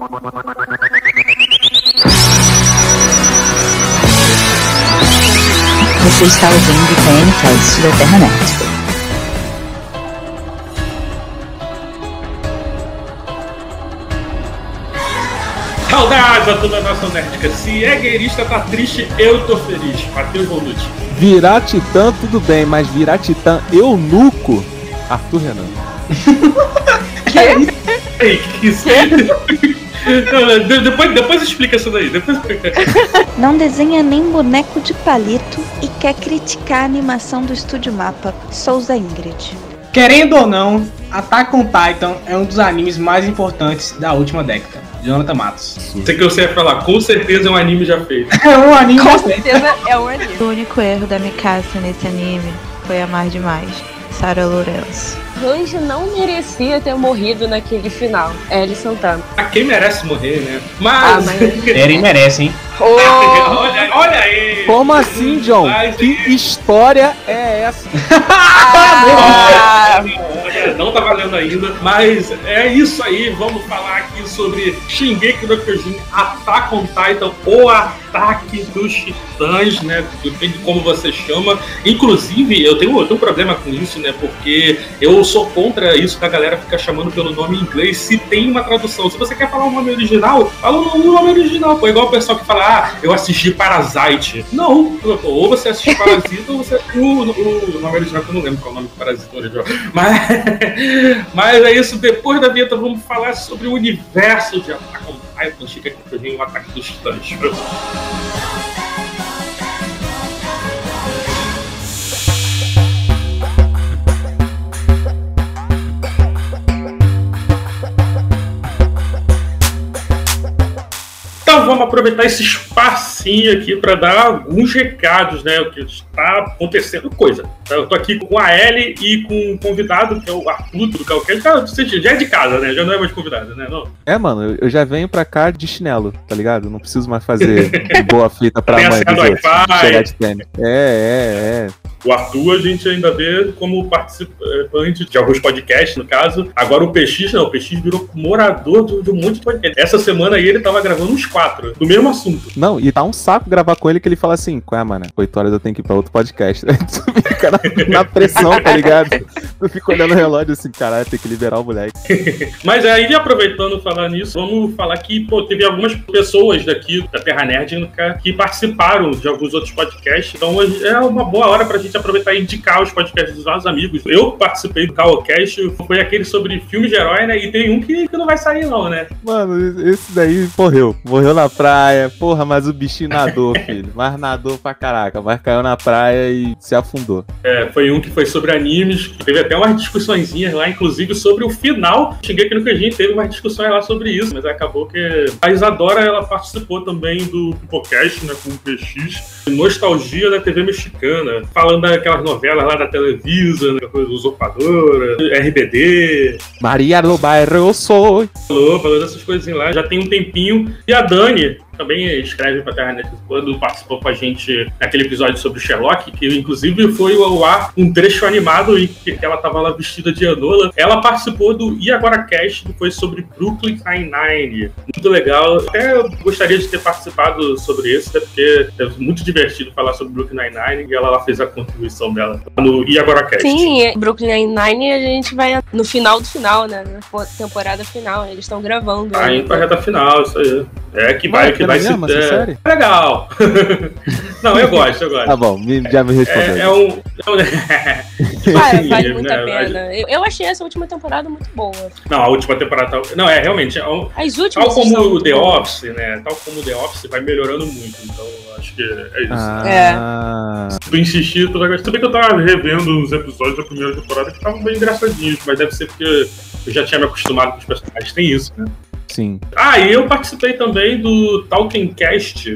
Você está ouvindo o PNCast da Terranet. Saudades a toda a nação nerdica. Se é guerreirista, tá triste, eu tô feliz. Matheus Bonucci. Virar titã, tudo bem, mas virar titã eunuco, Arthur Renan. Ei, que isso? Não, não, de- depois, depois explica isso daí. Depois... Não desenha nem boneco de palito e quer criticar a animação do Estúdio Mapa. Souza Ingrid. Querendo ou não, Attack on Titan é um dos animes mais importantes da última década. Jonathan Matos. Sei que você ia falar, com certeza é um anime já feito. É um anime Com certeza é um anime. O único erro da Mikasa nesse anime foi amar demais. Sarah Lourenço. Range não merecia ter morrido naquele final. Ellie Santana. Ah, quem merece morrer, né? Ah, Mas. mas- Eren merece, hein? olha, olha aí! Como assim, John? Mas- Que história é essa? Ah, Olha, Não tá valendo ainda, mas é isso aí. Vamos falar aqui sobre Shingeki no Kyojin, Attack on Titan ou Ataque dos Titãs, né? Depende de como você chama. Inclusive, eu tenho, eu tenho um problema com isso, né? Porque eu sou contra isso que a galera fica chamando pelo nome em inglês se tem uma tradução. Se você quer falar o nome original, fala o nome original. Pô, igual o pessoal que fala, ah, eu assisti Parasite. Não, ou você assistiu Parasita ou você. O, o, o nome original que eu não lembro qual é o nome do Parasita original. Mas, mas é isso, depois da vinheta vamos falar sobre o universo de Attack on Titan, Chica que o ataque dos titãs. Então vamos aproveitar esse espacinho aqui para dar alguns recados, né? O que está acontecendo coisa. Eu tô aqui com a Ellie e com um convidado, que é o Arthur do Calcast. Cara, você já é de casa, né? Já não é mais convidado, né? Não. É, mano, eu- já venho pra cá de chinelo, tá ligado? Não preciso mais fazer boa fita pra mãe dos outros. Chegar de tênis. É, é, é. O Arthur a gente ainda vê como participante de alguns podcasts, no caso. Agora o PX, não, o PX virou morador de, de um monte de podcast. Essa semana aí ele tava gravando uns quatro, do mesmo assunto. Não, e tá um saco gravar com ele que ele fala assim, qual é, mano? 8 horas eu tenho que ir pra outro podcast. Aí tu fica na, pressão, tá ligado? Tu fica olhando o relógio assim, caralho, tem que liberar o moleque. Mas aí, aproveitando falar nisso, vamos falar que pô, teve algumas pessoas daqui da Terra Nerd que participaram de alguns outros podcasts. Então é uma boa hora pra gente aproveitar e indicar os podcasts dos nossos amigos. Eu participei do Cowcast, foi aquele sobre filmes de herói, né? E tem um que, que não vai sair, não, né? Mano, esse daí morreu. Morreu na praia. Porra, mas o bichinho nadou, filho. Mas nadou pra caraca. Mas caiu na praia e se afundou. É, foi um que foi sobre animes, que teve até umas discussõezinhas lá, inclusive sobre o final. Cheguei aqui no que a gente teve umas discussões lá sobre isso, mas acabou que a Isadora ela participou também do podcast, né, com o PX, Nostalgia da TV mexicana, falando daquelas novelas lá da Televisa, né, coisa usurpadora, RBD, Maria do bairro eu sou. falou, falou dessas coisinhas lá, já tem um tempinho. E a Dani também escreve pra Terra Net quando participou com a gente naquele episódio sobre o Sherlock, que inclusive foi ao ar um trecho animado em que ela tava lá vestida de Anola. Ela participou do E Agora Cast, que foi sobre Brooklyn Nine-Nine. Muito legal. Até gostaria de ter participado sobre isso, até porque é muito divertido falar sobre Brooklyn Nine-Nine e ela lá fez a contribuição dela no E Agora Cast. sim, Brooklyn Nine-Nine a gente vai no final do final, né? Na temporada final. Eles estão gravando. Tá né? indo pra reta final, isso aí. É que vai, que vai mesmo, essa é, série? legal. Não, eu gosto, eu gosto. Tá bom, me- já me respondeu. É, é um. É Cara, vale muito a pena. Eu, achei essa última temporada muito boa. Não, a última temporada. tá- Não, é realmente. É um, As últimas tal como o The boas. Office, né? Tal como o The Office vai melhorando muito. Então, acho que é isso. Ah, Se tu insistir, tu vai gostar. Se bem que eu tava revendo os episódios da primeira temporada que estavam bem engraçadinhos, mas deve ser porque eu já tinha me acostumado com os personagens. Tem isso, né? Sim. Ah, e eu participei também do Talking Cast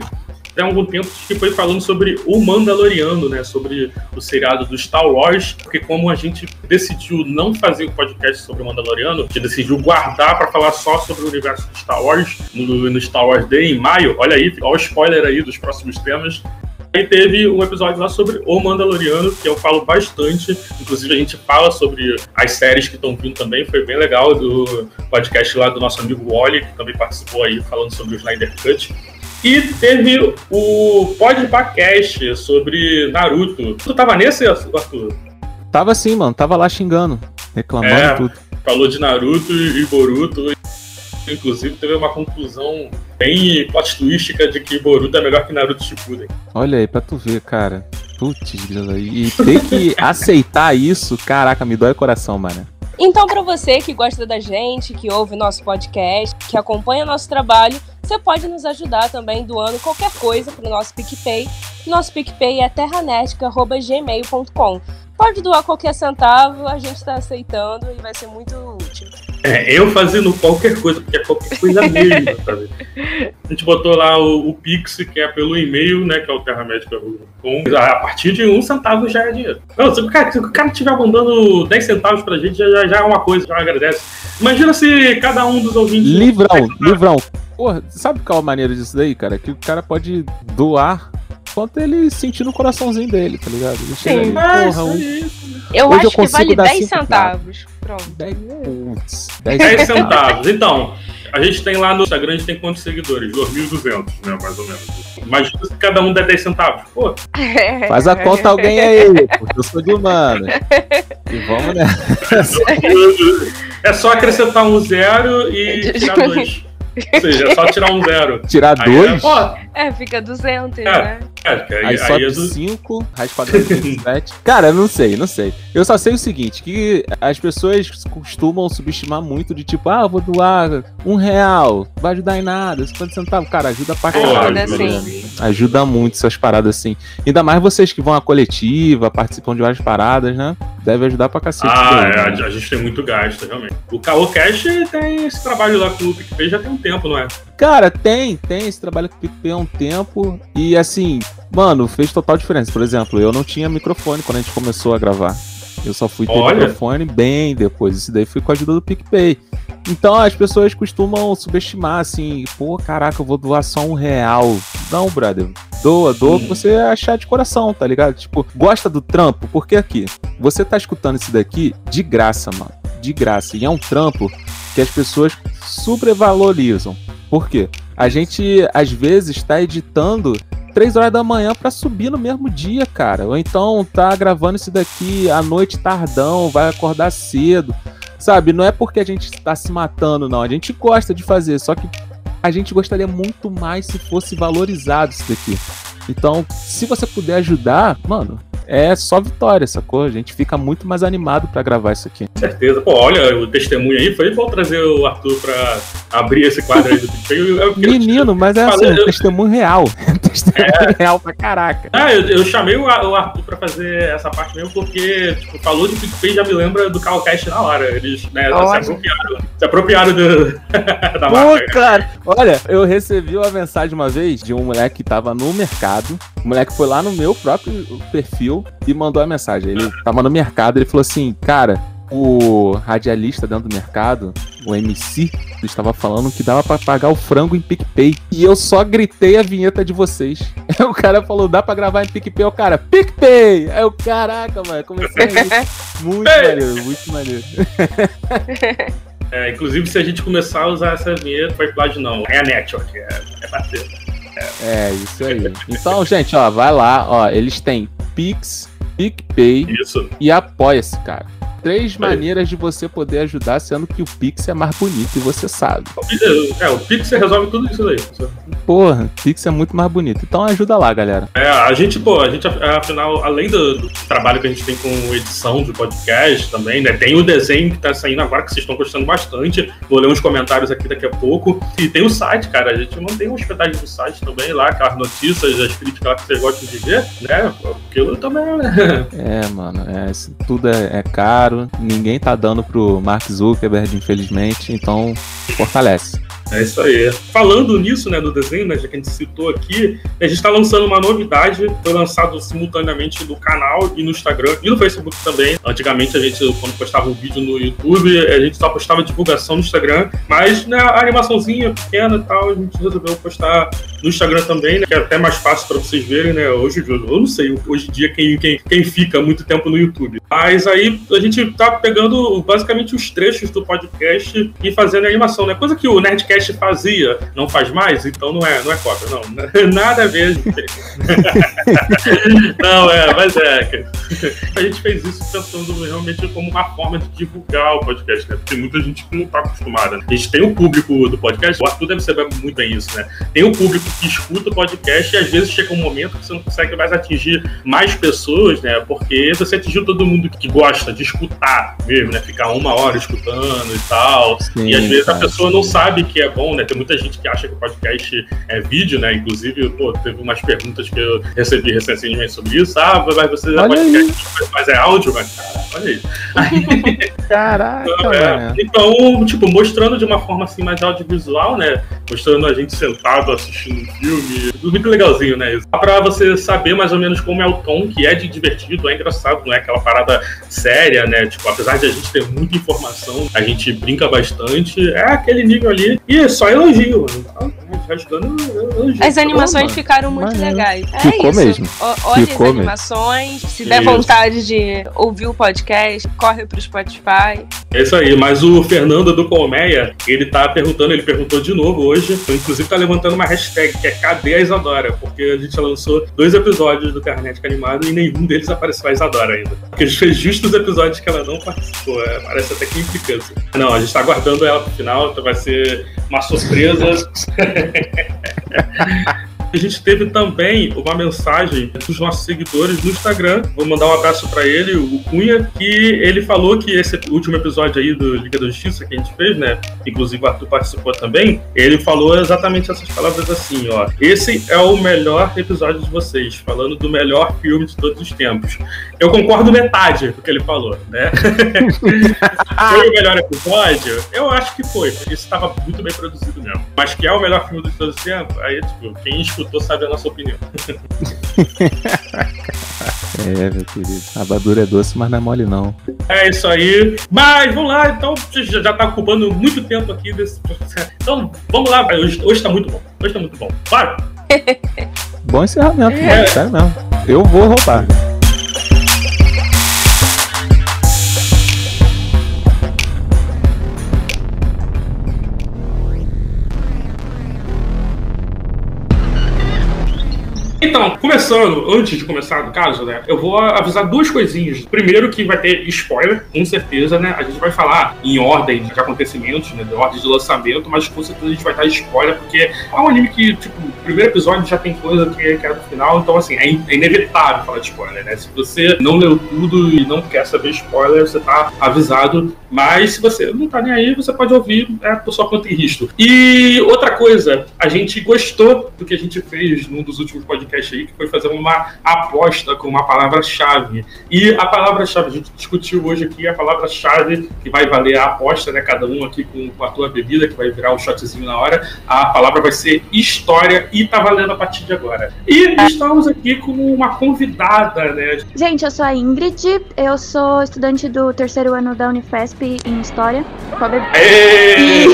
tem algum tempo que foi falando sobre o Mandaloriano, né? Sobre o seriado do Star Wars, porque como a gente decidiu não fazer o podcast sobre o Mandaloriano, a gente decidiu guardar para falar só sobre o universo do Star Wars no, no Star Wars Day em maio. Olha aí, olha o spoiler aí dos próximos temas. Aí teve um episódio lá sobre O Mandaloriano, que eu falo bastante. Inclusive, a gente fala sobre as séries que estão vindo também. Foi bem legal do podcast lá do nosso amigo Wally, que também participou aí falando sobre o Snyder Cut. E teve o podcast sobre Naruto. Tu tava nesse, Arthur? Tava assim, mano. Tava lá xingando, reclamando É. tudo. Falou de Naruto e Boruto. Inclusive, teve uma conclusão bem plot twistica de que Boruto é melhor que Naruto Shippuden. Olha aí, pra tu ver, cara. Putz. E ter que aceitar isso, caraca, me dói o coração, mano. Então, para você que gosta da gente, que ouve nosso podcast, que acompanha nosso trabalho, você pode nos ajudar também doando qualquer coisa para o nosso PicPay. Nosso PicPay é terranética.gmail.com. Pode doar qualquer centavo, a gente está aceitando e vai ser muito. É, eu fazendo qualquer coisa, porque é qualquer coisa mesmo, sabe? A gente botou lá o, o Pix, que é pelo e-mail, né? Que é o terramédica.com. A partir de um centavo já é dinheiro. Não, se o cara, se o cara estiver mandando 10 centavos pra gente, já, já, é uma coisa, já agradece. Imagina se cada um dos ouvintes. Livrão, livrão. Porra, sabe qual é a maneira disso daí, cara? Que o cara pode doar quanto ele sentir no coraçãozinho dele, tá ligado? Ele chega ali, Ah, porra, isso um. Eu Hoje acho eu que vale dar 10 cinco centavos. Pronto. 10, putz, 10 10 centavos. Então, a gente tem lá no Instagram, a gente tem quantos seguidores? 2.200, né? Mais ou menos. Imagina se cada um der 10 centavos. Pô, Faz a conta alguém aí, porque eu sou de humano. E vamos né? é só acrescentar um zero e tirar dois. Ou seja, é só tirar um zero. Tirar Aí é, dois, pô, É, fica 200, É. né? É, que aí, aí aí sobe é do... 5, raiz quadrada de 27. Cara, eu não sei, não sei. Eu só sei o seguinte, que as pessoas costumam subestimar muito de tipo, ah, eu vou doar um real, vai ajudar em nada, 50 centavos. Cara, ajuda pra Ajuda, caralho, tá sim. Ajuda muito essas paradas assim. Ainda mais vocês que vão à coletiva, participam de várias paradas, né? Deve ajudar pra cacete. Ah, é, né? a gente tem muito gasto, realmente. O Caô Cash tem esse trabalho lá com o PicPay já tem um tempo, não é? Cara, tem, tem esse trabalho com o PicPay há um tempo. E assim, mano, fez total diferença. Por exemplo, eu não tinha microfone quando a gente começou a gravar. Eu só fui ter Olha. microfone bem depois. Isso daí foi com a ajuda do PicPay. Então as pessoas costumam subestimar assim, pô, caraca, eu vou doar só um real. Não, brother. Doa, doa que você achar de coração, tá ligado? Tipo, gosta do trampo? Porque aqui, você tá escutando isso daqui de graça, mano. De graça. E é um trampo que as pessoas sobrevalorizam. Por quê? A gente, às vezes, tá editando 3 horas da manhã pra subir no mesmo dia, cara. Ou então tá gravando isso daqui à noite tardão, vai acordar cedo. Sabe? Não é porque a gente tá se matando, não. A gente gosta de fazer, só que a gente gostaria muito mais se fosse valorizado isso daqui. Então, se você puder ajudar, mano, é só vitória, sacou? A gente fica muito mais animado pra gravar isso aqui. Certeza. Pô, olha o testemunho aí. Foi bom trazer o Arthur pra abrir esse quadro aí do queria- Menino, mas é assim, Falei, um eu- testemunho real. testemunho real pra caraca. Ah, eu, eu chamei o Ar- o Arthur pra fazer essa parte mesmo porque, tipo, falou de PicPay já me lembra do Calcast na hora. Eles, né, se apropriaram, se apropriaram do, da Pô, marca. cara, olha, eu recebi uma mensagem uma vez de um moleque que tava no mercado. O moleque foi lá no meu próprio perfil e mandou a mensagem. Ele tava no mercado, ele falou assim, cara, o radialista dentro do mercado, o MC, estava falando que dava pra pagar o frango em PicPay. E eu só gritei a vinheta de vocês. Aí o cara falou, dá pra gravar em PicPay? O cara, PicPay! Aí eu, caraca, mano, comecei a rir. Muito Ei! maneiro, muito maneiro. É, inclusive, se a gente começar a usar essa vinheta, foi plágio não. É a Network, é, é parceiro. É, isso aí. Então, gente, ó, vai lá, ó, eles têm Pix, PicPay Isso. e Apoia-se, cara. Três maneiras de você poder ajudar, sendo que o Pix é mais bonito e você sabe. É, o Pixel resolve tudo isso aí. Porra, Pix é muito mais bonito. Então ajuda lá, galera. É, a gente, pô, a gente, afinal, além do, do trabalho que a gente tem com edição de podcast também, né? Tem o desenho que tá saindo agora, que vocês estão gostando bastante. Vou ler uns comentários aqui daqui a pouco. E tem o site, cara. A gente mantém uma hospedagem do site também lá, aquelas notícias, as críticas lá que vocês gostam de ver, né? Aquilo também É, mano, é, isso tudo é, é caro. Ninguém tá dando pro Mark Zuckerberg, infelizmente. Então, fortalece. É isso aí. Falando nisso, né, do desenho, né, já que a gente citou aqui, a gente está lançando uma novidade, foi lançado simultaneamente no canal e no Instagram e no Facebook também. Antigamente a gente, quando postava um vídeo no YouTube, a gente só postava divulgação no Instagram, mas né, a animaçãozinha pequena e tal, a gente resolveu postar no Instagram também, né, que é até mais fácil para vocês verem, né? Hoje eu não sei, hoje em dia quem, quem, quem fica muito tempo no YouTube. Mas aí a gente tá pegando basicamente os trechos do podcast e fazendo animação, né? Coisa que o Nerdcast fazia, não faz mais, então não é, não é cópia, não. Nada a ver. não, é, mas é. A gente fez isso pensando realmente como uma forma de divulgar o podcast, né? Porque muita gente não tá acostumada. Né? A gente tem o público do podcast, o Arthur deve saber muito bem isso, né? Tem o público que escuta o podcast e às vezes chega um momento que você não consegue mais atingir mais pessoas, né? Porque você atingiu todo mundo que gosta de escutar mesmo, né? Ficar uma hora escutando e tal. Sim, e às vezes cara. a pessoa não sabe que é bom, né? Tem muita gente que acha que o podcast é vídeo, né? Inclusive, pô, teve umas perguntas que eu recebi recentemente sobre isso. Ah, mas você é podcast, mas é áudio, mas cara, olha isso. Caraca, então, é, então, tipo, mostrando de uma forma assim mais audiovisual, né? Mostrando a gente sentado assistindo um filme. Muito legalzinho, né? Só pra você saber mais ou menos como é o tom, que é de divertido, é engraçado, não é aquela parada séria, né? Tipo, apesar de a gente ter muita informação, a gente brinca bastante, é aquele nível ali. E é só elogio, mano. As animações ficaram muito legais. É Ficou isso. mesmo. olha Ficou as animações. Mesmo. Se der isso. vontade de ouvir o podcast, corre pro Spotify. É isso aí. Mas o Fernando do Colmeia, ele tá perguntando, ele perguntou de novo hoje. Inclusive tá levantando uma hashtag que é Cadê a Isadora? Porque a gente lançou dois episódios do Carnetic Animado e nenhum deles apareceu a Isadora ainda. Porque a gente fez justo os episódios que ela não participou. É, parece até que implicância. Não, a gente tá aguardando ela pro final, então vai ser uma surpresa. A gente teve também uma mensagem dos nossos seguidores no Instagram. Vou mandar um abraço para ele, o Cunha, que ele falou que esse último episódio aí do Liga da Justiça que a gente fez, né? Inclusive o Arthur participou também. Ele falou exatamente essas palavras assim, ó. Esse é o melhor episódio de vocês, falando do melhor filme de todos os tempos. Eu concordo metade do que ele falou, né? foi o melhor episódio? Eu acho que foi. Isso estava muito bem produzido mesmo. Mas que é o melhor filme de todos os tempos? Aí, tipo, quem escutou escutou sabe a nossa opinião. é, meu querido. A badura é doce, mas não é mole, não. É isso aí. Mas vamos lá, então, já, já tá ocupando muito tempo aqui desse Então, vamos lá, hoje, hoje tá muito bom. Hoje tá muito bom. Bora! bom encerramento, é. Mano, sério mesmo. Eu vou roubar. Então, começando, antes de começar no caso, né, eu vou avisar duas coisinhas. Primeiro que vai ter spoiler, com certeza, né? A gente vai falar em ordem de acontecimentos, né, de ordem de lançamento, mas com certeza a gente vai dar spoiler, porque é um anime que, tipo, primeiro episódio já tem coisa que, é do final, então, assim, é, é inevitável falar de spoiler, né? Se você não leu tudo e não quer saber spoiler, você tá avisado, mas se você não tá nem aí, você pode ouvir é, por sua conta e risco. E outra coisa, a gente gostou do que a gente fez num dos últimos podcasts podcast aí, que foi fazer uma aposta com uma palavra-chave. E a palavra-chave, a gente discutiu hoje aqui, a palavra-chave que vai valer a aposta, né? Cada um aqui com, com a tua bebida, que vai virar um shotzinho na hora. A palavra vai ser história e tá valendo a partir de agora. E estamos aqui com uma convidada, né? Gente, eu sou a Ingrid, eu sou estudante do terceiro ano da Unifesp em História. Aê!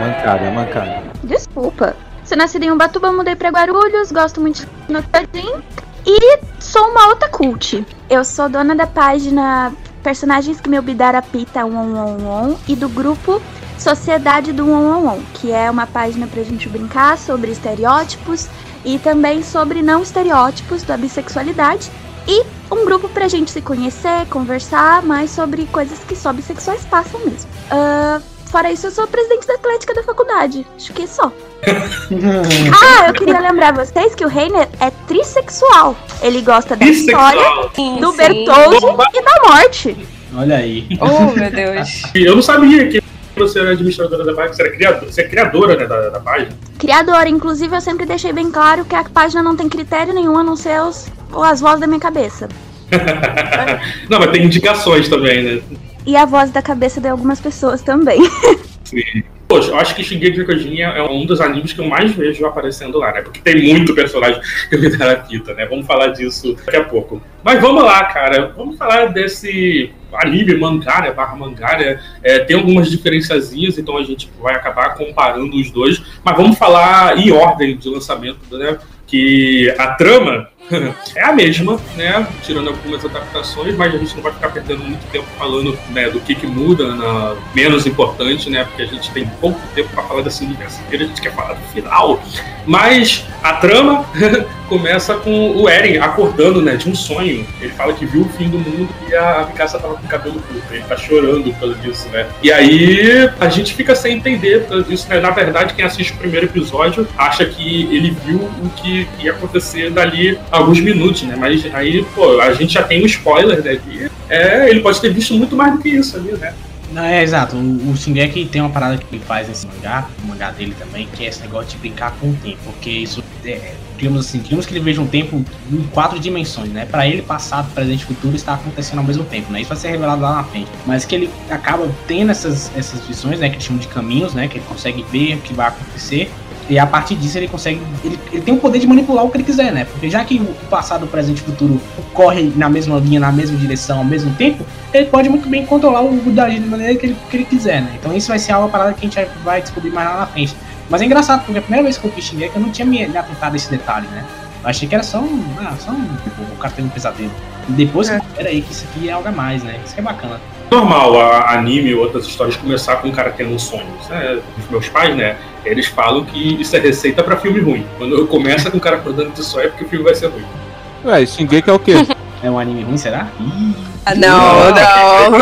Mancada, mancada. Desculpa. Sou nascida em Ubatuba, mudei pra Guarulhos, gosto muito de Notadinho. E sou uma outra cult. Eu sou dona da página Personagens que me obdaram a pita on, on, on, e do grupo Sociedade do On, on, on, que é uma página pra gente brincar sobre estereótipos e também sobre não estereótipos da bissexualidade. E um grupo pra gente se conhecer, conversar mais sobre coisas que só bissexuais passam mesmo. Uh, fora isso, eu sou presidente da Atlética da faculdade. Acho que é só. ah, eu queria lembrar vocês que o Reiner é trissexual. Ele gosta da história, sim, do sim. Bertoldi e da morte. Olha aí. Oh, meu Deus. eu não sabia que você era administradora da página, você, era criador, você é criadora né, da, da página. Criadora, inclusive eu sempre deixei bem claro que a página não tem critério nenhum a não ser os, as vozes da minha cabeça. não, mas tem indicações também, né? E a voz da cabeça de algumas pessoas também. Sim. Poxa, eu acho que Shingeki Kyojin é um dos animes que eu mais vejo aparecendo lá, né? Porque tem muito personagem que me dá a pita, né? Vamos falar disso daqui a pouco. Mas vamos lá, cara. Vamos falar desse anime, mangá, né? Barra mangá, né? É, tem algumas diferenciazinhas, então a gente vai acabar comparando os dois. Mas vamos falar em ordem de lançamento, né? Que a trama é a mesma, né? Tirando algumas adaptações, mas a gente não vai ficar perdendo muito tempo falando né, do que, que muda, na... menos importante, né? Porque a gente tem pouco tempo para falar desse universo inteiro, a gente quer falar do final. Mas a trama começa com o Eren acordando, né, de um sonho. Ele fala que viu o fim do mundo e a Mikasa tava com o cabelo curto. Ele tá chorando causa disso, né? E aí a gente fica sem entender disso, né? Na verdade, quem assiste o primeiro episódio acha que ele viu o que ia acontecer dali a alguns minutos, né? Mas aí, pô, a gente já tem um spoiler? Que é, ele pode ter visto muito mais do que isso ali, né? Não, é exato. O, o Shingeki tem uma parada que ele faz nesse mangá, o mangá dele também, que é esse negócio de brincar com o tempo. Porque isso, é, digamos assim, digamos que ele veja um tempo em quatro dimensões, né? Para ele, passado, presente e futuro está acontecendo ao mesmo tempo, né? Isso vai ser revelado lá na frente. Mas que ele acaba tendo essas, essas visões, né? Que chamam de caminhos, né? Que ele consegue ver o que vai acontecer e a partir disso ele consegue. Ele, ele tem o poder de manipular o que ele quiser, né? Porque já que o passado, o presente e o futuro correm na mesma linha, na mesma direção ao mesmo tempo, ele pode muito bem controlar o Budaji de maneira que ele, que ele quiser, né? Então isso vai ser uma parada que a gente vai descobrir mais lá na frente. Mas é engraçado, porque a primeira vez que eu vi Shingeki eu não tinha me, me atentado a esse detalhe, né? Eu achei que era só um. Ah, só um. Tipo, o cara tendo um pesadelo. E depois, é. aí que isso aqui é algo a mais, né? Isso que é bacana normal a anime ou outras histórias começar com um cara tendo sonhos. Né? Os meus pais, né? Eles falam que isso é receita para filme ruim. Quando começa com um cara acordando de sonho é porque o filme vai ser ruim. Ué, Shingeki é o quê? É um anime ruim, será? Ah, não, não.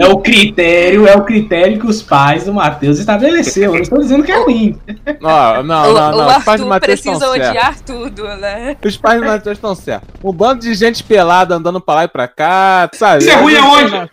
É o critério, é o critério que os pais do Matheus estabeleceu. Eu não estou dizendo que é ruim. Não, não, não. não. O, os pais do Matheus precisa odiar certo. tudo, né? Os pais do Matheus estão certos. Um bando de gente pelada andando pra lá e pra cá, sabe? Isso é ruim aonde?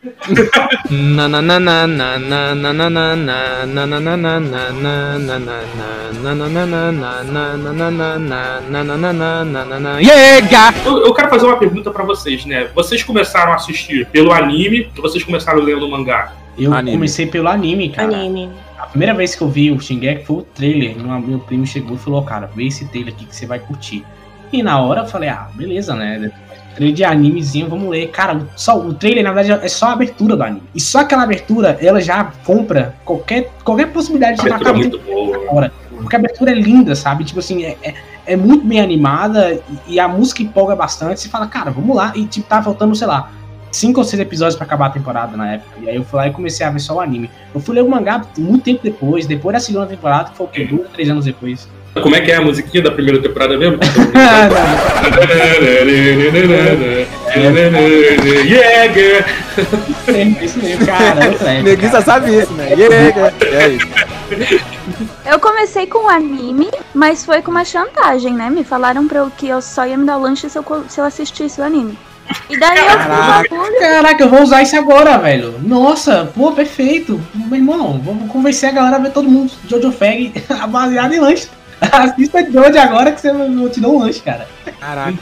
Yega! Eu, eu quero fazer uma pergunta pra vocês, né? Vocês começaram a assistir pelo anime ou vocês começaram lendo o mangá? Eu anime. comecei pelo anime, cara. Anime. A primeira vez que eu vi o Shingeki foi o trailer. Meu primo chegou e falou, cara, vê esse trailer aqui que você vai curtir. E na hora eu falei, ah, beleza, né? Trailer de animezinho, vamos ler. Cara, só, o trailer, na verdade, é só a abertura do anime. E só aquela abertura, ela já compra qualquer, qualquer possibilidade de marcar muito boa. Porque a abertura é linda, sabe? Tipo assim, é, é, é muito bem animada e, e, a música empolga bastante. Você fala, cara, vamos lá. E tipo, tá faltando, sei lá, cinco ou seis episódios para acabar a temporada na época. E aí eu fui lá e comecei a ver só o anime. Eu fui ler o mangá muito tempo depois, depois da segunda temporada, que foi o quê? Dois, três anos depois. Como é que é a musiquinha da primeira temporada mesmo? yeah, é isso mesmo, cara. Neguinho só sabe isso, né? Yeah, é isso. Eu comecei com o anime, mas foi com uma chantagem, né? Me falaram pra eu que eu só ia me dar o lanche se eu, se eu assistisse o anime. E daí Caraca, eu Caraca, eu vou usar isso agora, velho. Nossa, pô, perfeito. Meu irmão, vamos convencer a galera a ver todo mundo Jojo Fag baseado em lanche. Assista de hoje agora que você vou te dar um lanche, cara. Caraca.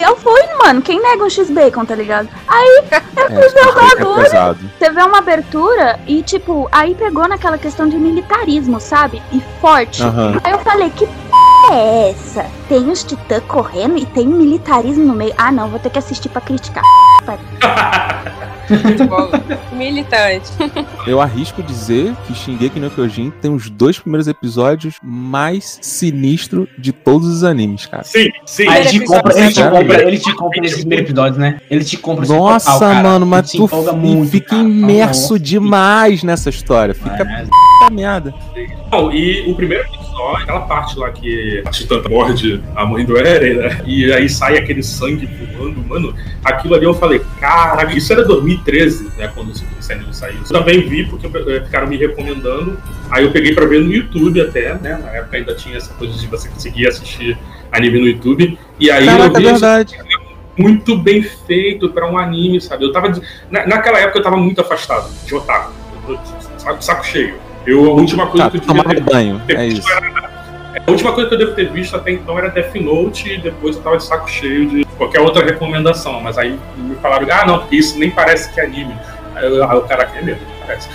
Eu fui, mano. Quem nega um X-Bacon, tá ligado? Aí eu É, fui ver o é bagulho. Você vê uma abertura e, tipo, aí pegou naquela questão de militarismo, sabe? E forte. Aham. Aí eu falei, que p é essa? Tem os titãs correndo e tem militarismo no meio. Ah, não, vou ter que assistir pra criticar. Muito bom. Militante. Eu arrisco dizer que Shingeki no Kyojin tem os dois primeiros episódios mais sinistros de todos os animes, cara. Sim, sim. Aí ele te compra, ele te compra, ele te compra nesses primeiros episódios, né? Ele te compra esse Nossa, total, cara. mano, mas tu fica cara. imerso demais nessa história. Fica É. puta merda. Não, e o primeiro episódio, aquela parte lá que a Titã morde a mãe do Eren, né? E aí sai aquele sangue voando, mano. Aquilo ali eu falei, caraca, isso era 2013, né? Quando esse anime saiu. Eu também vi porque eh, ficaram me recomendando. Aí eu peguei pra ver no YouTube até, né? Na época ainda tinha essa coisa de você conseguir assistir anime no YouTube. E aí Caraca, eu é vi verdade. muito bem feito pra um anime, sabe? Eu tava. Na, naquela época eu tava muito afastado de otaku. Saco, saco cheio. Eu, a última coisa Tá, que eu devia tomava ter banho. ter É isso. era- A última coisa que eu devo ter visto até então era Death Note e depois eu tava de saco cheio de qualquer outra recomendação. Mas aí me falaram, ah não, porque isso nem parece que é anime. Aí eu, ah, o cara é mesmo. péssimo.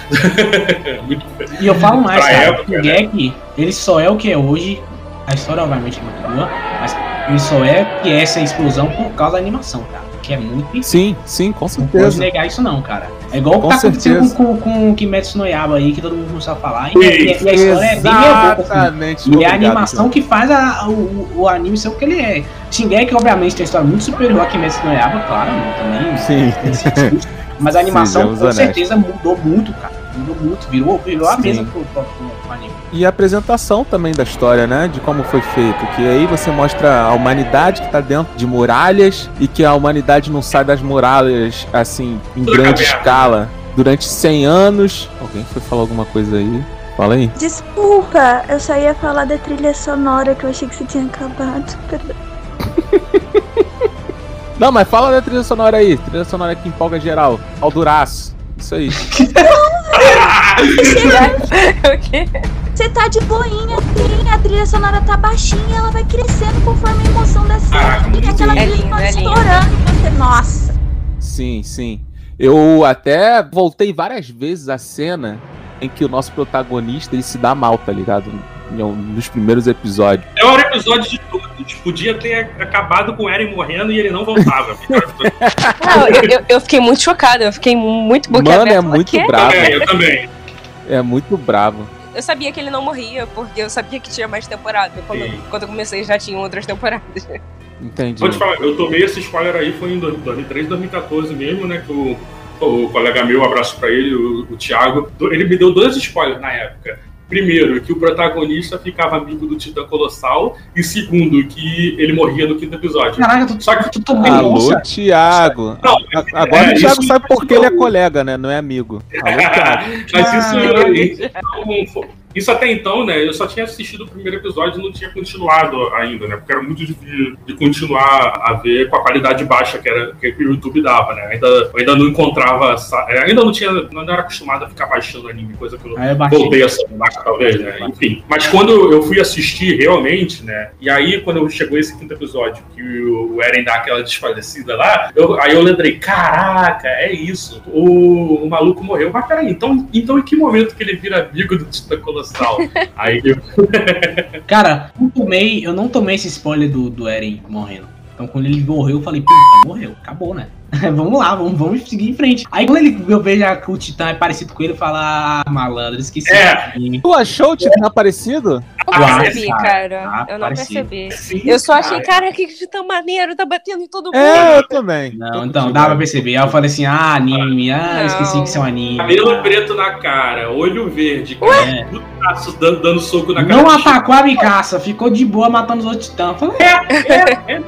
muito E eu falo mais, Pra cara, época, o Shingeki, ele só é o que é hoje. A história, obviamente, é muito boa, mas ele só é que é essa explosão por causa da animação, cara. Que é muito Sim, sim, com Não pode certeza. negar isso não, cara. É igual o que tá acontecendo com, com, com o Kimetsu no Yaba aí, que todo mundo começou a falar. E, e- e a história é bem boca, assim. Exatamente. E é a animação que faz a- o, o- anime ser o que ele é. Shingeki, obviamente, tem uma história muito superior a Kimetsu no Yaba, claro, né, também. Sim. Mas a animação, Sejamos com certeza, mudou muito, cara. Mudou muito, virou, virou a mesa pro, pro, pro- anime. E a apresentação também da história, né? De como foi feito. Que aí você mostra a humanidade que tá dentro de muralhas e que a humanidade não sai das muralhas, assim, em Tudo grande escala durante 100 anos. Alguém foi falar alguma coisa aí? Fala aí. Desculpa, eu só ia falar da trilha sonora que eu achei que você tinha acabado. Perdão. Não, mas fala da trilha sonora aí. Trilha sonora que empolga geral. Alduraço. Isso aí. Você tá de boinha, sim, a trilha sonora tá baixinha, ela vai crescendo conforme a emoção da Ah, cena. E aquela é trilha sonora é lindo. estourando e você, nossa. Sim, sim. Eu até voltei várias vezes a cena em que o nosso protagonista ele se dá mal, tá ligado? Nos primeiros episódios. É o maior episódio de todos. Podia ter acabado com o Eren morrendo e ele não voltava. Não, eu, eu- fiquei muito chocada, eu fiquei muito Mano, boquiaberta. é Eu falei, muito bravo. É, eu também. É muito bravo. Eu sabia que ele não morria, porque eu sabia que tinha mais temporada. Quando, Sim. quando eu comecei já tinham outras temporadas. Entendi. Vou te falar, eu tomei esse spoiler aí, foi em 2013, 2014 mesmo, né? Que o, o colega meu, um abraço pra ele, o, o Thiago, ele me deu dois spoilers na época. Primeiro, que o protagonista ficava amigo do Titã Colossal, e segundo, que ele morria no quinto episódio. Caraca, tu, Só que tu tomou Alô, nossa. Thiago. Não, A- Agora é, o Thiago isso- sabe porque ele é colega, né? Não é amigo. Alô, Thiago. Mas isso, Caraca. então, isso até então, né? Eu só tinha assistido o primeiro episódio e não tinha continuado ainda, né? Porque era muito difícil de continuar a ver com a qualidade baixa que, era, que o YouTube dava, né? Ainda, eu ainda não encontrava. é, Ainda não tinha. Não era acostumado a ficar baixando anime, coisa que eu Aí eu baixei. voltei a ser talvez, né? Enfim. Mas quando eu fui assistir realmente, né? E aí, quando chegou esse quinto episódio, que o Eren dá aquela desfalecida lá, eu- aí eu lembrei, caraca, é isso. O, o maluco morreu. Mas peraí, então, então em que momento que ele vira amigo do Titã Aí eu. Cara, não tomei, eu não tomei esse spoiler do, do Eren morrendo. Então quando ele morreu, eu falei, puta, morreu, acabou, né? vamos lá, vamos, vamos seguir em frente. Aí quando ele, eu vejo que o Titã é parecido com ele, eu falo, ah, malandro, esqueci. É. Tu achou o Titã parecido? Eu Ah, não percebi, cara. cara. Ah, eu não parecido. percebi. Sim, Eu só achei, cara. cara, que tão maneiro, tá batendo em todo mundo. É, eu também. Tô Não, então, dá pra perceber. Aí eu falei assim, ah, anime, ah, Não. esqueci que isso é um anime. Cabelo Ah. preto na cara, olho verde, É. braço dando, dando soco na cara. Não atacou a Mikaça, ficou de boa matando os outros titãs. Falei, É, é,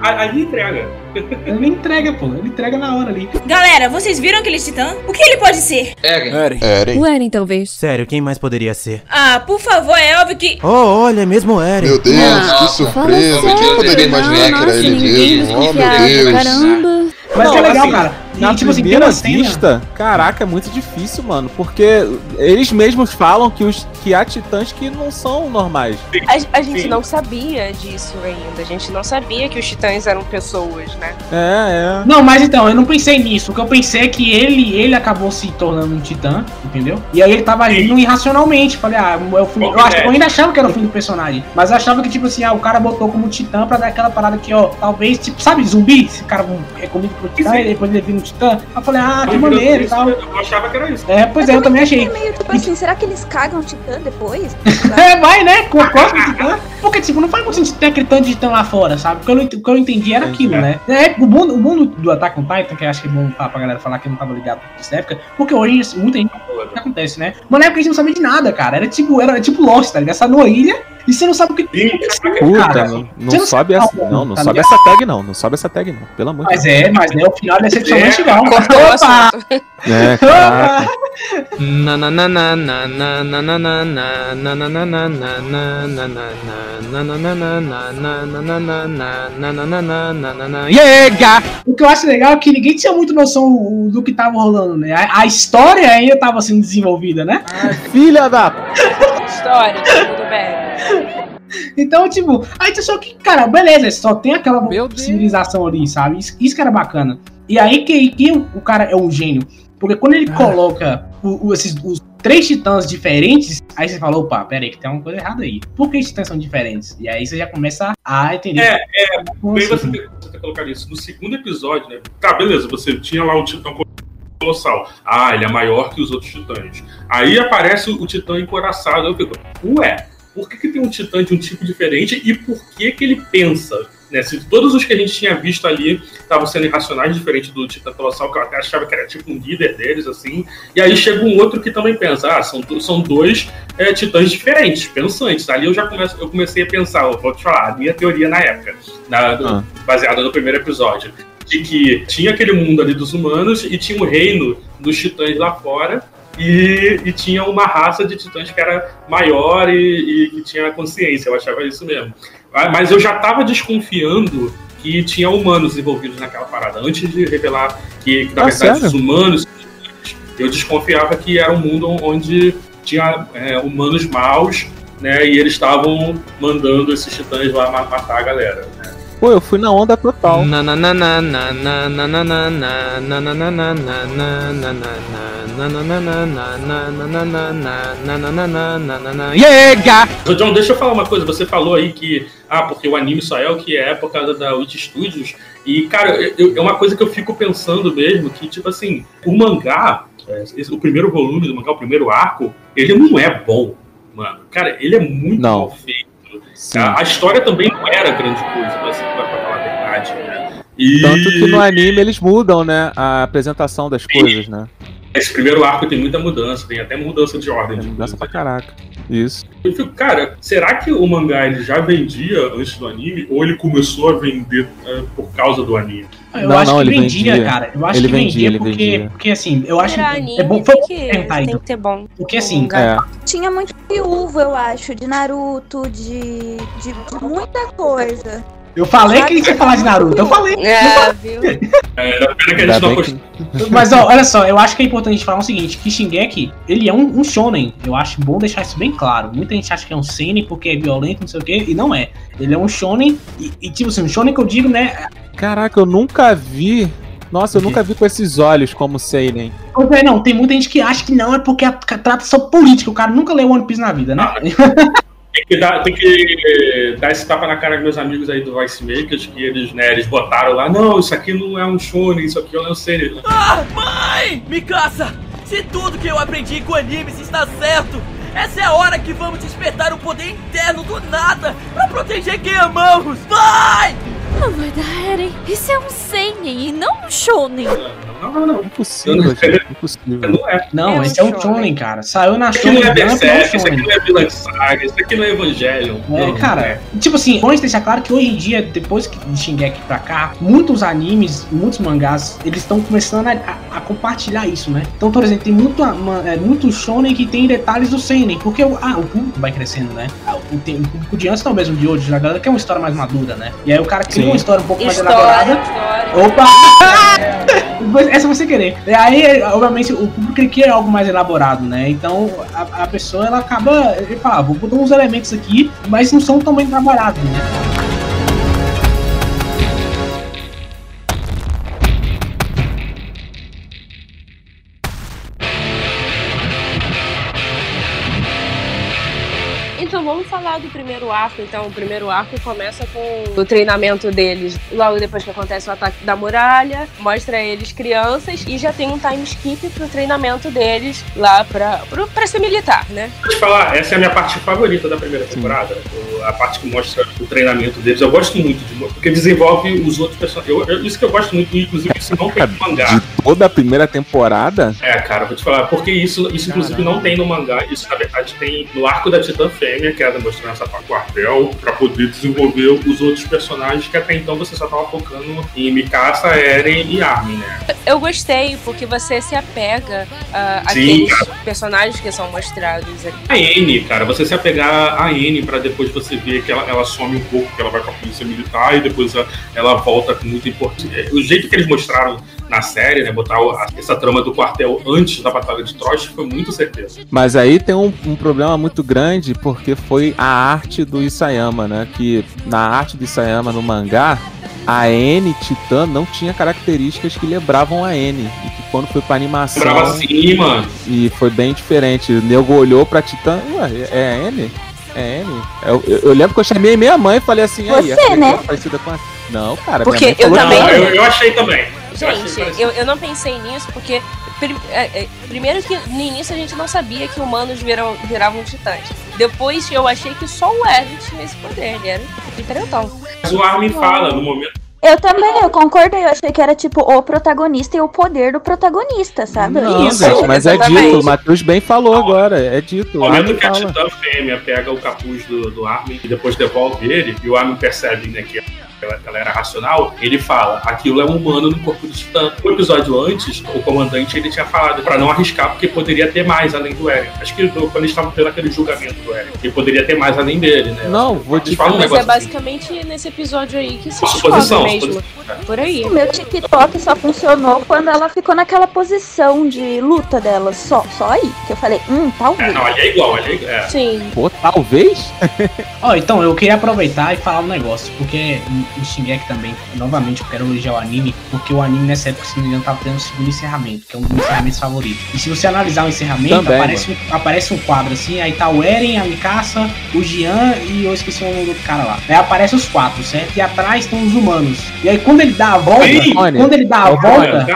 a- ali entrega. Ele entrega, pô, ele entrega na hora ali. Galera, vocês viram aquele titã? O que ele pode ser? Eren. O Eren, talvez. Sério, quem mais poderia ser? Ah, por favor, é óbvio que. Oh, olha, é mesmo Eren. Meu Deus, Não, que surpresa. Quem poderia imaginar não, que era nossa, ele ninguém mesmo? Oh, meu Deus. Caramba. Mas Não, que é legal, assim, cara. E, Na tipo assim, tem primeira cena- vista, caraca, é muito difícil, mano. Porque eles mesmos falam que, os, que há titãs que não são normais. A, a gente Sim. não sabia disso ainda. A gente não sabia que os titãs eram pessoas, né? É, é. Não, mas então, eu não pensei nisso. O que eu pensei é que ele, ele acabou se tornando um titã, entendeu? E aí ele tava agindo irracionalmente. Falei, ah, é o fim, eu, acho, eu ainda achava que era o fim do personagem. Mas eu achava que, tipo assim, ah, o cara botou como titã pra dar aquela parada que, ó, talvez, tipo, sabe, zumbi? Esse cara é comido pro titã Sim. e depois ele vira um titã. Aí eu falei, ah, que Eu maneiro e tal. Eu achava que era isso. É, pois é, eu também achei. É meio tipo assim, será que eles cagam o titã depois? É, vai, né? Com a costa do titã. Porque, tipo, não faz muito sentido ter aquele tanto de titã lá fora, sabe? Porque eu não ent- o que eu entendi era aquilo, né? É, o mundo, o mundo do Attack on Titan, que eu acho que é bom falar pra galera falar que eu não tava ligado nessa época, porque hoje muita gente o que acontece, né? Mas na época a gente não sabia de nada, cara. Era tipo, era tipo Lost, tá ligado? Essa numa ilha e você não sabe o que. Sim, Puta, não, não, não sobe essa. Não, não, não tá sobe essa tag, não. Não sobe essa tag, não. Pelo amor de Deus. É, mas é, mas né, o final é excepcionalmente é, igual. Cortou o. É, caraca. O que eu acho legal é que ninguém tinha muito noção do que tava rolando, né? A, história ainda tava sendo desenvolvida, né? Filha da. História. Então, tipo, aí você só que, cara, beleza, só tem aquela Meu Deus. civilização ali, sabe? Isso, isso que era bacana. E aí que, que o, cara é um gênio. Porque quando ele coloca o- o- esses, os três titãs diferentes, aí você fala, opa, pera aí, que tem uma coisa errada aí. Por que os titãs são diferentes? E aí você já começa a entender. É, é, bem assim? você ter, você ter colocado isso. No segundo episódio, né? Tá, beleza, você tinha lá o Titã Colossal. Ah, ele é maior que os outros titãs. Aí aparece o Titã encoraçado. Eu fico, ué, por que, que tem um Titã de um tipo diferente e por que, que ele pensa? Né? Se todos os que a gente tinha visto ali estavam sendo irracionais, diferente do Titã Colossal, que eu até achava que era tipo um líder deles, assim. E aí chega um outro que também pensa, ah, são, são dois é, titãs diferentes, pensantes. Ali eu já começo, eu comecei a pensar, eu vou te falar, a minha teoria na época, na- do- Ah. baseada no primeiro episódio, de que tinha aquele mundo ali dos humanos e tinha o reino dos titãs lá fora. E, e tinha uma raça de titãs que era maior e, e que tinha consciência, eu achava isso mesmo. Ah, Mas eu já estava desconfiando que tinha humanos envolvidos naquela parada. Antes de revelar que, na Ah, verdade, sério? os humanos. Eu desconfiava que era um mundo onde tinha é, humanos maus, né? E eles estavam mandando esses titãs lá ma- matar a galera. né? Pô, eu fui na onda total. Yega! John, deixa eu falar uma coisa. Você falou aí que, ah, porque o anime só é o que é por causa da Witch Studios. E, cara, eu, é uma coisa que eu fico pensando mesmo, que, tipo assim, o mangá, o primeiro volume do mangá, o primeiro arco, ele não é bom, mano. Cara, ele é muito não. mal feito Sim. A, a história também não era grande coisa, mas, pra, pra falar a verdade, né? E Tanto que no anime eles mudam, né? A apresentação das coisas, né? esse primeiro arco tem muita mudança, tem até mudança de ordem. De mudança pra coisa. caraca. Isso. Eu fico, cara, será que o mangá ele já vendia antes do anime ou ele começou a vender eh, por causa do anime? Eu Não, acho não, que ele vendia, vendia. cara. Eu acho Ele que vendia, vendia, porque, vendia. porque assim, eu acho Virar que é bom tem foi que, tentar, tem então. que ter bom. Porque assim, É. Tinha muito uva, eu acho, de Naruto, de, de, de muita coisa. Eu falei que a gente ia falar de Naruto, eu falei. É, viu? É, da pena que a gente não apostou. Mas ó, olha só, eu acho que é importante a gente falar o seguinte, que Shingeki, ele é um, um shonen. Eu acho bom deixar isso bem claro. Muita gente acha que é um seinen porque é violento, não sei o quê, e não é. Ele é um shonen, e, e, tipo assim, um shonen que eu digo, né, Caraca, eu nunca vi. Nossa, eu nunca vi com esses olhos como Seinen. Pois é, não, tem muita gente que acha que não, é porque a- trata só política. O cara nunca leu One Piece na vida, né? Tem que, dar, tem que dar esse tapa na cara dos meus amigos aí do Vice Makers, que eles, né, eles botaram lá, não, isso aqui não é um shonen, isso aqui é um seinen. Ah, mãe! Mikasa! Se tudo que eu aprendi com animes está certo, essa é a hora que vamos despertar o poder interno do nada pra proteger quem amamos! Vai! Não vai dar, Eren. Isso é um seinen e não um shonen. Não, não, não. Impossível, gente. Impossível. Não é. Não, É esse é um shonen. shonen, cara. Saiu na Isso aqui não Shonen é é Berserk, isso aqui shonen. não é Vilã Saga, isso aqui não é Evangelion. É, Não, cara, não é. tipo assim, vamos deixar claro que hoje em dia, depois que de Shingeki pra cá, muitos animes, muitos mangás, eles estão começando a, a- a compartilhar isso, né? Então, por exemplo, tem muito, uma- é, muito shonen que tem detalhes do seinen, porque o, ah, o público vai crescendo, né? Ah, O, tem- o público de antes não é o mesmo de hoje, a galera quer uma história mais madura, né? E aí o cara cria. Uma história um pouco mais elaborada. Opa! Essa você querer. E aí, obviamente, o público ele quer algo mais elaborado, né? Então a, a pessoa ela acaba. Ele fala, ah, vou botar uns elementos aqui, mas não são tão bem trabalhados, né? Primeiro arco. Então, o primeiro arco começa com o treinamento deles. Logo depois que acontece o ataque da muralha, mostra eles crianças e já tem um time skip pro treinamento deles lá pra, pro, pra ser militar, né? Vou te falar, essa é a minha parte favorita da primeira temporada. O- A parte que mostra o treinamento deles. Eu gosto muito, de, porque desenvolve os outros personagens. Eu- eu- isso que eu gosto muito, inclusive, isso não tem no mangá. De toda a primeira temporada, É, cara, vou te falar, porque isso, isso inclusive não tem no mangá, isso na verdade tem no arco da Titã Fêmea, que é demonstrando essa parte quartel, pra poder desenvolver os outros personagens que até então você só tava focando em Mikasa, Eren e Armin, né? Eu gostei porque você se apega ah, Sim, àqueles personagens que são mostrados ali. A N, cara, você se apegar a N pra depois você ver que ela, ela some um pouco, que ela vai pra polícia militar e depois ela, ela volta com muita importância. É, O jeito que eles mostraram na série, né, botar essa trama do quartel antes da Batalha de Troy foi muito certeza. Mas aí tem um, um problema muito grande porque foi a arte do Isayama, né? Que na arte do Isayama no mangá, a N Titã não tinha características que lembravam a N. E que quando foi pra animação. Lembrava sim, mano. E foi bem diferente. O nego olhou pra Titã. Ué, é a N? É N? Eu, eu- eu lembro que eu chamei minha mãe e falei assim, aí, Você, daqui né? é parecida com a. Não, cara, Porque minha mãe eu também- que Não, eu, eu achei também. Gente, eu, eu não pensei nisso porque. é, é, primeiro que no início a gente não sabia que humanos viram, viravam titãs. Depois eu achei que só o Eren tinha esse poder, ele era diferentão. Mas o Armin fala no momento. Eu também, eu concordei. Eu achei que era tipo o protagonista e o poder do protagonista, sabe? Não, Isso, gente, mas é dito. O Matheus bem falou agora. É dito. No O momento que a fala. Titã fêmea pega o capuz do, do Armin e depois devolve ele, e o Armin percebe né, que ela, ela era racional, ele fala: aquilo é um humano no corpo do Titã. Um episódio antes, o comandante ele tinha falado pra não arriscar, porque poderia ter mais além do Eren. Acho que do- quando eles estavam tendo aquele julgamento do Eren, ele poderia ter mais além dele, né? Não, vou te falam um Mas é assim. basicamente nesse episódio aí que se suposição, mesmo. suposição. Por aí. O meu TikTok só funcionou quando ela ficou naquela posição de luta dela. Só, só aí. Que eu falei, hum, É, talvez. não, ali é igual, ali é igual. É. Sim. Pô, talvez? Ó, então, eu queria aproveitar e falar um negócio, porque o Shingeki também, novamente, eu quero elogiar o anime, porque o anime nessa época, se não me engano, tava tendo o segundo encerramento, que é um dos meus encerramentos favoritos. E se você analisar o encerramento, Também, aparece, um, aparece um quadro assim, aí tá o Eren, a Mikasa, o Jian e eu esqueci o nome do outro cara lá. Aí aparece os quatro, certo? E atrás estão os humanos. E aí quando ele dá a volta, quando ele dá a É volta.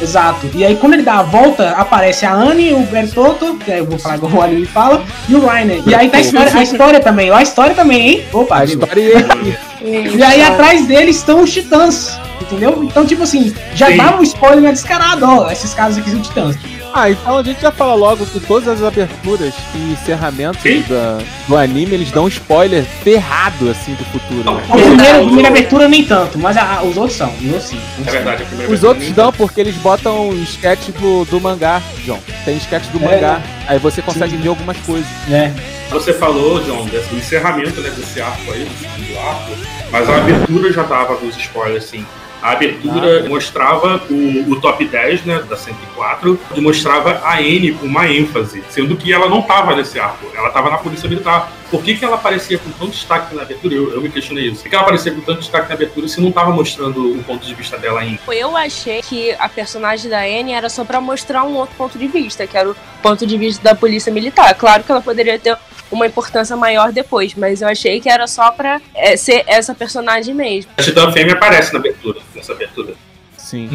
Exato. E aí, quando ele dá a volta, aparece a Anne, o Bertotto, que aí eu vou falar igual o anime fala, e o Rainer. E aí tá a história, a história também. Ó, a história também, hein? Opa, A história E aí, atrás dele estão os titãs. Entendeu? Então, tipo assim, já Sim. dava um spoiler né, descarado, ó. Esses caras aqui são titãs. Ah, então a gente já fala logo que todas as aberturas e encerramentos Sim. da- do anime, eles dão um spoiler ferrado, assim, do futuro. Né? A primeira, a primeira abertura nem tanto, mas a- a- os outros são. Os outros sim. É verdade, a primeira Os outros dão porque eles botam sketch do, do mangá, John. Tem sketch do É, mangá. Aí você consegue ver algumas coisas. É. Você falou, John, desse encerramento né, desse arco aí, do segundo arco, mas a abertura já dava alguns spoilers, assim. A abertura mostrava o, o top 10, né, da 104, e mostrava a N com uma ênfase, sendo que ela não estava nesse arco, ela estava na Polícia Militar. Por que, que ela aparecia com tanto destaque na abertura? Eu, eu me questionei isso. Por que, que ela aparecia com tanto destaque na abertura se não estava mostrando o ponto de vista dela ainda? Eu achei que a personagem da Anne era só pra mostrar um outro ponto de vista, que era o ponto de vista da polícia militar. Claro que ela poderia ter uma importância maior depois, mas eu achei que era só pra é, ser essa personagem mesmo. A Titã Fêmea aparece na abertura, nessa abertura. Sim.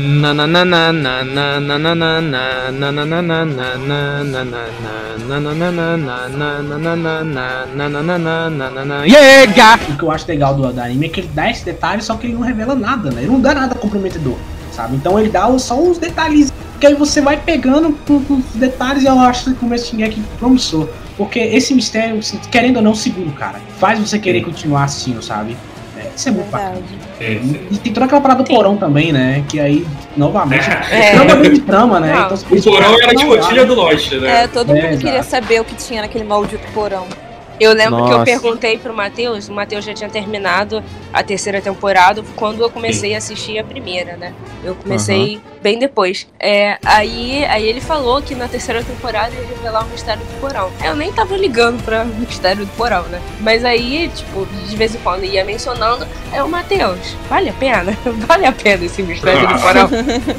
Yeah! O que eu acho legal do, do anime é que ele dá esse detalhe, só que ele não revela nada, né? Ele não dá nada comprometedor, sabe? Então ele dá só uns detalhes, que aí você vai pegando os detalhes e eu acho que começo a promissor. Porque esse mistério, querendo ou não, segura o cara. Faz você querer continuar assistindo, sabe? É, isso é muito bacana. É. E tem toda aquela parada do porão também, né? Que aí, novamente, É. trama dentro de trama, né? Não. Então, O porão era a escotilha do Lost, É, né? todo É, mundo exato. queria saber o que tinha naquele maldito porão. Eu lembro que eu Nossa. perguntei pro Matheus, o Matheus já tinha terminado a terceira temporada quando eu comecei a assistir a primeira, né? Eu comecei bem depois. É, aí, aí ele falou que na terceira temporada ia revelar o mistério do porão. Eu nem tava ligando pra mistério do porão, né? Mas aí, tipo, de vez em quando ia mencionando, é o Matheus, vale a pena? Vale a pena esse mistério do porão?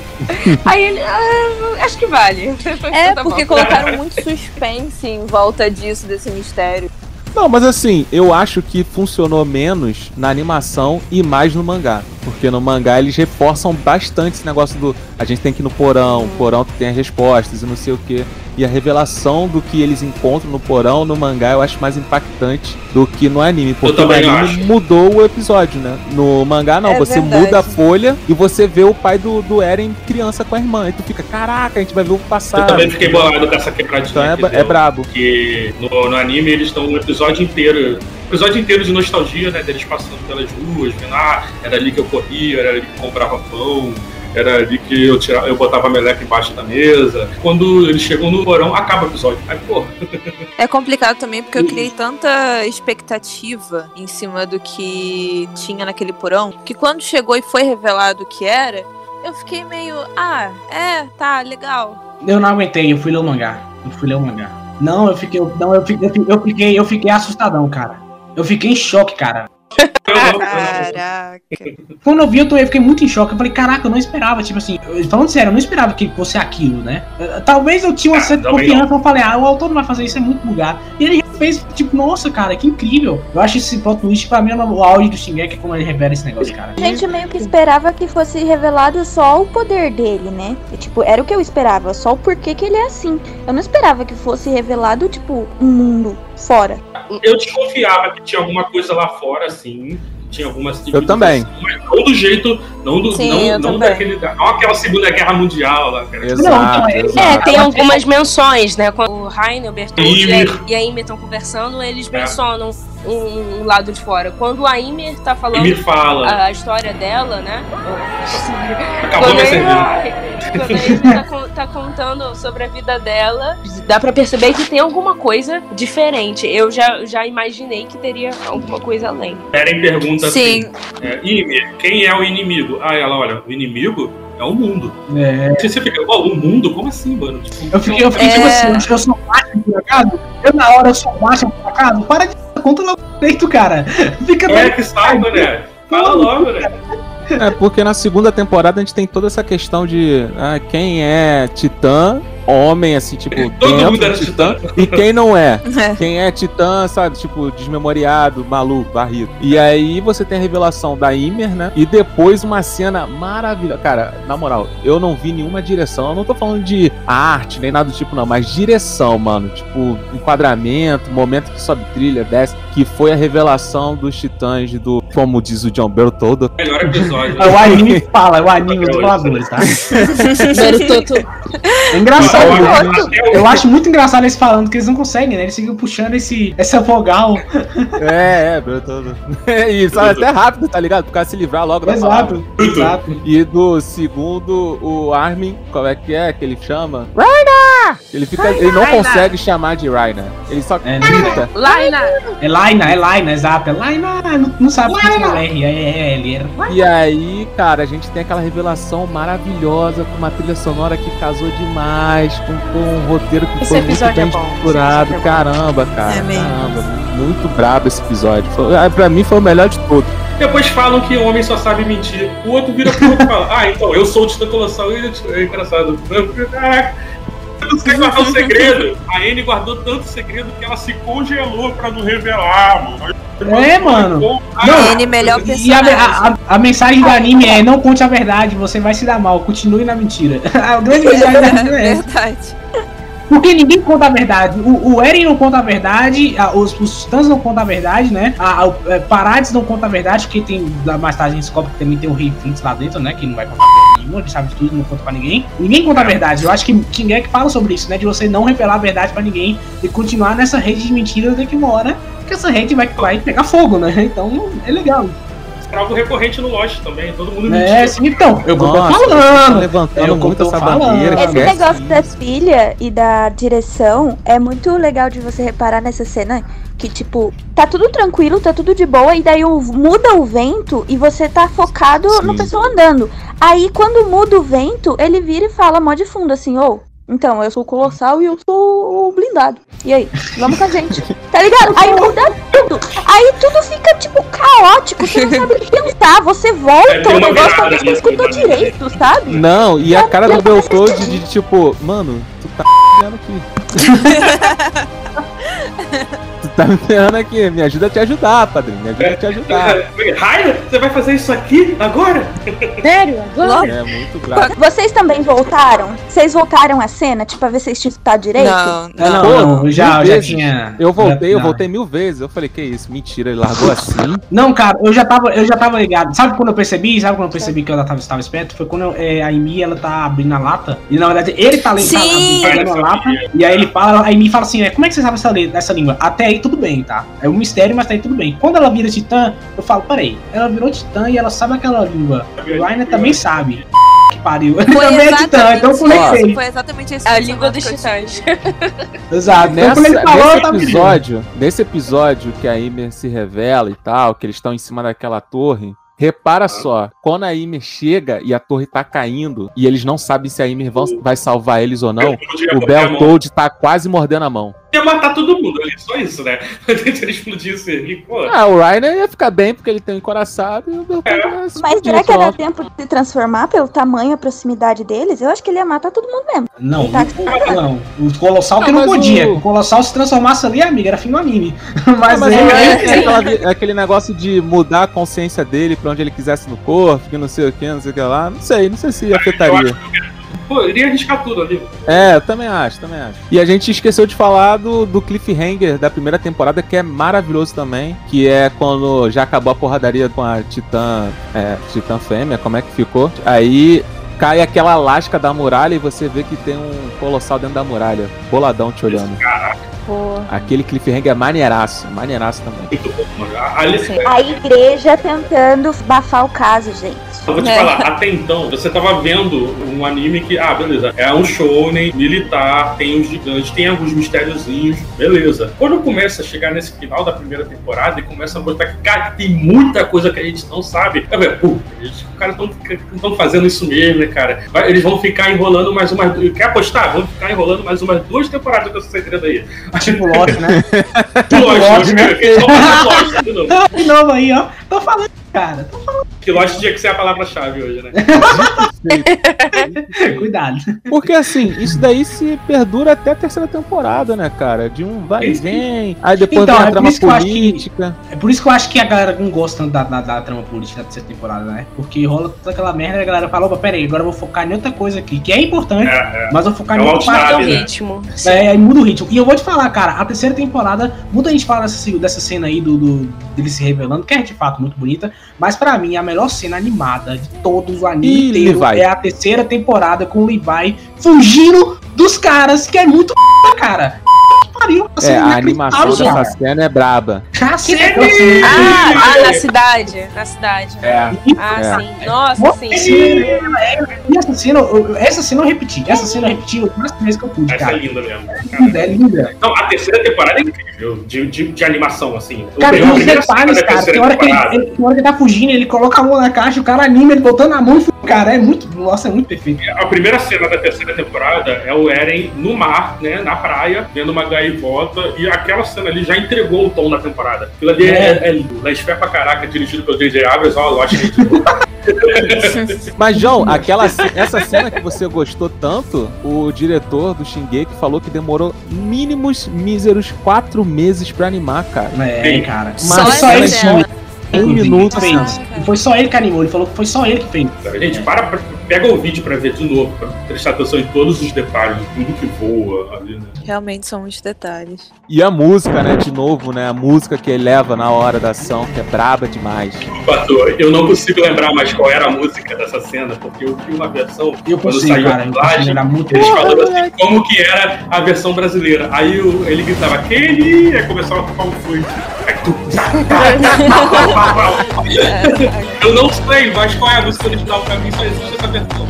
aí ele, ah, acho que vale. É, Tá porque bom. colocaram muito suspense em volta disso, desse mistério. Não, mas assim, eu acho que funcionou menos na animação e mais no mangá. Porque no mangá eles reforçam bastante esse negócio do a gente tem que ir no porão, o porão que tem as respostas e não sei o que. E a revelação do que eles encontram no porão, no mangá, eu acho mais impactante do que no anime. Porque no anime acho. mudou o episódio, né? No mangá não, É você verdade. muda a folha e você vê o pai do, do Eren criança com a irmã. E tu fica, caraca, a gente vai ver o Eu passado. também fiquei bolado com essa quebradinha. Então é, que é brabo. Porque no, no anime eles estão um episódio inteiro. Episódio inteiro de nostalgia, né? Deles passando pelas ruas, vendo, ah, era ali que eu corria, era ali que eu comprava pão, era ali que eu, tirava, eu botava a meleca embaixo da mesa. Quando eles chegam no porão, acaba o episódio. Aí, pô, É complicado também porque eu criei tanta expectativa em cima do que tinha naquele porão que quando chegou e foi revelado o que era, eu fiquei meio, ah, é, tá, legal. Eu não aguentei, eu fui ler o mangá. Eu fui ler o mangá. Não, eu fiquei. Não, eu fiquei, eu fiquei, eu fiquei, eu fiquei assustadão, cara. Eu fiquei em choque, cara. Caraca. Quando eu vi, eu, tô- eu fiquei muito em choque. Eu falei, caraca, eu não esperava. Tipo assim, falando sério, eu não esperava que fosse aquilo, né? Talvez eu tinha uma certa também confiança. Eu falei, ah, o autor não vai fazer isso, é muito bugado. E ele fez, tipo, nossa, cara, que incrível. Eu acho esse plot twist, pra mim, é o auge do Shingeki, como ele revela esse negócio, cara. A gente meio que esperava que fosse revelado só o poder dele, né? E, tipo, era o que eu esperava, só o porquê que ele é assim. Eu não esperava que fosse revelado, tipo, um mundo fora. Eu desconfiava que tinha alguma coisa lá fora, assim. Tinha algumas Eu também. Mas não do jeito. Não, do, Sim, não, não também. daquele. Não aquela Segunda Guerra Mundial lá, cara. Exato, É, exato. tem algumas menções, né? Quando o Rainer, o Bertold e a, Ymir. a Ymir estão conversando, eles É. mencionam um, um lado de fora. Quando a Ymir tá falando Ymir fala. a, a história dela, né? Acabou quando cerveja. quando ele tá, con- tá contando sobre a vida dela, dá pra perceber que tem alguma coisa diferente. Eu já, já imaginei que teria alguma coisa além. Eren pergunta Sim. assim: é, Ymir, quem é o inimigo? Ah, ela, olha, o inimigo é o mundo. É. Você você fica, ó, o mundo? Como assim, mano? Tipo, Eu fiquei, eu fiquei tipo É. assim, eu sou macho por acaso? Eu na hora eu sou macho por acaso? Para de conta logo peito, cara. Fica é que sabe, né? Fala logo, né? É, porque na segunda temporada a gente tem toda essa questão de ah, quem é titã, homem, assim, tipo, Todo dentro mundo era titã, titã. e quem não é. É. Quem é titã, sabe, tipo, desmemoriado, maluco, barrido. E aí você tem a revelação da Ymir, né? E depois uma cena maravilhosa. Cara, na moral, eu não vi nenhuma direção. Eu não tô falando de arte, nem nada do tipo, não, mas direção, mano. Tipo, enquadramento, momento que sobe trilha, desce, que foi a revelação dos titãs do, como diz o John Bertoldo, Melhor episódio. É o anime que fala, é o anime dos faladores, tá? É engraçado, O- Eu acho muito engraçado eles falando que eles não conseguem, né? Eles ficam puxando esse, essa vogal. É, é, e sabe, até rápido, tá ligado? Pro cara se livrar logo da palavra. Exato, exato. E do segundo, o Armin, como é que é que ele chama? Ele, fica, ele não consegue chamar de Rainer. Ele só É, grita. Laina! É Laina, é Laina, exato. É Laina, não, não sabe o que é R, é, é, ele era. E aí, cara, a gente tem aquela revelação maravilhosa com uma trilha sonora que casou demais, com, com um roteiro que Esse foi muito bem é estruturado. é. Caramba, cara. É mesmo. Caramba, muito brabo esse episódio. Foi, ah, pra mim foi o melhor de todos. Depois falam que o homem só sabe mentir. O outro vira pro outro e fala: Ah, então, eu sou o Titã Colossal. E é engraçado. Caraca, não sei guardar o segredo. A Anne guardou tanto segredo que ela se congelou pra não revelar, mano. É, mano. Não, N melhor E a, a, a- a mensagem do anime é: não conte a verdade, você vai se dar mal, continue na mentira. A grande mensagem do anime é essa. Verdade. Porque ninguém conta a verdade. O, o Eren não conta a verdade, a- os, os Titãs não contam a verdade, né? A, a, é, Parades não conta a verdade, porque tem. Mais tarde gente descobre que também tem o Rei Fritz lá dentro, né? Que não vai contar nenhuma, ele sabe de tudo, não conta pra ninguém. Ninguém conta a verdade. Eu acho que Shingeki fala sobre isso, né? De você não revelar a verdade pra ninguém e continuar nessa rede de mentiras até que uma hora que essa rede vai, vai pegar fogo, né? Então é legal. Algo recorrente no Lost também. Todo mundo É, sim, então. Eu tô Nossa, você tá falando. levantando É muito essa falando. bandeira. Esse negócio da trilha e da direção é muito legal de você reparar nessa cena. Que, tipo, tá tudo tranquilo, tá tudo de boa, e daí o- muda o vento e você tá focado no Sim. pessoal andando. Aí, quando muda o vento, ele vira e fala mó de fundo assim, ô. Então, eu sou o Colossal e eu sou o blindado. E aí? Vamos com a gente. Tá ligado? Aí muda tudo. Aí tudo fica, tipo, caótico. Você não sabe o que pensar. Você É, volta o negócio talvez não escutou direito, sabe? Não, e a cara do Belcode de tipo, mano, tu tá aqui. tu tá me ferrando aqui, me ajuda a te ajudar, padrinho, me ajuda a te ajudar. Raio, você vai fazer isso aqui agora? Sério? Agora? É muito bravo. Vocês também voltaram? Vocês voltaram a cena, tipo, pra ver se está direito? Não, Não, não, Pô, não, já, já vezes. tinha. Eu voltei, eu voltei mil vezes. Eu falei, que isso? Mentira, ele largou assim. Não, cara, eu já tava, eu já tava ligado. Sabe quando eu percebi? Sabe quando eu percebi que ela tava, estava esperto? Foi quando eu- é, a Amy, ela tá abrindo a lata. E na verdade, ele tá lendo, tá abrindo a lata. E aí ele fala, a Amy fala assim, é, como é que você sabe essa, essa língua? Até aí tudo bem, tá? É um mistério, mas até aí tudo bem. Quando ela vira titã, eu falo, peraí, ela virou titã e ela sabe aquela língua. O Rainer também sabe. Que pariu. Foi também é titã, então conectei. isso. Foi exatamente esse A língua dos titãs. Exato. Então quando Nessa, ele falou, eu nesse tava episódio, nesse episódio que a Ymir se revela e tal, que eles estão em cima daquela torre, repara só, quando a Ymir chega e a torre tá caindo e eles não sabem se a Ymir vai salvar eles ou não, o. Beltold tá quase mordendo a mão. Ia matar todo mundo ali, só isso, né? Se ele explodisse ali, pô. Ah, o Rainer ia ficar bem porque ele tem um encoraçado e o ia Mas será que ia dar pronto. tempo de se transformar pelo tamanho e a proximidade deles? Eu acho que ele ia matar todo mundo mesmo. Não, tá o, não. O Colossal que Não, não mas podia. o- O Colossal se transformasse ali, amiga, era fim do anime. Mas, Ah, mas é, ele é- tem aquela vi- aquele negócio de mudar a consciência dele pra onde ele quisesse no corpo, que não sei o que, não sei o que lá. Não sei, não sei se afetaria. Pô, eu iria arriscar tudo ali. É, eu também acho, também acho. E a gente esqueceu de falar do, do cliffhanger da primeira temporada, que é maravilhoso também, que é quando já acabou a porradaria com a Titã, é, Titã Fêmea, como é que ficou? Aí cai aquela lasca da muralha e você vê que tem um colossal dentro da muralha, boladão te olhando. Pô. Aquele cliffhanger é maneiraço, maneiraço também. A igreja tentando bafar o caso, gente. Eu vou te É. falar, até então, você tava vendo um anime que, ah, beleza, é um shounen militar, tem os gigantes, tem alguns mistériozinhos, beleza. Quando começa a chegar nesse final da primeira temporada e começa a mostrar que, cara, tem muita coisa que a gente não sabe, eu falei, pô, os caras estão fazendo isso mesmo, né, cara? Vai- eles vão ficar enrolando mais umas. Quer apostar? Vão ficar enrolando mais umas duas temporadas com essa segredo aí. Tipo Lost, né? Que Lost, Lost, né? né? Lost de novo. De novo aí, ó. Tô falando, cara. Tô falando. Que Lost tinha que ser a palavra-chave hoje, né? Cuidado. Porque assim, isso daí se perdura até a terceira temporada, né, cara? De um vai e vem, aí depois Então, vem é a por trama isso que política. É por isso que eu acho que a galera não gosta da, da, da trama política da terceira temporada, né? Porque rola toda aquela merda e a galera fala, opa, peraí, agora eu vou focar em outra coisa aqui, que é importante, É, é. mas eu vou focar É em outra parte. né? ritmo. É, aí muda o ritmo. E eu vou te falar, cara, a terceira temporada, muita gente fala dessa, dessa cena aí do, do- dele se revelando, que é de fato muito bonita, mas pra mim a melhor cena animada de todos o anime Ih, inteiro Levi. é a terceira temporada com o Levi fugindo dos caras, que é muito cara. Pariu, É, a animação dessa cara. cena é braba. Cacete! Ah, ah, na cidade. Na cidade. É. Ah, É. sim. Nossa, sim. E essa cena, eu- essa cena eu repeti. Essa cena eu repeti umas vezes que eu pude, Essa é cara. linda mesmo. Linda, é linda. Não, a terceira temporada é incrível, de, de, de animação, assim. Cara, tem uns detalhes, cara. Tem hora, que ele, ele- tem hora que ele tá fugindo, ele coloca a mão na caixa, o cara anima ele botando a mão e Cara, é muito. Nossa, é muito perfeito. A primeira cena da terceira temporada é o Eren no mar, né, na praia, vendo uma gaivota, e aquela cena ali já entregou o tom da temporada. Aquilo ali é, é, lindo. Na esfera pra caraca, dirigido pelo J.J. Abrams, ó, eu acho que Mas, João, aquela, essa cena que você gostou tanto, o diretor do Shingeki falou que demorou mínimos, míseros quatro meses pra animar, cara. É, cara. Mas Mas só ele só. Um minuto, fez. E foi só ele que animou. Ele falou que foi só ele que fez. Gente, para, pra- pega o vídeo pra ver de novo, pra prestar atenção em todos os detalhes, tudo que voa ali, né? Realmente são muitos detalhes. E a música, né, de novo, né? A música que eleva na hora da ação, que é braba demais. Pato, eu não consigo lembrar mais qual era a música dessa cena, porque eu vi uma versão Eu quando consigo, saiu cara, a dublagem, eles falaram assim, como que era a versão brasileira. Aí ele gritava, Kenny! Aí começava a tocar um funk. Aí tu- Eu não sei, mas qual é a música original pra mim? Só existe essa versão.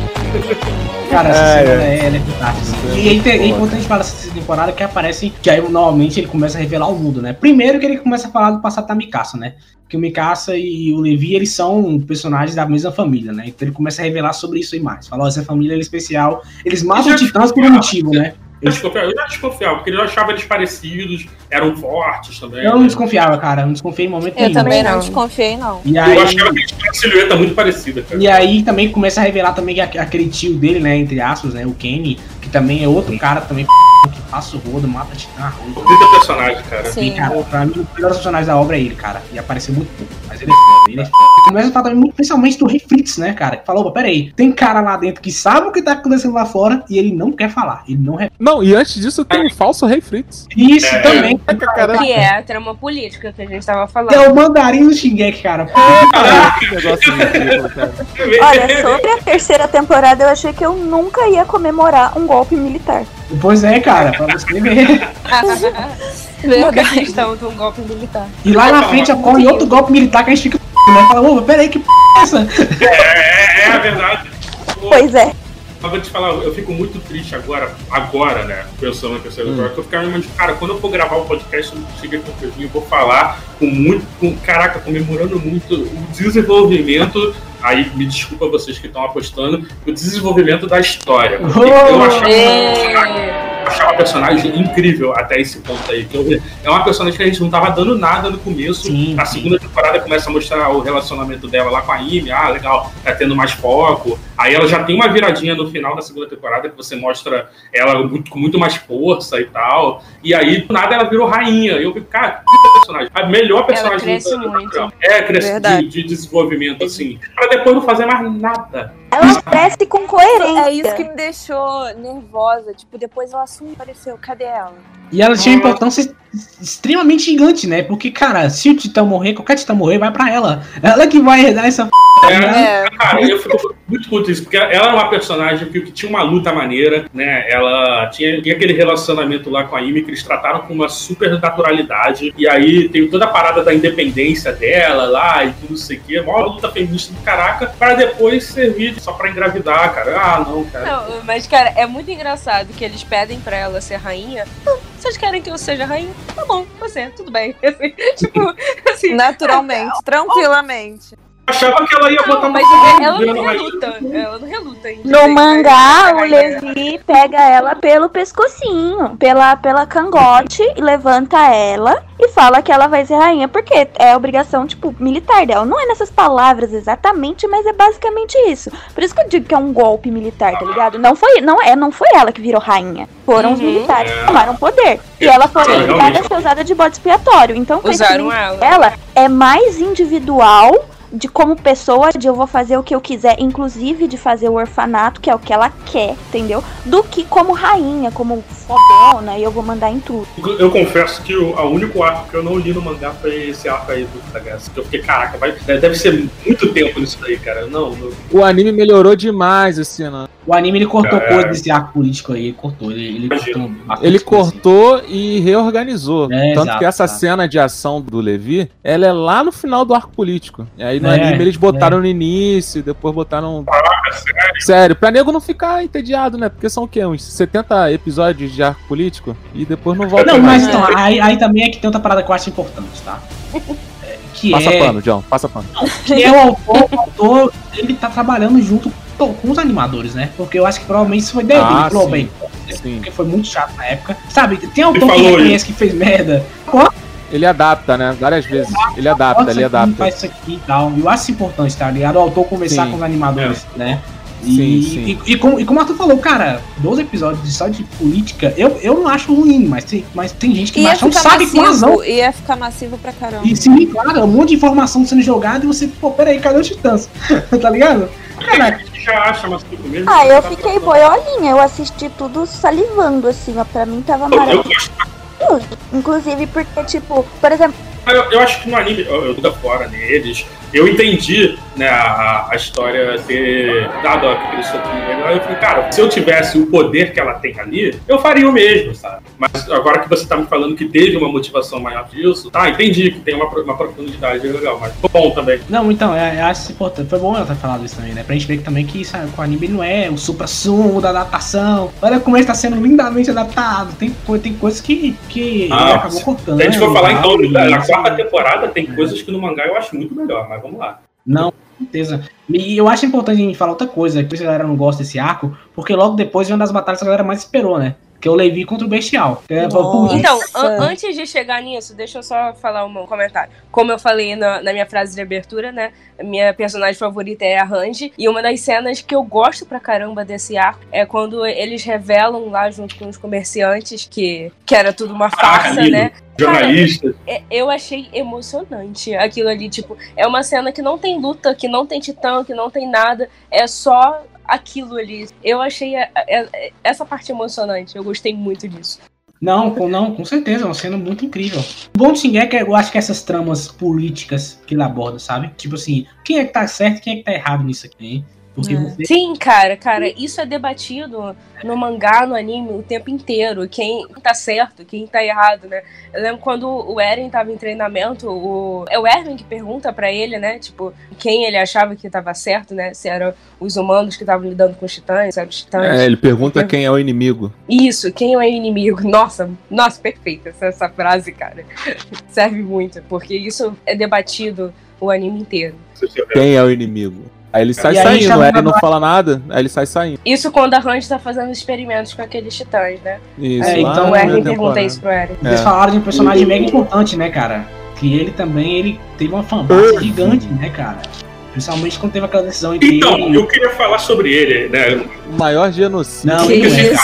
Cara, essa É, cena é. é, é fantástica. E é importante falar dessa temporada que aparece, que aí normalmente ele começa a revelar o mundo, né? Primeiro que ele começa a falar do passado da Mikasa, né? Que o Mikasa e o Levi, eles são personagens da mesma família, né? Então ele começa a revelar sobre isso aí mais. Fala, ó, essa família é especial. Eles matam já titãs por um motivo, né? Eu desconfiava, eu já desconfiava, porque eu achava eles parecidos, eram fortes também. Eu não desconfiava, cara. Eu não desconfiei em momento Eu nenhum. também não desconfiei, não. E Eu aí, achava que eles tinham uma silhueta muito parecida, cara. e aí também começa a revelar também que aque- aquele tio dele, né? Entre aspas, né? O Kenny, que também é outro cara também que passa o rodo, mata titã. rodo. Puta personagem, cara. E, cara, pra mim, o melhor personagem da obra é ele, cara. E apareceu muito pouco. Mas ele é foda, ele é foda. E começa a falar também muito, principalmente do Rei Fritz, né, cara? Que falou, opa, peraí, tem cara lá dentro que sabe o que tá acontecendo lá fora e ele não quer falar. Ele não revela. Não, e antes disso tem o falso Rei Fritz. Isso É. também. Que é a trama política que a gente tava falando. É o mandarim do Shingeki, cara. que negócio ridículo, cara. Olha, sobre a terceira temporada, eu achei que eu nunca ia comemorar um golpe militar. Pois é, cara, questão de um golpe militar. E lá na frente ocorre outro golpe militar que a gente fica, né? Fala, opa, peraí, que p é essa? É, é, é a verdade. Pois é. Mas vou te falar, eu fico muito triste agora, agora, né? Pensando na terceira temporada, que eu ficava imaginando, cara, quando eu for gravar o podcast, eu cheguei com o Pedrinho, eu vou falar com muito, com, caraca, comemorando muito o desenvolvimento. Aí, me desculpa vocês que estão apostando, o desenvolvimento da história. Porque eu achava. É. achava a personagem incrível até esse ponto aí. Que é uma personagem que a gente não tava dando nada no começo. Na segunda temporada começa a mostrar o relacionamento dela lá com a Amy. Ah, legal, tá tendo mais foco. Aí ela já tem uma viradinha no final da segunda temporada que você mostra ela muito- com muito mais força e tal. E aí, do nada, ela virou rainha. E eu fico, cara, que personagem. A melhor personagem cresce do- muito. É, cresce de, de desenvolvimento, assim. Pra depois não fazer mais nada. Ela cresce com coerência. É isso que me deixou nervosa. Tipo, depois ela sumiu, apareceu. Cadê ela? E ela tinha uma importância extremamente gigante, né? Porque, cara, se o Titã morrer, qualquer Titã morrer, vai pra ela. Ela que vai herdar essa f... tá? É, cara, eu fico muito puto isso, porque ela era uma personagem que, que tinha uma luta maneira, né? Ela tinha, tinha aquele relacionamento lá com a Amy que eles trataram com uma super naturalidade. E aí tem toda a parada da independência dela lá e tudo isso aqui. A maior luta feminista do caraca, para depois servir só pra engravidar, cara. Ah, não, cara. Não, mas, cara, é muito engraçado que eles pedem pra ela ser rainha. Vocês querem que eu seja rainha? Tá bom, você, tudo bem. Assim, tipo, assim. Naturalmente, tranquilamente. Achava que ela ia botar Não, uma mas foto ela não reluta. Ela não reluta dizer No mangá, o. Levi pega ela pelo pescocinho, pela, pela cangote, e levanta ela e fala que ela vai ser rainha, porque é obrigação, tipo, militar dela. Não é nessas palavras exatamente, mas é basicamente isso. Por isso que eu digo que é um golpe militar, tá ligado? Não foi, não é, não foi ela que virou rainha. Foram os Uhum. militares É. que tomaram poder. E ela foi obrigada a ser usada de bode expiatório. Então, Usaram ela. dela é mais individual de como pessoa, de eu vou fazer o que eu quiser, inclusive de fazer o orfanato, que é o que ela quer, entendeu? Do que como rainha, como fodona, e eu vou mandar em tudo. Eu confesso que o a único arco que eu não li no mangá foi esse arco aí do. Que eu fiquei, caraca, vai, deve ser muito tempo nisso daí, cara. Não, não. O anime melhorou demais esse ano. O anime ele cortou É. coisa desse arco político aí, ele cortou. Ele, ele cortou Ele cortou e reorganizou. É, Tanto exato, que essa exato. cena de ação do Levi, ela é lá no final do arco político. E aí no É, anime eles botaram no início, depois botaram. sério? Sério, pra nego não ficar entediado, né? Porque são o quê? Uns 70 episódios de arco político? E depois não volta Não, mais. mas então, aí, aí também é que tem outra parada que eu acho importante, tá? É, que Passa é, pano, John, passa pano. que é o autor, o autor, ele tá trabalhando junto com os animadores, né? Porque eu acho que provavelmente isso foi dele, Ah, ele falou bem, Sim. porque foi muito chato na época. Sabe, tem Ele autor que falou reconhece que fez merda. Ele adapta, né? Várias vezes. Ele adapta, ele isso aqui, adapta. faz isso aqui e tal. Eu acho importante, tá ligado? O autor conversar Sim. com os animadores, né? E, Sim, sim. E, e como, e como o Arthur falou, cara, 12 episódios só de política, eu, eu não acho ruim, mas tem, mas tem gente que ficar sabe com razão. ia ficar massivo pra caramba. E sim, claro, um monte de informação sendo jogada e você, pô, peraí, cadê os titãs? tá ligado? Caraca, já acha mesmo. Ah, eu fiquei boiolinha, eu assisti tudo salivando, assim, ó, pra mim tava maravilhoso. Inclusive porque, tipo, por exemplo, Eu, eu acho que no anime, eu, eu tô fora neles, eu entendi né, a, a história ter dado aquele nele. Aí eu falei, cara, se eu tivesse o poder que ela tem ali, eu faria o mesmo, sabe? Mas agora que você tá me falando que teve uma motivação maior disso, tá, entendi que tem uma, uma profundidade legal, mas foi bom também. Não, então, é, eu acho isso importante. Foi bom ela ter falado isso também, né? Pra gente ver que também que sabe, que o anime não é o supra-sumo da adaptação. Olha como ele tá sendo lindamente adaptado. Tem, tem coisas que, que Ah, acabou cortando. Se a gente for falar então e- da quarta temporada, tem coisas que no mangá eu acho muito melhor, mas vamos lá. Não, com certeza. E eu acho importante a gente falar outra coisa, que a galera não gosta desse arco, porque logo depois vem uma das batalhas que a galera mais esperou, né? Que é o Levi contra o Bestial. É, Então, an- antes de chegar nisso, deixa eu só falar um comentário. Como eu falei na, na minha frase de abertura, né? Minha personagem favorita é a Ranji. E uma das cenas que eu gosto pra caramba desse arco é quando eles revelam lá junto com os comerciantes que, que era tudo uma farsa, amigo, né? jornalista. É, eu achei emocionante aquilo ali. Tipo, é uma cena que não tem luta, que não tem titã, que não tem nada. É só aquilo ali. Eu achei a- a- essa parte emocionante. Eu gostei muito disso. Não, com, não, com certeza, é uma cena muito incrível. O bom de Shingeki é eu acho que essas tramas políticas que ele aborda, sabe? Tipo assim, quem é que tá certo e quem é que tá errado nisso aqui, hein? Porque você. Sim, cara, cara, isso é debatido no mangá, no anime, o tempo inteiro. Quem tá certo, quem tá errado, né? Eu lembro quando o Eren tava em treinamento, o... é o Eren que pergunta pra ele, né? Tipo, quem ele achava que tava certo, né? Se eram os humanos que estavam lidando com os titãs, se eram os titãs. É, ele pergunta quem é o inimigo. Isso, quem é o inimigo? Nossa, nossa, perfeita essa, essa frase, cara. Serve muito, porque isso é debatido o anime inteiro. Quem é o inimigo? Aí ele sai E saindo, o Eren não na- fala nada, aí ele sai saindo. Isso quando a Hans tá fazendo experimentos com aqueles titãs, né? Isso, É, então o Eren pergunta isso pro Eren. Eles É. falaram de um personagem mega importante, né, cara? Que ele também, ele teve uma fanbase gigante, né, cara? Principalmente quando teve aquela decisão entre Então, ele eu queria falar sobre ele, né? O maior genocídio. Não, Que ele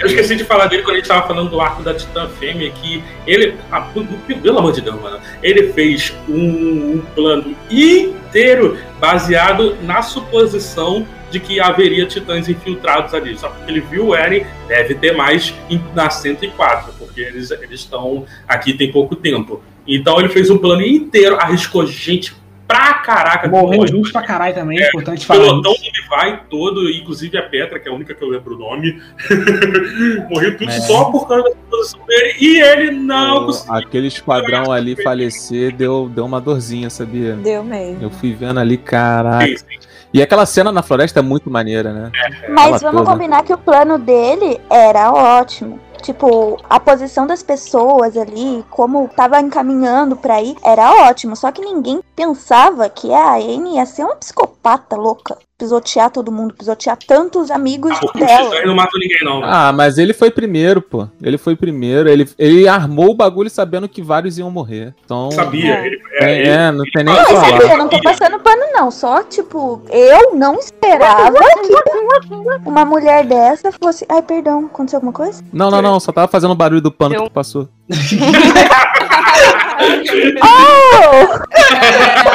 Eu esqueci de falar dele quando a gente tava falando do arco da Titã Fêmea, que ele, pu- pelo amor de Deus, mano, ele fez um, um plano inteiro baseado na suposição de que haveria titãs infiltrados ali. Só porque ele viu o Eren, deve ter mais na 104, porque eles estão aqui tem pouco tempo. Então ele fez um plano inteiro, arriscou gente pra caraca. Morreu gente pra caralho também, é importante falar pelotão isso. ele vai todo, inclusive a Petra, que é a única que eu lembro o nome, morreu tudo É. só por causa da posição dele e ele não O- conseguiu. Aquele esquadrão ali falecer deu, deu uma dorzinha, sabia? Deu mesmo. Eu fui vendo ali, caraca. Sim, sim. E aquela cena na floresta é muito maneira, né? Mas Ela vamos toda. combinar que o plano dele era ótimo. Tipo, a posição das pessoas ali, como tava encaminhando pra ir, era ótimo. Só que ninguém pensava que a Anne ia ser uma psicopata louca. Pisotear todo mundo, pisotear tantos amigos os dela. não ninguém, não. né? Ah, mas ele foi primeiro, pô. Ele foi primeiro. Ele, ele armou o bagulho sabendo que vários iam morrer. Então. Sabia. É. Ele, É, é, ele- é, não tem nem o Não, eu falar. não tô passando pano, não. Só, tipo, eu não esperava que uma mulher dessa fosse. Ai, perdão, aconteceu alguma coisa? Não, não, não. Só tava fazendo o barulho do pano Eu- que passou. Oh!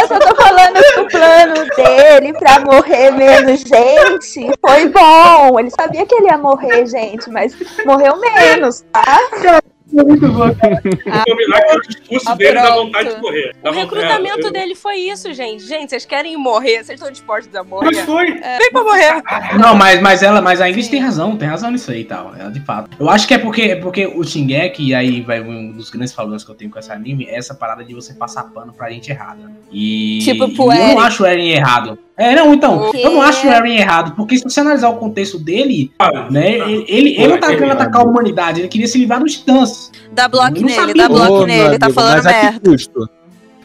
Eu só tô falando que o plano dele pra morrer menos gente foi bom. Ele sabia que ele ia morrer, gente, mas morreu menos, tá? Combinar que o discurso Ah, dele dá pronto. vontade de correr. Dá O recrutamento é, dele foi isso, gente. Gente, vocês querem morrer? Vocês estão dispostos a Mas morrer? foi. Vem pra morrer. Não, mas, mas ela, mas a Ingrid tem razão, tem razão nisso aí e tal. Ela de fato. Eu acho que é porque, é porque o Shingeki, e aí vai um dos grandes problemas que eu tenho com esse anime, é essa parada de você passar pano pra gente errada. E. Tipo pro e eu não acho o Eren errado. É, não, então, O quê? eu não acho o Eren errado, porque se você analisar o contexto dele, né, ele, ele, ele não tá é querendo atacar a humanidade, ele queria se livrar dos titãs. Dá bloco nele, sabia. dá bloco nele, tá falando mas a que merda. custo?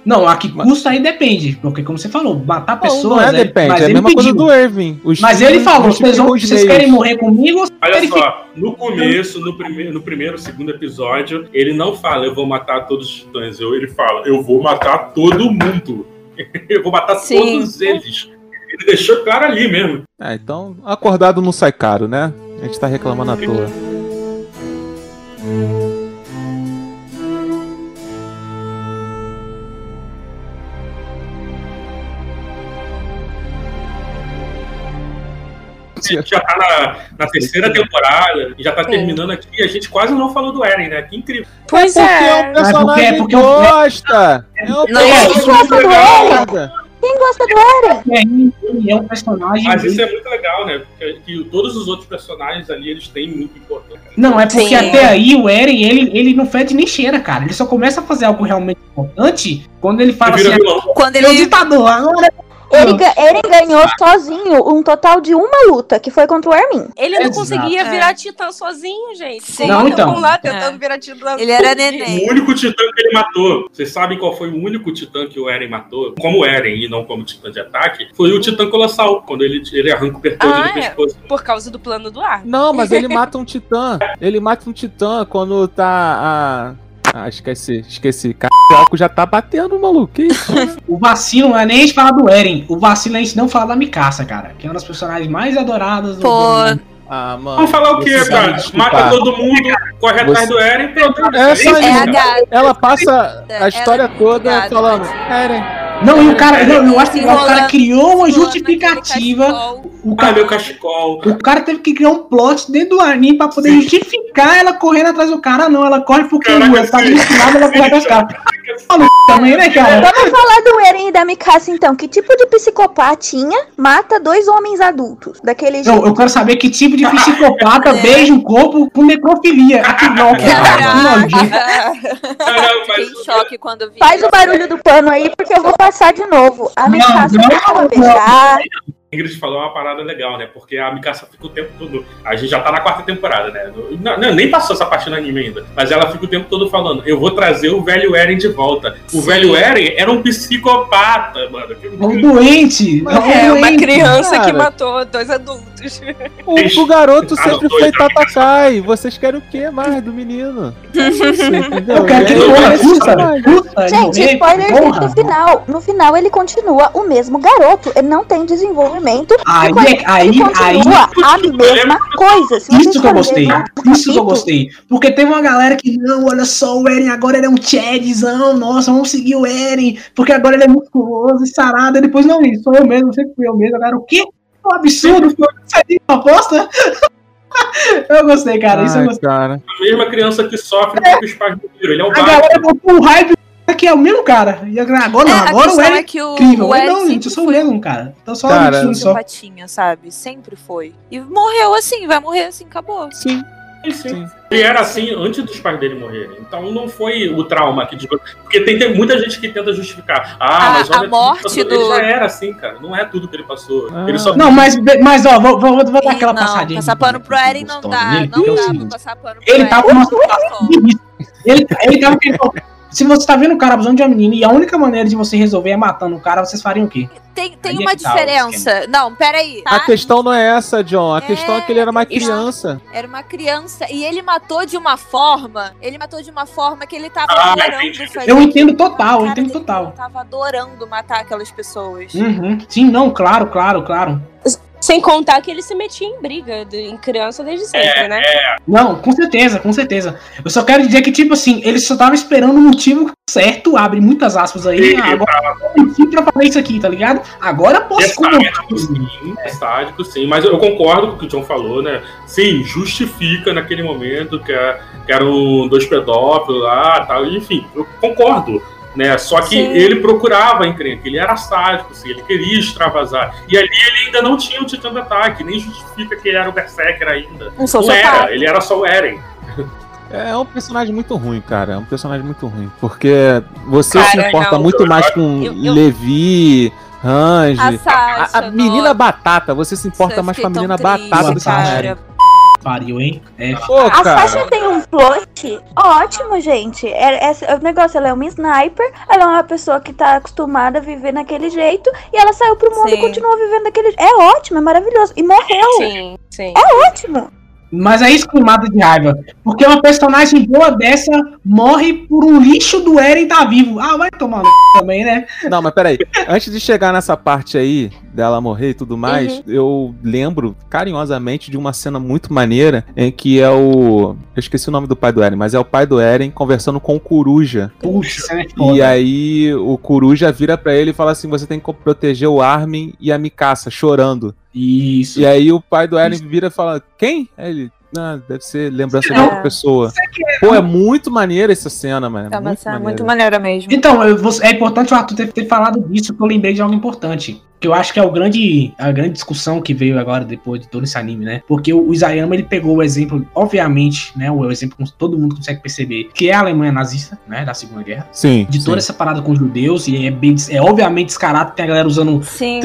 Não, a que custa aí depende, porque como você falou, matar pessoas. não é aí- depende. mas É a ele mesma coisa pediu. do Irving. Os Mas ele falou, vocês, vão, vocês querem morrer comigo? ou Olha só, no começo, no primeiro, no primeiro, segundo episódio, ele não fala, eu vou matar todos os titãs. Eu- Ele fala, eu vou matar todo mundo. eu vou matar Sim. todos eles. Ele deixou claro ali mesmo. Ah, então acordado não sai caro, né? A gente tá reclamando à toa. A gente já tá na, na terceira temporada, e já tá terminando aqui, e a gente quase não falou do Eren, né? Que incrível. Pois Porque é é. um personagem porque- porque gosta. É um Não, personagem gosta do gosta. Quem gosta do Eren? Ele ele é um personagem. Mas isso é muito legal, né? Porque que todos os outros personagens ali, eles têm muito importância. Não, é porque Sim. até aí o Eren, ele, ele não fede nem cheira, cara. Ele só começa a fazer algo realmente importante quando ele fala Ele assim, vilão. Quando ele é o ditador, agora Ele, ga- Eren ganhou sozinho um total de uma luta, que foi contra o Armin. Ele não Exato. conseguia É. virar titã sozinho, gente. Sim. Não, então. lá tentando É. virar titã. Ele era neném. O único titã que ele matou, vocês sabem qual foi o único titã que o Eren matou? Como Eren e não como titã de ataque, foi o titã colossal, quando ele, ele arranca o pertolho Ah, do é. pescoço. Por causa do plano do ar. Não, mas ele mata um titã. Ele mata um titã quando tá a. Ah, esqueci, esqueci. Caraca, já tá batendo, maluco. Que isso? o vacilo não é nem a gente falar do Eren. O vacilo é a gente não falar da Mikasa, cara. Que é uma das personagens mais adoradas do Pô. do mundo. Ah, mano. Vamos falar o quê, cara? Mata todo mundo, corre atrás Você- do Eren, pronto. É só isso, É cara. gata. Ela passa a história é toda falando. Eren. Não, e o cara, não, eu acho que o cara criou uma justificativa. O Ah, cara, meu cachecol. o cara teve que criar um plot dentro do anime pra poder Sim. justificar ela correndo atrás do cara. Não, ela corre porque Caraca, ela tá destinada, ela corre atrás do cara. Maluco também, né, cara? Vamos falar do Eren e da Mikasa, então. Que tipo de psicopatinha mata dois homens adultos? Daquele jeito. Eu, eu quero saber que tipo de psicopata É. beija um corpo com necrofilia. Aqui não, cara. Caraca. Caramba, Fiquei mas em choque quando vi. Faz o barulho do pano aí, porque eu vou passar de novo. A Mikasa não, ela não. beijar. Ingrid falou uma parada legal, né? Porque a Mikasa fica o tempo todo. A gente já tá na quarta temporada, né? Não, não, nem passou essa parte no anime ainda. Mas ela fica o tempo todo falando: eu vou trazer o velho Eren de volta. O Sim. velho Eren era um psicopata, mano. É um doente. É, um uma doente. criança que cara. matou dois adultos. O, o garoto sempre foi Tatakai. Vocês querem o que mais do menino? É? Eu quero que É ele morra, isso, custa, caralho. custa. Gente, spoiler porra. no final. No final ele continua o mesmo garoto. Ele não tem desenvolvimento. Aí, é- aí, ele aí, continua a mesma coisa. Se Isso que eu gostei. Isso que eu gostei. Porque teve uma galera que, não, olha só, o Eren agora ele é um Chadzão. Nossa, vamos seguir o Eren. Porque agora ele é musculoso e sarado. E depois, não, isso sou eu mesmo, sempre fui eu mesmo. Agora, o quê? É um absurdo. Foi sair de uma aposta. eu gostei, cara. Isso eu Ai, gostei. cara. A mesma criança que sofre porque os pais morreram. Ele é um A galera botou um hype que é o mesmo cara. E agora, agora não, É, agora o Eren é que o- incrível. o não, gente, eu sou o mesmo, cara. Então só Cara, um só. Simpatinha, sabe? Sempre foi. E morreu assim, vai morrer assim, acabou. Sim. Sim, sim. Ele era assim antes dos pais dele morrerem. Então não foi o trauma que. digo- Porque tem, tem muita gente que tenta justificar. Ah, A- mas olha a morte passou. do- Ele já era assim, cara. Não é tudo que ele passou. Ah. Ele só Não, mas, mas ó, vou, vou, vou dar aquela não, passadinha. passar pano pro Eren não dá, não dá pra passar pano pro Ele tava Não tem situação. Ele, ele tava querendo. Se você tá vendo o cara abusando de uma menina e a única maneira de você resolver é matando o cara, vocês fariam o quê? Tem, tem Aí é uma o diferença. Não, peraí. A Tá? questão não é essa, John. A questão é que ele era uma criança. Era uma criança e ele matou de uma forma. Ele matou de uma forma que ele tava Ah, adorando fazer. Eu entendo total, eu A entendo total. Ele tava adorando matar aquelas pessoas. Uhum. Sim, não, claro, claro, claro. Sem contar que ele se metia em briga de- em criança desde sempre, né? Não, com certeza, com certeza. Eu só quero dizer que, tipo assim, ele só tava esperando o motivo certo, abre muitas aspas aí. Sim, agora eu preciso pra fazer isso aqui, tá ligado? Agora eu posso É sádico, sim, é sádico, sim. Mas eu concordo com o que o John falou, né? Sim, justifica naquele momento que, é- que eram dois pedófilos lá tal. Enfim, eu concordo. Né? Só que Sim. ele procurava encrenca, ele era sádico, assim, ele queria extravasar. E ali ele ainda não tinha o Titã do Ataque, nem justifica que ele era o Berserker ainda. Um Não era, ele era só o Eren. É um personagem muito ruim, cara. É um personagem muito ruim. Porque você Cara, se importa não. muito mais com Eu- eu- Levi, Range. A Sasha, a, a menina batata, você se importa mais com a menina triste, batata do que com a. Pariu, hein? É, Pô, A cara. Sasha tem um plot ótimo, gente. É, é- o negócio, ela é uma sniper, ela é uma pessoa que tá acostumada a viver naquele jeito, e ela saiu pro mundo Sim. e continua vivendo daquele jeito. É ótimo, é maravilhoso. E morreu. Sim, sim. Ótimo. Mas é isso que me mata de raiva. Porque uma personagem boa dessa morre por um lixo do Eren tá vivo. Ah, vai tomar no c... também, né? Não, mas peraí. Antes de chegar nessa parte aí, dela morrer e tudo mais, Uhum. eu lembro carinhosamente de uma cena muito maneira em que é o. Eu esqueci o nome do pai do Eren, mas é o pai do Eren conversando com o Coruja. Puxa, é E aí o Coruja vira pra ele e fala assim: você tem que proteger o Armin e a Mikasa, chorando. Isso. E aí o pai do Eren vira e fala: Quem? Aí ele. Ah, deve ser lembrança de É. outra pessoa. Pô, é muito maneira essa cena, mano. É uma muito cena maneira. muito maneira mesmo. Então, eu vou- é importante o Arthur ter, ter falado disso, que eu lembrei de algo importante. Que eu acho que é o grande, a grande discussão que veio agora depois de todo esse anime, né? Porque o Isayama, ele pegou o exemplo, obviamente, né? O exemplo que todo mundo consegue perceber, que é a Alemanha nazista, né? Da Segunda Guerra. Sim. De toda sim. essa parada com os judeus, e é, bem, é obviamente descarado, tem a galera usando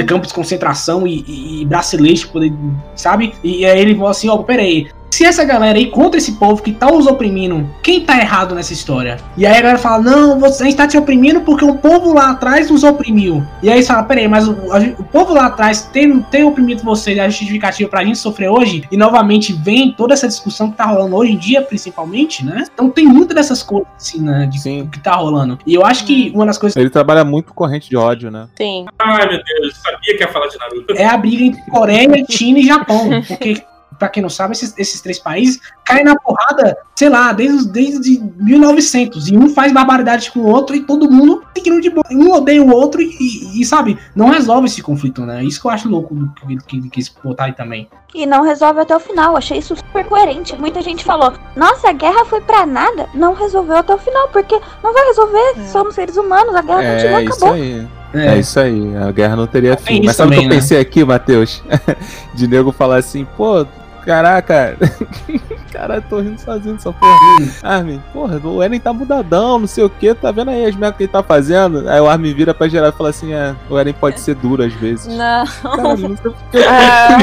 campos de concentração e, e, e bracelete, pra poder, sabe? E aí ele falou assim, ó, peraí, se essa galera aí contra esse povo que tá os oprimindo, quem tá errado nessa história? E aí a galera fala, não, você, a gente tá te oprimindo porque o povo lá atrás nos oprimiu. E aí você fala, peraí, mas o, o povo lá atrás tem, tem oprimido vocês, é a justificativa pra gente sofrer hoje? E novamente vem toda essa discussão que tá rolando hoje em dia, principalmente, né? Então tem muitas dessas coisas, assim, né, de Sim. que tá rolando. E eu acho que uma das coisas Ele trabalha muito corrente de ódio, né? Sim. Ai, meu Deus, sabia que ia falar de Naruto. é a briga entre Coreia, China e Japão. Porque, pra quem não sabe, esses, esses três países caem na porrada, sei lá, desde, desde 1900. E um faz barbaridade com o outro e todo mundo seguindo de boa. Um odeia o outro e, e, sabe, não resolve esse conflito, né? Isso que eu acho louco do que ele que, quis botar aí também. E não resolve até o final. Achei isso super coerente. Muita gente falou: Nossa, a guerra foi pra nada. Não resolveu até o final, porque não vai resolver. Somos seres humanos, a guerra continua, É isso acabou. aí. É. isso aí, a guerra não teria fim. isso Mas sabe o que eu né? pensei aqui, Matheus? De nego falar assim, pô, Caraca. Caralho, tô rindo sozinho dessa porra. Armin, porra, o Eren tá mudadão, não sei o que, tá vendo aí as merdas que ele tá fazendo? Aí o Armin vira pra geral e fala assim: é, o Eren pode ser duro às vezes. Não. Caralho, não sei porque. Ah,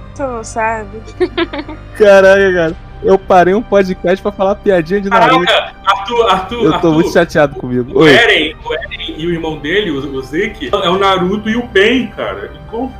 tu não sabe. Caraca, cara. Eu parei um podcast pra falar piadinha de Naruto. Caraca, Arthur, Arthur, Eu tô Arthur, muito chateado comigo. O Oi. Eren, o Eren e o irmão dele, o, o Zeke, é o Naruto e o Pen, cara. Igual-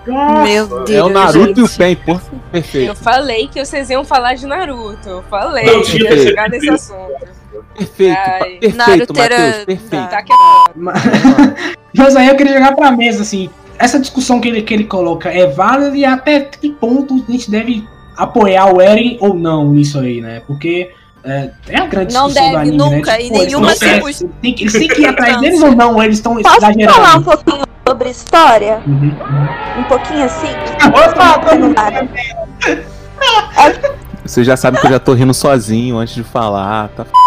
Meu Nossa. É o Naruto gente. e o Pen, por... Eu perfeito. falei que vocês iam falar de Naruto. Eu falei Não, que tinha ia que- chegar nesse assunto. Perfeito, Ai, perfeito, Naruteira- Matheus, perfeito. Tá é. Mas aí eu queria jogar pra mesa, assim, essa discussão que ele, que ele coloca é válida e até que ponto a gente deve apoiar o Eren ou não nisso aí, né? Porque é, é a grande Não discussão do deve anime, nunca, né? em Tipo, eles nenhuma circunstância. eles têm que- Eles têm que ir atrás deles ou não? Eles estão Posso exagerando? falar um pouquinho sobre história? Uhum. Um pouquinho assim? Você já sabe que eu já tô rindo sozinho antes de falar, tá? Na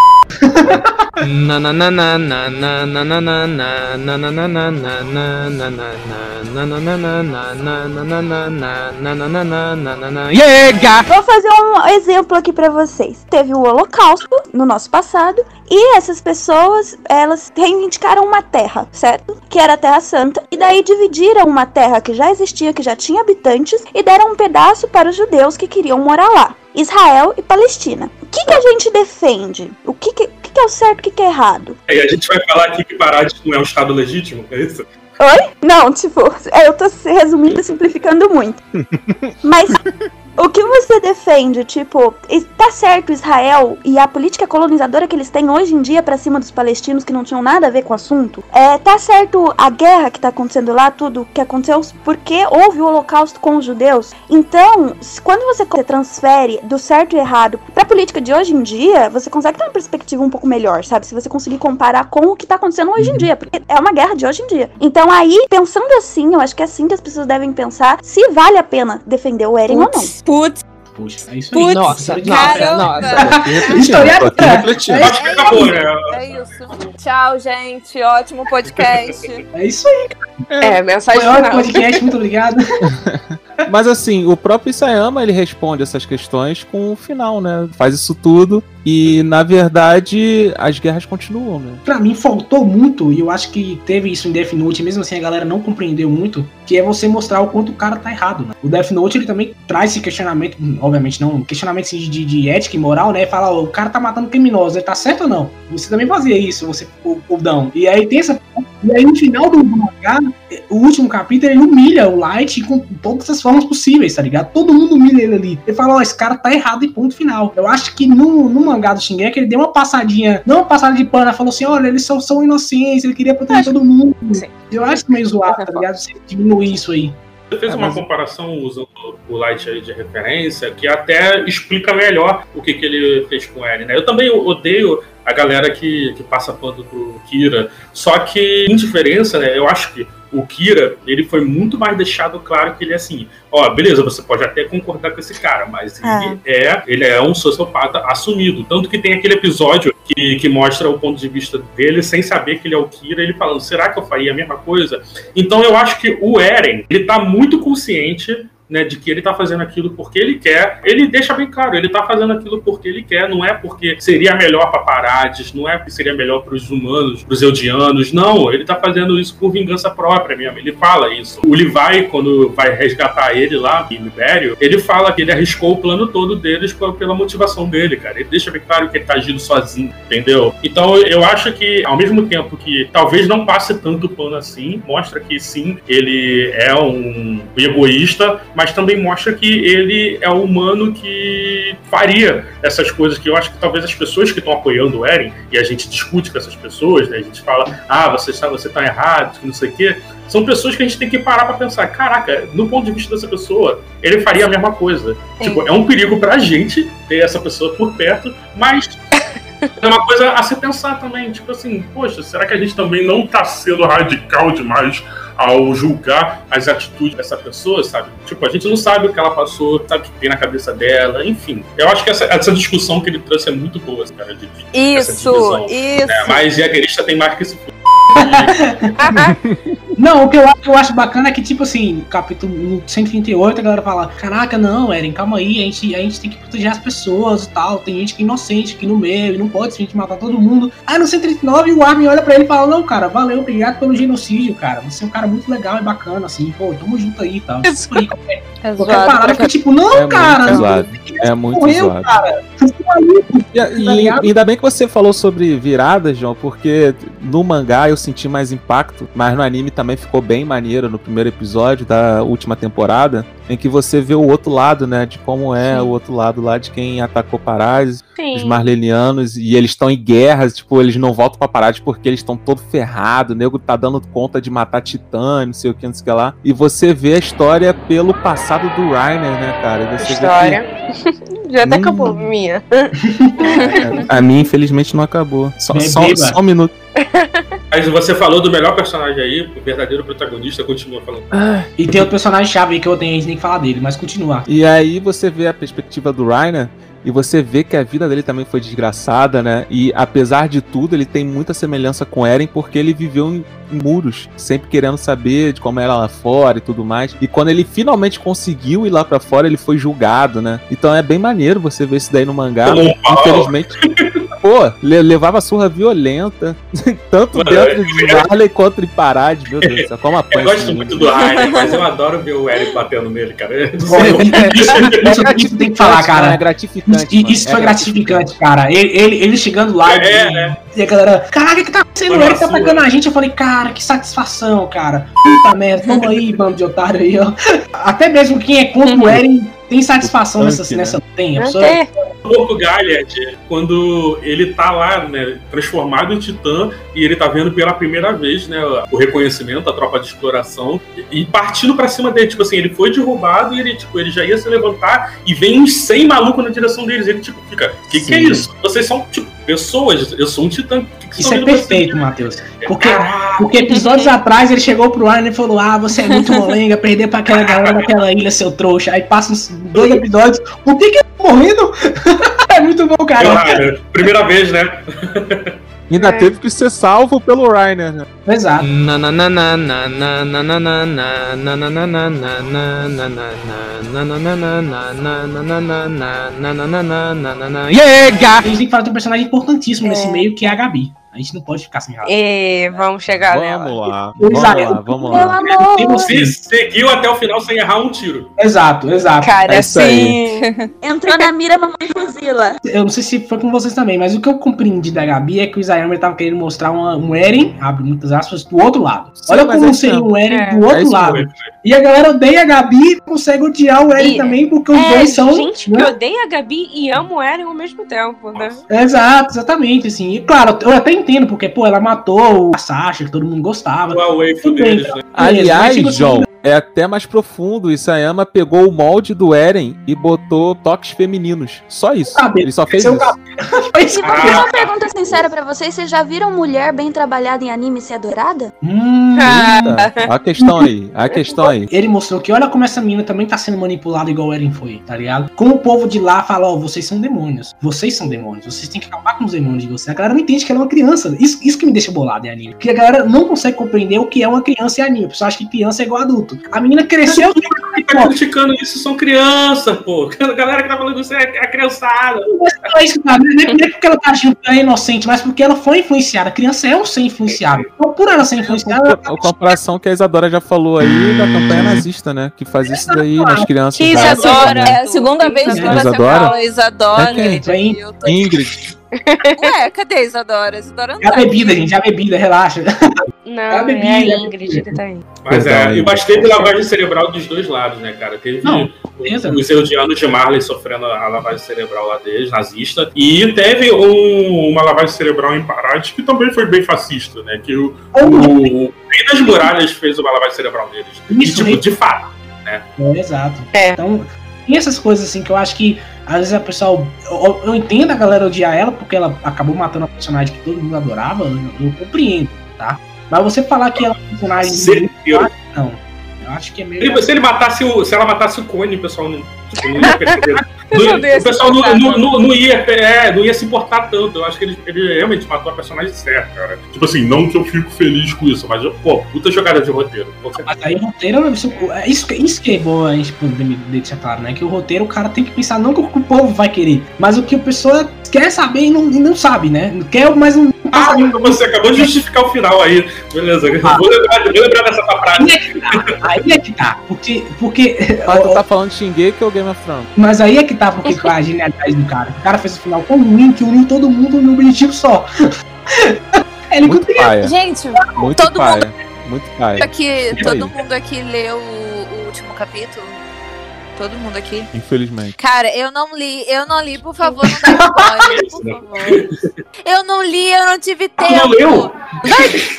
Vou fazer um exemplo aqui para vocês. Teve o Holocausto no nosso passado e essas pessoas, elas reivindicaram uma terra, certo? Que era a Terra Santa. E daí dividiram uma terra que já existia, que já tinha habitantes, e deram um pedaço para os judeus que queriam morar lá. Israel e Palestina. O que, que a gente defende? O que, que, que que é o certo e o que, que é errado? E a gente vai falar aqui que Pará não é um estado legítimo, é isso? Oi? Não, tipo, é, eu tô se- resumindo e simplificando muito. Mas o que você defende, tipo, tá certo Israel e a política colonizadora que eles têm hoje em dia pra cima dos palestinos que não tinham nada a ver com o assunto? É, tá certo a guerra que tá acontecendo lá, tudo que aconteceu, porque houve o holocausto com os judeus? Então, quando você transfere do certo e errado pra política de hoje em dia, você consegue ter uma perspectiva um pouco melhor, sabe? Se você conseguir comparar com o que tá acontecendo hoje em dia, porque é uma guerra de hoje em dia. Então aí, pensando assim, eu acho que é assim que as pessoas devem pensar se vale a pena defender o Eren ou não. Putz, Puxa, é isso aí. Putz, nossa, caramba. Refletindo. Acho que acabou, né? É isso. Tchau, gente. Ótimo podcast. É isso aí. É, mensagem Foi final. podcast, muito obrigado. Mas assim, o próprio Isayama ele responde essas questões com o final, né? Faz isso tudo e na verdade as guerras continuam, né? Pra mim faltou muito, e eu acho que teve isso em Death Note, mesmo assim a galera não compreendeu muito, que é você mostrar o quanto o cara tá errado, né? O Death Note ele também traz esse questionamento, obviamente não, questionamento assim, de, de ética e moral, né? Fala, ó, o cara tá matando criminosos, ele tá certo ou não? Você também fazia isso, você, o, o Dão. E aí tem essa. E aí no final do mangá, o último capítulo, ele humilha o Light com todas as formas possíveis, tá ligado? Todo mundo humilha ele ali. Ele fala, ó, esse cara tá errado e ponto final. Eu acho que no, no mangá do Shingeki, ele deu uma passadinha, não uma passada de pano, falou assim, olha, eles são, são inocentes, ele queria proteger todo mundo. Eu acho meio zoado, tá ligado? Você diminuir isso aí. Você fez uma comparação usando o Light aí de referência que até explica melhor o que, que ele fez com Eren, né? Eu também odeio a galera que, que passa pano pro Kira, só que, em diferença, né? Eu acho que o Kira, ele foi muito mais deixado claro que ele é assim, ó, beleza, você pode até concordar com esse cara, mas ele é, ele é um sociopata assumido. Tanto que tem aquele episódio que, que mostra o ponto de vista dele sem saber que ele é o Kira, ele falando, será que eu faria a mesma coisa? Então eu acho que o Eren, ele tá muito consciente né, de que ele tá fazendo aquilo porque ele quer. Ele deixa bem claro, ele tá fazendo aquilo porque ele quer, não é porque seria melhor para Parades, não é porque seria melhor para os humanos, para os Eldianos, não, ele tá fazendo isso por vingança própria mesmo. Ele fala isso. O Levi, quando vai resgatar ele lá em Libério, ele fala que ele arriscou o plano todo deles pela motivação dele, cara. Ele deixa bem claro que ele tá agindo sozinho, entendeu? Então eu acho que, ao mesmo tempo que talvez não passe tanto pano assim, mostra que sim, ele é um egoísta, mas também mostra que ele é o humano que faria essas coisas que eu acho que talvez as pessoas que estão apoiando o Eren, e a gente discute com essas pessoas, né? A gente fala, ah, você está, você tá errado, que não sei o quê. São pessoas que a gente tem que parar pra pensar, caraca, no ponto de vista dessa pessoa, ele faria a mesma coisa. Tipo, é um perigo pra gente ter essa pessoa por perto, mas é uma coisa a se pensar também. Tipo assim, poxa, será que a gente também não tá sendo radical demais ao julgar as atitudes dessa pessoa, sabe? Tipo, a gente não sabe o que ela passou, sabe o que tem na cabeça dela, enfim. Eu acho que essa, essa discussão que ele trouxe é muito boa, cara, de, de essa Isso, divisão. isso. É, mas Jaguerista tem mais que esse Não, o que eu, acho- eu acho bacana é que, tipo assim, no capítulo no 138, a galera fala: Caraca, não, Eren, calma aí, a gente, a gente tem que proteger as pessoas e tal. Tem gente que é inocente aqui no meio, não pode simplesmente matar todo mundo. Aí no 139, o Armin olha pra ele e fala: Não, cara, valeu, obrigado pelo genocídio, cara. Você é um cara muito legal e bacana, assim, pô, tamo junto aí e tal. Isso aí, qualquer, qualquer zoado parada fica tipo: Não, É cara, muito não, zoado. É muito morreu, zoado. cara. E, e- ainda bem que você falou sobre viradas, João, porque no mangá eu senti mais impacto, mas no anime também ficou bem maneiro no primeiro episódio da última temporada, em que você vê o outro lado, né, de como é o outro lado lá de quem atacou Parades, Sim. os Marlenianos, e eles estão em guerra, tipo, eles não voltam pra Parades porque eles estão todo ferrado, o nego tá dando conta de matar Titã, não sei o que, não sei o que lá, e você vê a história pelo passado do Rainer, né, cara, você História. Já até acabou minha. a minha, infelizmente, não acabou. Só, só, só um minuto. Mas você falou do melhor personagem aí, o verdadeiro protagonista, continua falando. E tem outro personagem chave aí que eu tenho, a gente que falar dele, mas continuar. E aí você vê a perspectiva do Rainer e você vê que a vida dele também foi desgraçada, né? E apesar de tudo, ele tem muita semelhança com Eren porque ele viveu em, muros, sempre querendo saber de como era lá fora e tudo mais. E quando ele finalmente conseguiu ir lá pra fora, ele foi julgado, né? Então é bem maneiro você ver isso daí no mangá. Infelizmente. Pô, le- levava surra violenta, tanto Mano, dentro de Marley quanto em Parade, meu Deus do céu, como Eu apanha gosto muito do Rainer, mas eu adoro ver o Eric batendo nele, cara. Eu não Bom, sei. isso, isso tem que falar, cara. É gratificante. Isso, mano, isso é foi gratificante, cara. Ele, ele, ele chegando lá É, e, é. e a galera, caraca, o que tá acontecendo? Foi Ele tá atacando a gente. Eu falei, cara, que satisfação, cara. Puta merda, toma aí, bando de otário aí, ó. Até mesmo quem é contra o Eren tem satisfação O nessa, tanque, nessa né? tem. A pessoa, tem. O Porco Galliard, quando ele tá lá, né, transformado em titã, e ele tá vendo pela primeira vez, né, o reconhecimento, a tropa de exploração, e partindo pra cima dele, tipo assim, ele foi derrubado e ele, tipo, ele já ia se levantar e vem uns 100 malucos na direção deles, ele, tipo, fica, que que é isso? Vocês são, tipo, pessoas, eu sou um titã, que que Isso é vendo vocês?" perfeito, Matheus. Porque, Caraca, porque episódios atrás ele chegou pro Arne e falou: Ah, você é muito molenga, perder pra aquela galera daquela ilha, seu trouxa. Aí passa uns dois episódios. Por que que morrendo. é muito bom, cara. Primeira vez, né? Ainda é. teve que ser salvo pelo Rainer, né? Exato. Yeah, Eles têm que falar de um personagem importantíssimo é. nesse meio, que é a Gabi. A gente não pode ficar sem ela. E vamos chegar Vamos nela. lá, Exato. vamos lá, vamos Meu lá. amor. Você. Se seguiu até o final sem errar um tiro. Exato, exato. Cara, É isso aí. assim. Entrou na mira, mamãe fuzila. Eu não sei se foi com vocês também, mas o que eu compreendi da Gabi é que o Isayama tava querendo mostrar uma- um Eren, abre muitas aspas, do outro lado. Sim, Olha é como isso seria um Eren É. do É outro isso lado. mesmo. E a galera odeia a Gabi e consegue odiar o Eren E- também, porque os É, dois são. gente que né? odeia a Gabi e ama o Eren ao mesmo tempo, né? Exato, exatamente, assim. E claro, eu até entendo, porque, pô, ela matou a Sasha, que todo mundo gostava. O Away deles, né? Aliás, tipo assim, João, é até mais profundo. O Isayama pegou o molde do Eren e botou toques femininos. Só isso. Cabelo. Ele só fez é isso. E vou fazer uma pergunta sincera pra vocês. Vocês já viram mulher bem trabalhada em anime ser adorada? Hum, Eita, a questão aí, a questão aí. Ele mostrou que olha como essa menina também tá sendo manipulada igual o Eren foi, tá ligado? Como o povo de lá fala, ó, vocês são demônios. Vocês são demônios. Vocês têm que acabar com os demônios de vocês. A galera não entende que ela é uma criança. Isso, isso que me deixa bolado em anime. Porque a galera não consegue compreender o que é uma criança em anime. O pessoal acha que criança é igual adulto. A menina cresceu. Quem tá criticando isso são crianças, pô. A galera que tá falando isso é a criançada. Não é isso, cara. Não é não é porque ela tá agindo que ela é inocente, mas porque ela foi influenciada. A criança é um ser influenciável. Então, por ela ser influenciada, ela A comparação que a Isadora já falou aí da campanha nazista, né? Que faz isso daí nas crianças. Que né? Isadora? É a segunda vez que É. você Isadora? fala Isadora. É tô- Ingrid. Ué, cadê a Isadora? Isadora não é a tá bebida, gente. É a bebida, relaxa. Não, É a é bebida, a é a Ingrid que tá aí. Mas é, e mas teve lavagem cerebral dos dois lados, né, cara? Teve Não, beleza. os eudianos de Marley sofrendo a lavagem cerebral lá deles, nazista. E teve um- uma lavagem cerebral em Parade que também foi bem fascista, né? Que o, o, o Rei das Muralhas fez uma lavagem cerebral deles. E, Isso, tipo, Rei- de fato. É, exato. É. Então, tem essas coisas assim que eu acho que às vezes a pessoa. Eu, eu entendo a galera odiar ela porque ela acabou matando a personagem que todo mundo adorava, eu, eu compreendo, tá? Mas você falar que ela é um personagem. Certeiro. Não. Eu acho que é meio. Ele- se ele matasse o. Se ela matasse o Cone, o pessoal não, tipo, não ia perceber. Não- o pessoal não, não, não- ia, é, não ia se importar tanto. Eu acho que ele, ele realmente matou a personagem certa, cara. Tipo assim, não que eu fico feliz com isso, mas, pô, puta jogada de roteiro. Mas aí o roteiro, isso, é isso, que- isso que é bom a gente poder deixar claro, né? Que o roteiro o cara tem que pensar não o que o povo vai querer, mas o que a pessoa quer saber e não, e não sabe, né? Não Quer, mas não. Ah, você acabou de justificar o final aí. Beleza, vou, lembrar, vou lembrar dessa tua frase. Aí é que tá, aí é que tá. Porque. porque Mas tu tá falando de Shingeki ou Game of Thrones? Mas aí é que tá porque a genialidade do cara. O cara fez o final tão ruim que uniu todo mundo num objetivo só. Ele Muito paia. Gente, Muito todo paia. mundo Muito paia. aqui, todo aí. mundo aqui leu o último capítulo. Todo mundo aqui. Infelizmente. Cara, eu não li, eu não li, por favor, não dá spoiler, por favor. Eu não li, eu não tive tempo. não leu?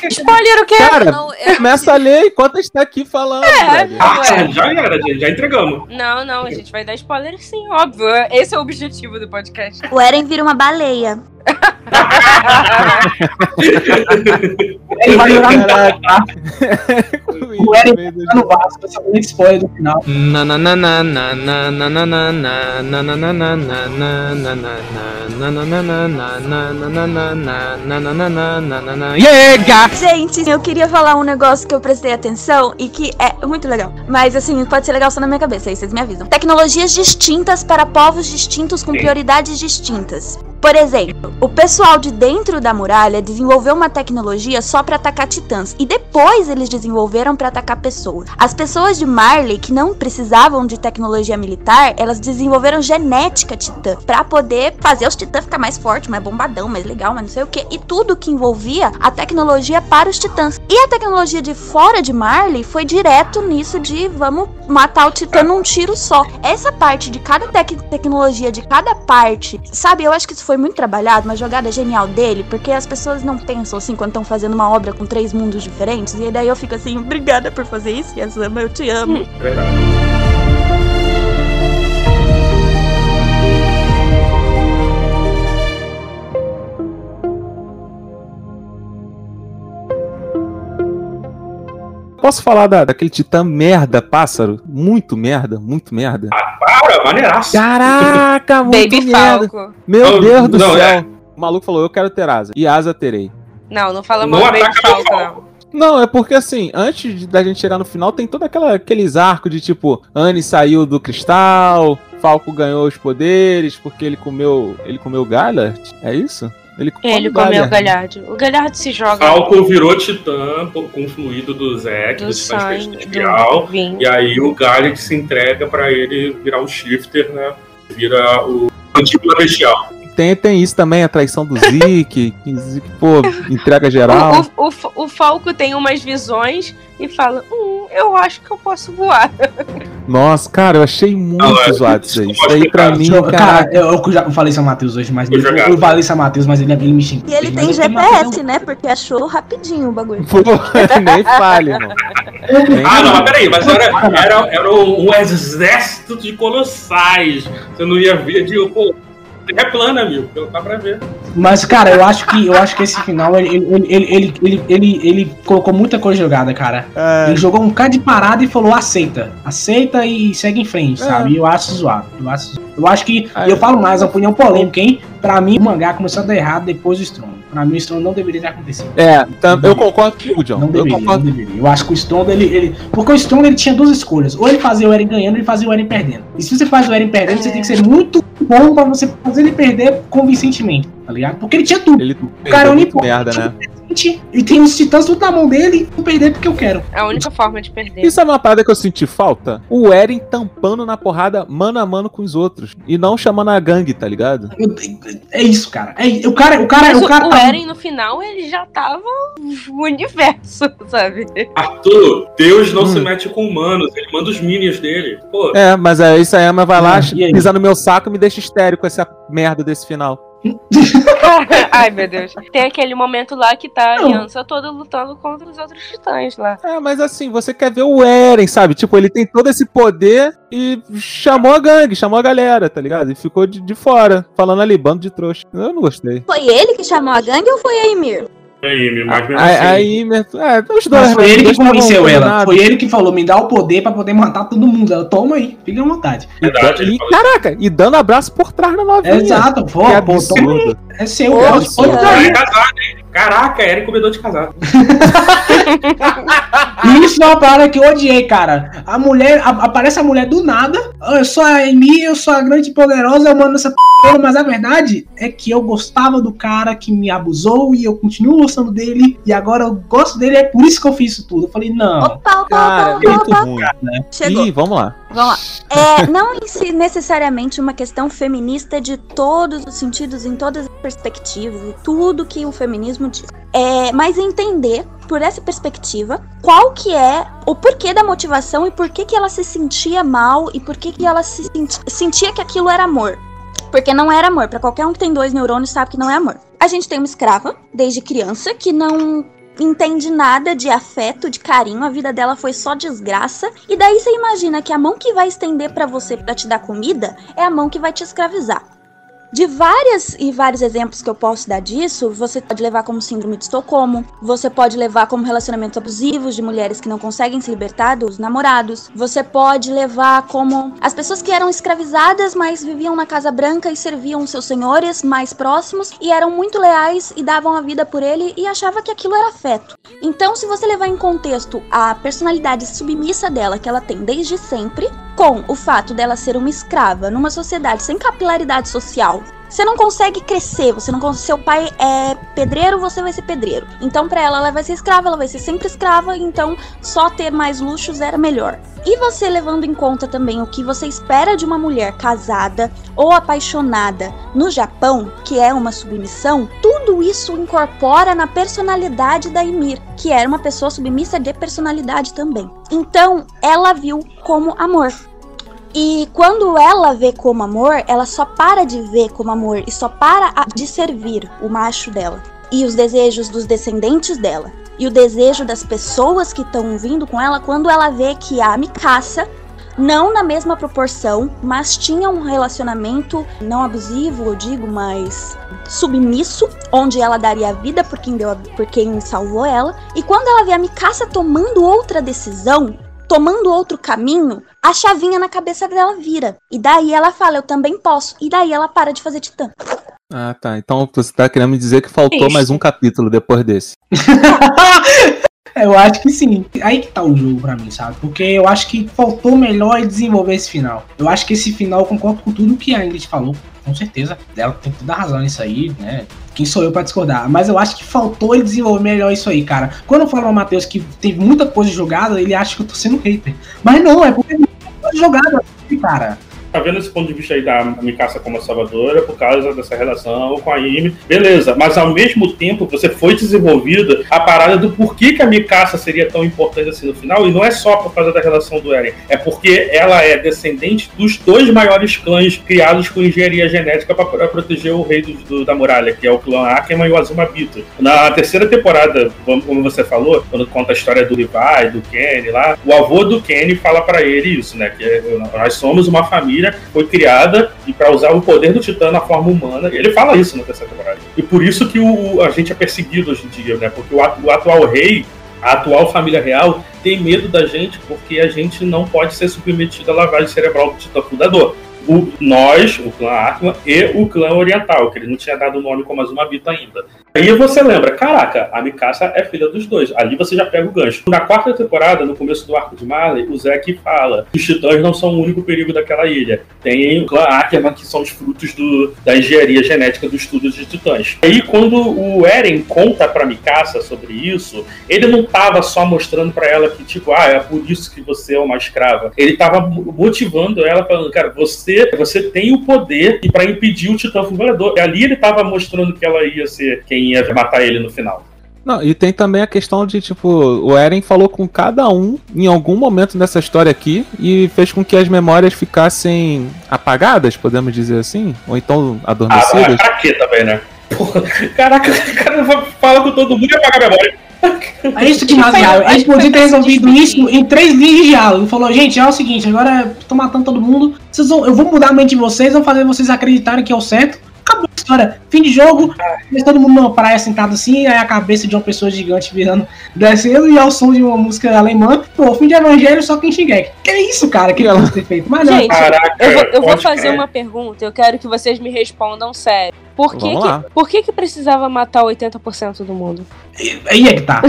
Spoiler o quê? Cara, Eu não- eu- começa a ler enquanto a gente tá aqui falando. É, velho. Ah, já era, já, já entregamos. Não, não, a gente vai dar spoiler sim, óbvio. Esse é o objetivo do podcast. O Eren vira uma baleia. Ele vai jogar no tá? O Eren tá no Vasco, essa muito spoiler do final. Yega! Gente, eu queria falar um negócio que eu prestei atenção e que é muito legal. Mas assim, pode ser legal só na minha cabeça, aí vocês me avisam. Tecnologias distintas para povos distintos com prioridades distintas. Por exemplo, o pessoal de dentro da muralha desenvolveu uma tecnologia só para atacar titãs e depois eles desenvolveram para atacar pessoas. As pessoas de Marley que não precisavam de tecnologia militar, elas desenvolveram genética titã para poder fazer os titãs ficar mais fortes, mais bombadão, mais legal, mas não sei o que. E tudo que envolvia a tecnologia para os titãs. E a tecnologia de fora de Marley foi direto nisso de vamos matar o titã num tiro só. Essa parte de cada tec- tecnologia, de cada parte, sabe? Eu acho que isso foi muito trabalhado, uma jogada genial dele, porque as pessoas não pensam assim quando estão fazendo uma obra com três mundos diferentes. E daí eu fico assim, obrigada por fazer isso, Yasama, eu te amo. Posso falar da, daquele titã merda, pássaro? Muito merda, muito merda. Para, maneiraço. Caraca, muito Baby merda. Falco. Meu Não, Deus do não, céu. é. O maluco falou, eu quero ter asa. E asa terei. Não, não fala mal do meu Falco, não. Não, é porque assim, antes de- da gente chegar no final, tem todo aquela, aqueles arcos de tipo, Anne saiu do cristal, Falco ganhou os poderes porque ele comeu. Ele comeu Gallard? É isso? Ele, Ele come comeu o. Galhardo. O Galhardo se joga. Falco virou titã com o fluido do Zek, Do do sangue, do. E aí o Gallic se entrega pra ele virar um shifter, né? Vira o Mantíbula Bestial. Tem, tem isso também, a traição do Zeke, que Zeke, pô, entrega geral. O, o, o, o Falco tem umas visões e fala: Hum, eu acho que eu posso voar. Nossa, cara, eu achei muito é, zoado isso aí. Isso aí pra mim, cara, cara. eu, eu já falei São Mateus hoje, mas eu, jogar. eu falei São Mateus, mas ele, ele me xingou. E ele tem GPS, né? Porque achou rapidinho o bagulho. Pô, nem irmão. Nem Ah, não, mas peraí, mas era, era, era um exército de colossais. Você não ia ver de. Pô, é plana, amigo, pelo dá pra ver. Mas, cara, eu acho que eu acho que esse final ele, ele, ele, ele, ele, ele, ele colocou muita coisa jogada, cara. É. Ele jogou um cara de parada e falou: aceita. Aceita e segue em frente, É. sabe? E eu acho zoado. Eu acho, eu acho que. É. e eu falo mais, é uma opinião polêmica, hein? Pra mim, o mangá começou a dar errado depois do Strong. Pra mim, o Strong não deveria ter acontecido. É, tam- eu concordo com o John. Não Eu deveria, não concordo. deveria. Eu acho que o Strong, ele, ele. Porque o Strong ele tinha duas escolhas. Ou ele fazia o Eren ganhando, ou ele fazia o Eren perdendo. E se você faz o Eren perdendo, você tem que ser muito bom pra você fazer ele perder convincentemente, tá ligado? Porque ele tinha tudo. Ele O cara é merda, né? E tem os titãs tudo na mão dele vou perder porque eu quero. É a única forma de perder. Isso é uma parada que eu senti falta? O Eren tampando na porrada mano a mano com os outros. E não chamando a gangue, tá ligado? É isso, cara. É, o cara, o cara, Mas o cara o, tá- Eren, no final, ele já tava no universo, sabe? Arthur, Deus não Hum. se mete com humanos, ele manda os minions dele. Pô, É, mas aí isso aí vai lá, Ah, e aí? pisa no meu saco e me deixa histérico com essa merda desse final. Ai, meu Deus. Tem aquele momento lá que tá a aliança toda lutando contra os outros titãs lá. É, mas assim, você quer ver o Eren, sabe? Tipo, ele tem todo esse poder e chamou a gangue, chamou a galera, tá ligado? E ficou de, de fora, falando ali, bando de trouxa. Eu não gostei. Foi ele que chamou a gangue ou foi a Ymir? Aí, mas mesmo Aí, assim- aí né, é, os dois. Mas foi ele que convenceu ela. Foi ele que falou: me dá o poder pra poder matar todo mundo. Ela, toma aí, fica à vontade. E, da- e, caraca, e dando abraço por trás na novinha. Exato, pô, pô, absurdo. É seu, Pô, É aí. casado, hein? Caraca, Eric comedor de casado. Isso é uma parada que eu odiei, cara. A mulher, a- aparece a mulher do nada. "Ah, Eu sou a Amy, eu sou a grande e poderosa, eu mando essa p, toda", mas a verdade é que eu gostava do cara que me abusou e eu continuo gostando dele. E agora eu gosto dele, é por isso que eu fiz isso tudo. Eu falei, não. Opa, opa, Cara, opa, muito opa. ruim. Chegou. Ih, vamos lá. Vamos lá. É, não em si necessariamente uma questão feminista de todos os sentidos, em todas as perspectivas e tudo que o feminismo diz. É, mas entender, por essa perspectiva, qual que é o porquê da motivação e por que, que ela se sentia mal e por que, que ela se senti- sentia que aquilo era amor. Porque não era amor. Pra qualquer um que tem dois neurônios sabe que não é amor. A gente tem uma escrava, desde criança, que não entende nada de afeto, de carinho, a vida dela foi só desgraça. E daí você imagina que a mão que vai estender pra você pra te dar comida é a mão que vai te escravizar. De várias e vários exemplos que eu posso dar disso, você pode levar como síndrome de Estocolmo, você pode levar como relacionamentos abusivos de mulheres que não conseguem se libertar dos namorados, você pode levar como as pessoas que eram escravizadas, mas viviam na Casa Branca e serviam seus senhores mais próximos e eram muito leais e davam a vida por ele e achava que aquilo era afeto. Então, se você levar em contexto a personalidade submissa dela que ela tem desde sempre, com o fato dela ser uma escrava numa sociedade sem capilaridade social, você não consegue crescer, você não consegue, seu pai é pedreiro, você vai ser pedreiro. Então para ela ela vai ser escrava, ela vai ser sempre escrava, então só ter mais luxos era melhor. E você levando em conta também o que você espera de uma mulher casada ou apaixonada no Japão, que é uma submissão, tudo isso incorpora na personalidade da Ymir, que era uma pessoa submissa de personalidade também. Então, ela viu como amor. E quando ela vê como amor, ela só para de ver como amor e só para de servir o macho dela e os desejos dos descendentes dela e o desejo das pessoas que estão vindo com ela quando ela vê que a Mikasa não na mesma proporção, mas tinha um relacionamento não abusivo, eu digo, mas submisso, onde ela daria a vida por quem deu a- por quem salvou ela. E quando ela vê a Mikasa tomando outra decisão, tomando outro caminho, a chavinha na cabeça dela vira. E daí ela fala, eu também posso. E daí ela para de fazer titã. Ah, tá. Então você tá querendo me dizer que faltou Isso. mais um capítulo depois desse. Eu acho que sim. Aí que tá o jogo pra mim, sabe? Porque eu acho que faltou melhor desenvolver esse final. Eu acho que esse final eu concordo com tudo que a Ingrid falou, com certeza. Ela tem toda a razão nisso aí, né? Quem sou eu pra discordar? Mas eu acho que faltou ele desenvolver melhor isso aí, cara. Quando eu falo ao Matheus que teve muita coisa jogada, ele acha que eu tô sendo hater. Mas não, é porque tem muita coisa jogada, cara. Tá vendo esse ponto de vista aí da Mikasa como a salvadora por causa dessa relação com a Amy. Beleza, mas ao mesmo tempo você foi desenvolvida a parada do porquê que a Mikasa seria tão importante assim no final, e não é só por causa da relação do Eren, é porque ela é descendente dos dois maiores clãs criados com engenharia genética para proteger o rei do, do- da muralha, que é o clã Ackerman e o Azumabito. Na terceira temporada, como como você falou, quando conta a história do Levi, do Kenny lá, o avô do Kenny fala para ele isso, né? Que é, nós somos uma família foi criada e para usar o poder do Titã na forma humana. Ele fala isso na terceira temporada. E por isso que o, a gente é perseguido hoje em dia, né? Porque o, o atual rei, a atual família real, tem medo da gente porque a gente não pode ser submetido à lavagem cerebral do Titã fundador. O, nós, o clã Atma e o clã Oriental, que ele não tinha dado o nome como Azumabito ainda. Aí você lembra, caraca, a Mikasa é filha dos dois. Ali você já pega o gancho. Na quarta temporada, no começo do arco de Marley, o Zack fala que os titãs não são o único perigo daquela ilha. Tem o clã Ackerman, que são os frutos do, da engenharia genética do estudo de titãs. Aí quando o Eren conta pra Mikasa sobre isso, ele não tava só mostrando pra ela que, tipo, ah, é por isso que você é uma escrava. Ele tava mo- motivando ela, falando, cara, você, você tem o poder e para impedir o titã fulgurador. E ali ele tava mostrando que ela ia ser quem ia matar ele no final. Não, e tem também a questão de, tipo, o Eren falou com cada um em algum momento dessa história aqui e fez com que as memórias ficassem apagadas, podemos dizer assim? Ou então Ah, adormecidas? pra quê também, né? Porra, caraca, o cara fala com todo mundo e apaga a memória. É isso que. A gente podia ter resolvido isso em três linhas de diálogo. Falou, gente, é o seguinte, agora eu tô matando todo mundo. Vocês vão, eu vou mudar a mente de vocês, vou fazer vocês acreditarem que é o certo. Acabou história. Fim de jogo, mas todo mundo numa praia sentado assim, aí a cabeça de uma pessoa gigante virando, descendo, e ao som de uma música alemã, pô, fim de evangelho só quem Shingeki. Que é isso, cara, que ela ter feito. Mas não, Gente, eu vou, eu vou fazer uma pergunta, eu quero que vocês me respondam sério. Por que, que, por que, que precisava matar 80% do mundo? aí é que tá.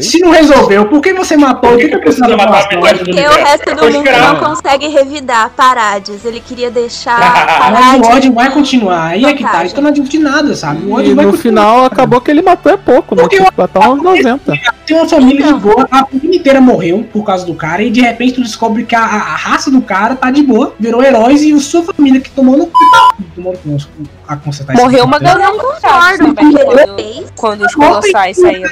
Se não resolveu, por que você matou? O que, que precisa matar Porque o resto do mundo não consegue revidar Parades. Ele queria deixar Mas Parades. o ódio vai continuar, aí é que tá. Então não adianta de nada, sabe? O ódio E vai no continuar. final acabou que ele matou é pouco, né? Tinha que matar uns 90. Tem uma família de boa, a família inteira morreu por causa do cara, e de repente tu descobre que a, a- raça do cara tá de boa, virou heróis, e a sua família que tomou no cu. Tomou no cu a isso. Morreu uma galera concordo também quando, quando os colossais saíram.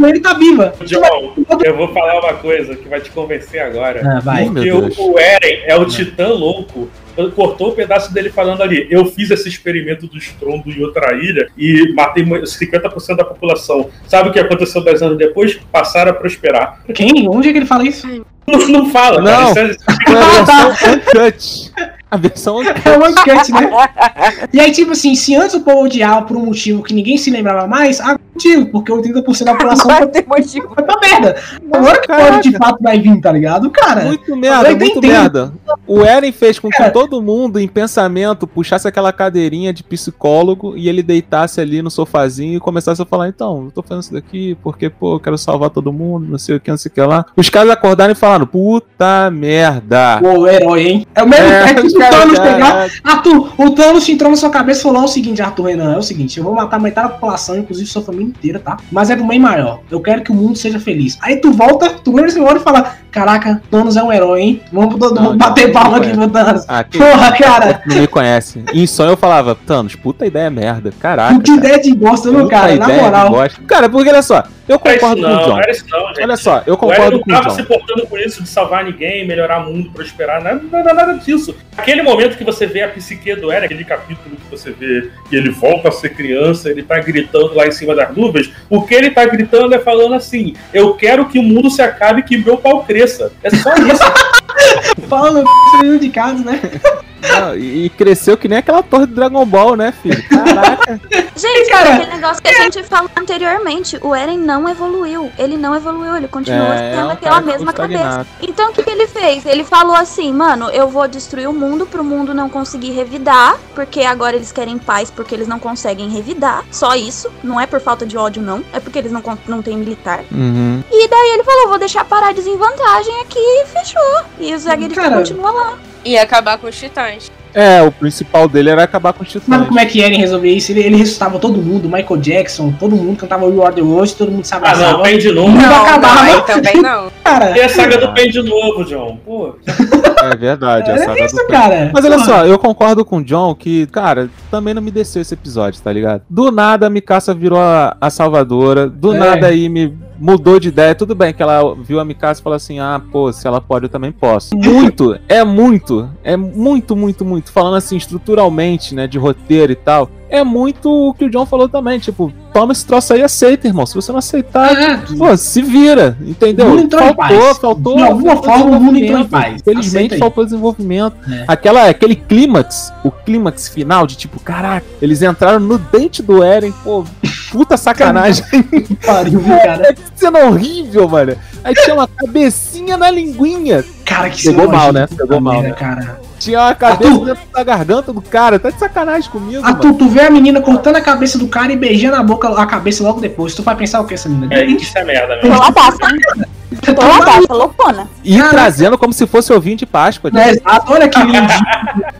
Ele tá viva. John, eu vou falar uma coisa que vai te convencer agora. Ah, vai. Porque o Eren é o titã louco. Cortou um pedaço dele falando ali. Eu fiz esse experimento do estrondo em outra ilha e matei mu- 50% da população. Sabe o que aconteceu 10 anos depois? Passaram a prosperar. Quem? Onde é que ele fala isso? Não, não fala, Não, cara. Isso foi a versão uncut. A versão. É um uncut, né? E aí, tipo assim, se antes o povo odiava por um motivo que ninguém se lembrava mais, agora é motivo, porque 80% da população Agora tem motivo. foi pra merda. Agora que pode de fato vai vir, tá ligado? Cara. Muito merda, muito entendo. merda. O Eren fez com que todo mundo, em pensamento, puxasse aquela cadeirinha de psicólogo e ele deitasse ali no sofazinho e começasse a falar: então, eu tô fazendo isso daqui porque, pô, eu quero salvar todo mundo, não sei o que, não sei o que lá. Os caras acordaram e falaram: puta merda. Pô, herói, hein? É o mesmo É, o Thanos pegar. Arthur, o Thanos entrou na sua cabeça e falou: é o seguinte, Arthur Renan, é o seguinte, eu vou matar metade da população, inclusive sua família inteira, tá? Mas é pro bem maior. Eu quero que o mundo seja feliz. Aí tu volta, tu lembra esse hora e fala: Caraca, Thanos é um herói, hein? Vamos todo mundo bater palma aqui pro Thanos. Ah, que- Porra, cara. Não me conhece. Em sonho eu falava, Thanos, puta ideia merda. Caraca. Que ideia de bosta, meu cara, na moral. Cara, porque olha só, eu Não isso concordo com o não, John. não não, gente. Olha só, eu concordo não com o tava John. se portando com isso de salvar ninguém, melhorar o mundo, prosperar, nada, nada, nada disso. Aquele momento que você vê a psique do Eren, aquele capítulo que você vê que ele volta a ser criança, ele tá gritando lá em cima das nuvens, o que ele tá gritando é falando assim, eu quero que o mundo se acabe e que meu pau cresça. É só isso. Falando saindo de casa, né? Não, e, e cresceu que nem aquela torre do Dragon Ball, né, filho? Caraca. Gente, Cara, é aquele negócio que a gente falou anteriormente, o Eren não evoluiu. Ele não evoluiu, ele continua É, é tendo um aquela mesma cabeça. Então o que, que ele fez? Ele falou assim, mano, eu vou destruir o mundo pro mundo não conseguir revidar, porque agora eles querem paz porque eles não conseguem revidar. Só isso. Não é por falta de ódio, não. É porque eles não, não têm militar. Uhum. E daí ele falou, vou deixar parar desvantagem aqui e fechou. E o Cara, continua lá. E acabar com os titãs. É, o principal dele era acabar com os titãs. como é que Eren resolvia isso? Ele, ele ressuscitava todo mundo, Michael Jackson, todo mundo cantava We Are The World, todo mundo se Ah, abraçava. não, tem de novo. mundo Não, acabava. não, também não. Cara, E a saga do Pen de novo, John. Pô, É verdade, a É saga isso, do cara. Mas olha Porra. só, eu concordo com o John que, cara, também não me desceu esse episódio, tá ligado? Do nada a Mikasa virou a, a salvadora, do É. nada aí me mudou de ideia. Tudo bem que ela viu a Mikasa e falou assim: ah, pô, se ela pode, eu também posso. Muito, é muito, é muito, muito, muito. Falando assim, estruturalmente, né, de roteiro e tal. É muito o que o John falou também, tipo, toma esse troço aí e aceita, irmão. Se você não aceitar, É, pô, se vira, entendeu? O mundo entrou em faltou, paz. faltou. De alguma faltou forma, o mundo entrou em paz. Infelizmente faltou desenvolvimento. É. Aquela, aquele clímax, o clímax final de tipo, caraca, eles entraram no dente do Eren, pô, puta sacanagem. Que pariu, viu, cara? É cena horrível, mano. Aí tinha uma cabecinha na linguinha. Cara, que Pegou mal, nojenta, né? Pegou mal, merda, né? cara. Tinha uma cabeça Arthur. dentro da garganta do cara. Tá de sacanagem comigo, Ah, tu, mano. tu vê a menina cortando a cabeça do cara e beijando a boca, a cabeça logo depois. Tu vai pensar o que essa menina? é, isso é merda mesmo. Tô lá basta, loucona. E trazendo como se fosse ovinho de Páscoa. É, exato, olha que lindo.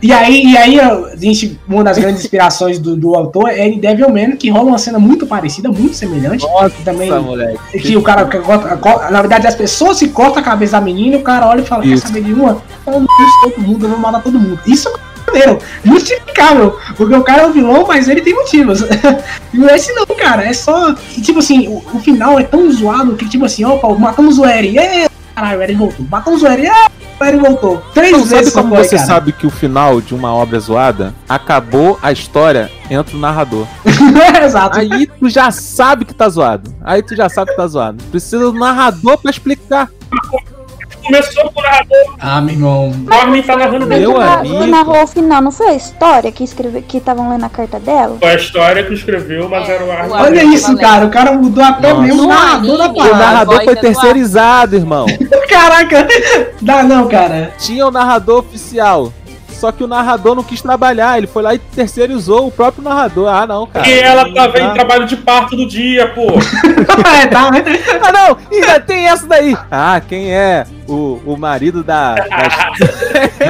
e aí, e aí, a gente, uma das grandes inspirações do, do autor é em Devilman, que rola uma cena muito parecida, muito semelhante. Nossa, que também moleque. que o cara que corta, corta- na verdade as pessoas se cortam a cabeça da menina e o cara olha e fala, quer Isso. saber de uma? Eu não todo mundo, eu vou matar todo mundo. Isso é maneiro, justificável, porque o cara é o vilão, mas ele tem motivos. e não é esse não, cara, é só, tipo assim, o, o final é tão zoado que tipo assim, opa, matamos o Eren, é, caralho, o Eren voltou, matamos o Eren, é, o Eren voltou. Três Então, vezes sabe como você cara. sabe que o final de uma obra zoada acabou a história, entra o narrador. Exato. Aí tu já sabe que tá zoado. Aí tu já sabe que tá zoado. Precisa do narrador pra explicar. Começou com o narrador. Ah, meu irmão. O Armin tá narrando Meu dele. amigo. Quem narrou o final não foi a história que escreve, que estavam lendo a carta dela? Foi a história que escreveu, mas era o Armin. Olha isso, cara. O cara mudou até Nossa. mesmo o narrador da O parada. narrador foi é do terceirizado, irmão. Caraca. Dá não, cara. Tinha o narrador oficial. Só que o narrador não quis trabalhar, ele foi lá e terceirizou o próprio narrador. Ah, não, cara. Porque ela tava em Ah. trabalho de parto do dia, pô. é, tá? Ah, não! Ainda tem essa daí! Ah, quem é o, o marido da. da...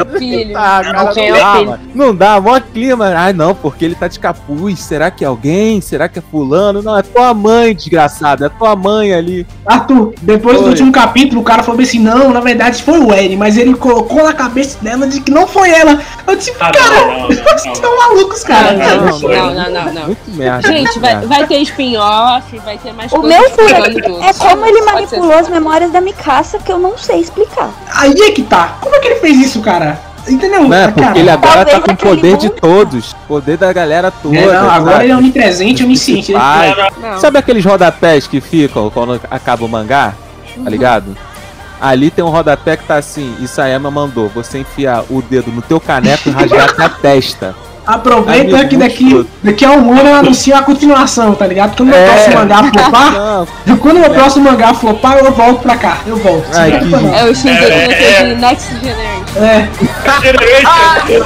Filho. Cara, Não, não, é dá, filho? Não dá, mó clima. Ai, não, porque ele tá de capuz. Será que é alguém? Será que é fulano? Não, é tua mãe, desgraçado. É tua mãe ali. Arthur, depois do Foi. último capítulo, o cara falou assim: não, na verdade foi o Eren, mas ele colocou na cabeça dela de que não foi ela. Eu disse, Ah, cara, não, não, não, vocês não. estão malucos, cara. Não, Não, não, não, não, não. Muito merda. Gente, muito vai, merda. vai ter spin-off, vai ter mais O coisas meu é como ele manipulou as memórias da Mikasa que eu não sei explicar. Aí é que tá. Como é que ele fez isso, cara? Entendeu? Não, é cara, porque ele agora tá Talvez com o poder de mundo- todos. Poder da galera toda. É, não, agora sabe? ele é onipresente, onisciente. Ele-. Não. Sabe aqueles rodapés que ficam quando acaba o mangá? Tá ligado? Ali tem um rodapé que tá assim, Isayama mandou você enfiar o dedo no teu caneco e rasgar a testa. Aproveita que daqui, daqui a um ano eu anuncio a continuação, tá ligado? Quando o meu É. próximo mangá flopar, Não, quando o meu próximo mangá flopar, eu volto pra cá. Eu volto. Ai, que. É o Shinji É, de Next Generation. É. Generation.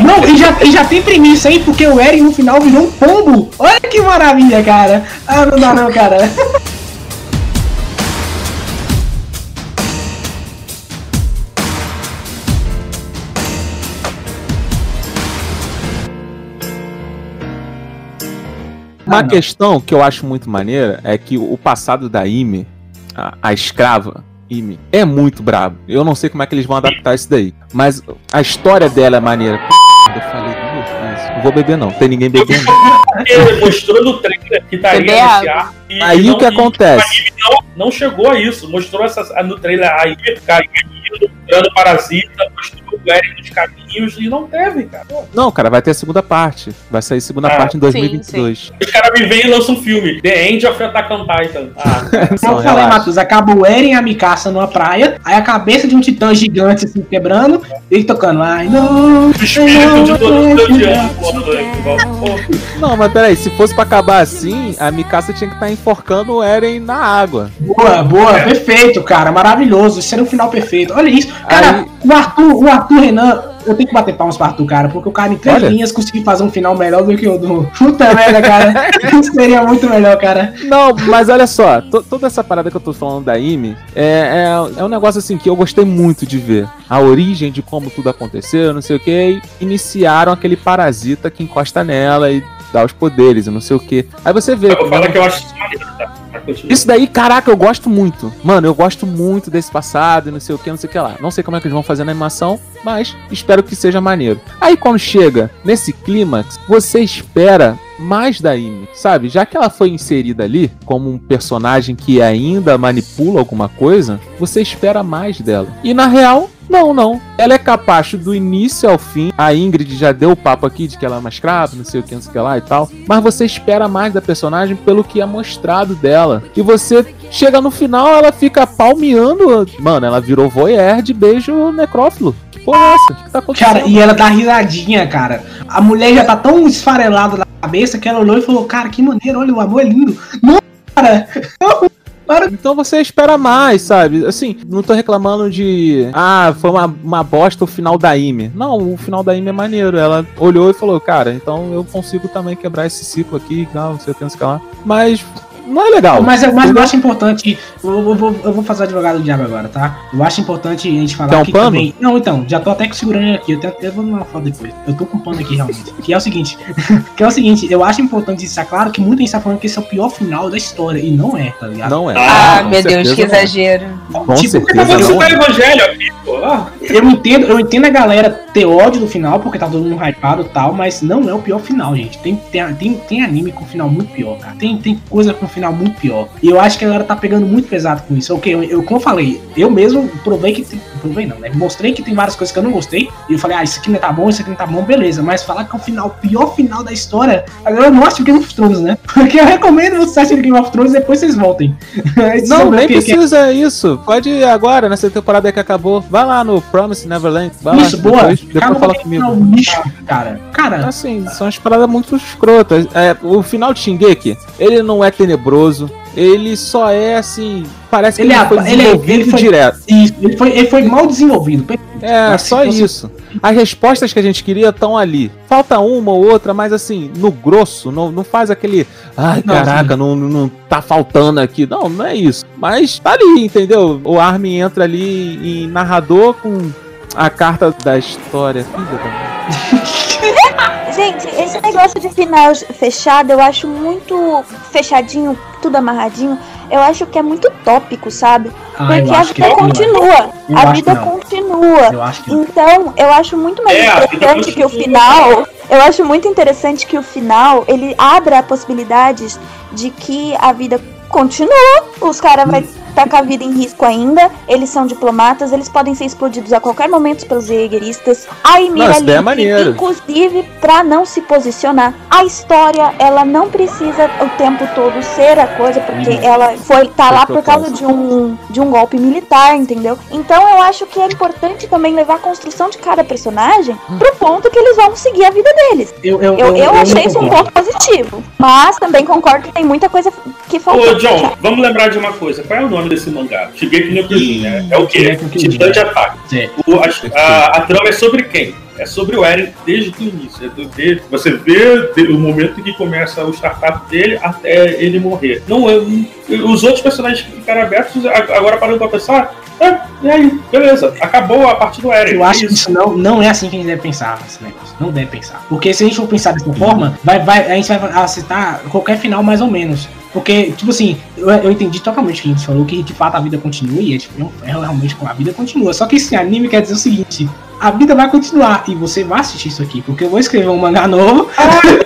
Não, e já, e já tem premissa aí, porque o Eren no final virou um pombo. Olha que maravilha, cara. Ah, não dá não, cara. Uma Ah, não. questão que eu acho muito maneira é que o passado da Ime, a, a escrava Ime, é muito brabo. Eu não sei como é que eles vão adaptar isso daí. Mas a história dela é maneira. Eu falei duas vezes. Não vou beber, não. Tem ninguém bebendo. Ele mostrou no trailer que estaria Beber nesse ar. e Aí não- o que e acontece? Não, não chegou a isso. Mostrou essa, no trailer aí, caindo, virando parasita, mostrou o Eren nos caminhos e não teve, cara. Pô, Não, cara, vai ter a segunda parte. Vai sair a segunda Ah, parte em 2022. Os caras me vêm e lançam um filme. The End of Attack on Titan. Ah, Só Como eu falei. Matheus, acaba o Eren e a Mikasa numa praia, aí a cabeça de um titã gigante assim quebrando, e ele tocando I know, o espírito de todo o seu diante. Pô, Não, mas peraí, se fosse pra acabar assim, a Mikasa tinha que estar enforcando o Eren na água. Boa, boa, perfeito, cara, maravilhoso. Esse era um final perfeito. Olha isso, cara, o Arthur, o Arthur Renan, eu tenho que bater palmas pro Arthur, cara, porque o cara em três Olha. linhas conseguiu fazer um final melhor do que o do. Puta merda, cara. Seria muito melhor, cara. Não, mas olha só, to- toda essa parada que eu tô falando da Ime é, é, é um negócio assim que eu gostei muito de ver. A origem de como tudo aconteceu, não sei o que, iniciaram aquele parasita que encosta nela e dá os poderes e não sei o que. Aí você vê. Eu vou falar que eu acho isso continua. Isso daí, caraca, eu gosto muito. Mano, eu gosto muito desse passado e não sei o que, não sei o que lá. Não sei como é que eles vão fazer na animação, mas espero que seja maneiro. Aí quando chega nesse clímax, você espera mais da Amy, sabe? Já que ela foi inserida ali como um personagem que ainda manipula alguma coisa, você espera mais dela. E na real, não, não. Ela é capaz do início ao fim. A Ingrid já deu o papo aqui de que ela é uma escrava, não sei o que, não sei o que lá e tal. Mas você espera mais da personagem pelo que é mostrado dela. E você chega no final, ela fica palmeando. Mano, ela virou voyeur de beijo necrófilo. Que porra é essa? O que tá acontecendo? Cara, e ela dá risadinha, cara. A mulher já tá tão esfarelada na cabeça que ela olhou e falou: Cara, que maneiro, olha, o amor é lindo. Não, cara. Então você espera mais, sabe? Assim, não tô reclamando de. Ah, foi uma, uma bosta o final da Ime. Não, o final da Ime é maneiro. Ela olhou e falou, cara, então eu consigo também quebrar esse ciclo aqui, não, não sei o que, não sei o que lá. Mas não é legal. Mas, eu- mas eu acho importante. Eu, eu vou, eu vou fazer o advogado do diabo agora, tá? Eu acho importante a gente falar Quer um pano? também. Não, então, já tô até segurando ele aqui. Eu, tenho, eu vou dar uma foto depois. Eu tô com pano aqui realmente. Que é o seguinte: que é o seguinte, eu acho importante deixar claro que muita gente tá falando que esse é o pior final da história. E não é, tá ligado? Não é. Ah, Com meu Deus, que é. exagero. Com Tipo, que tá certeza não. citar evangelho aqui, pô? Ah, eu entendo, eu entendo a galera ter ódio do final, porque tá todo mundo hypado e tal, mas não é o pior final, gente. Tem, tem, tem, tem anime com final muito pior, cara. Tem, tem coisa com final muito pior. E eu acho que a galera tá pegando muito pesado com isso. Ok, eu, eu como eu falei, eu mesmo provei que tem. Provei não, né? Mostrei que tem várias coisas que eu não gostei. E eu falei, ah, isso aqui não tá bom, isso aqui não tá bom, beleza. Mas falar que é o final, o pior final da história, agora não assiste Game of Thrones, né? Porque eu recomendo vocês assistirem Game of Thrones e depois vocês voltem. Não, Sobre nem o que- que- precisa isso. Pode ir agora, nessa temporada que acabou. Vai lá no Promise Neverland. Vai Isso, lá, boa. Depois, depois fala comigo. não, lixo, cara. Cara, Assim, são as paradas muito escrotas. É, o final de Shingeki, ele não é tenebroso. Ele só é assim. Parece que Ele ele, é- foi ele- desenvolvido ele foi- direto. Isso, ele foi, ele foi mal desenvolvido. É, Assim, só você- isso. As respostas que a gente queria estão ali. Falta uma ou outra, mas assim, no grosso, não, não faz aquele. Ai, Não, caraca, não, não, tá faltando aqui. Não, não é isso. Mas tá ali, entendeu? O Armin entra ali em narrador com a carta da história. Filha da. Gente, esse negócio de final fechado, eu acho muito fechadinho, tudo amarradinho. Eu acho que é muito tópico, sabe? Ah, Porque a vida continua. a vida continua. Eu. Então, eu acho muito mais É, interessante que o final. Eu acho muito interessante que o final ele abra possibilidades de que a vida continua. Os caras vão estar com a vida em risco ainda. Eles são diplomatas, eles podem ser explodidos a qualquer momento pelos jägeristas. A Emira ideia é inclusive, pra não se posicionar. A história, ela não precisa o tempo todo ser a coisa, porque ela foi tá Foi lá eu por causa de um, de um golpe militar, entendeu? Então eu acho que é importante também levar a construção de cada personagem pro ponto que eles vão seguir a vida deles. Eu, eu, Eu, eu, não achei isso um ponto positivo. Mas também concordo que tem muita coisa que faltou. Ô, John, vamos lembrar de uma coisa. Qual é o nome desse mangá? Shigeki no Kyojin, né? É o quê? Titã de ataque. O- a, a- a trama é sobre quem? É sobre o Eren desde o início. É você vê o momento que começa o startup dele até ele morrer. Não, os outros personagens que ficaram abertos, agora parando pra pensar, é, e aí, beleza, acabou a partir do Eren. Eu acho É que isso não, não é assim que a gente deve pensar nesse negócio. Não deve pensar. Porque se a gente for pensar dessa forma, vai, vai, a gente vai aceitar qualquer final mais ou menos. Porque, tipo assim, eu, eu entendi totalmente o que a gente falou, que de fato a vida continua, e é, tipo, é realmente a vida continua. Só que esse anime quer dizer o seguinte: a vida vai continuar, e você vai assistir isso aqui, porque eu vou escrever um mangá novo.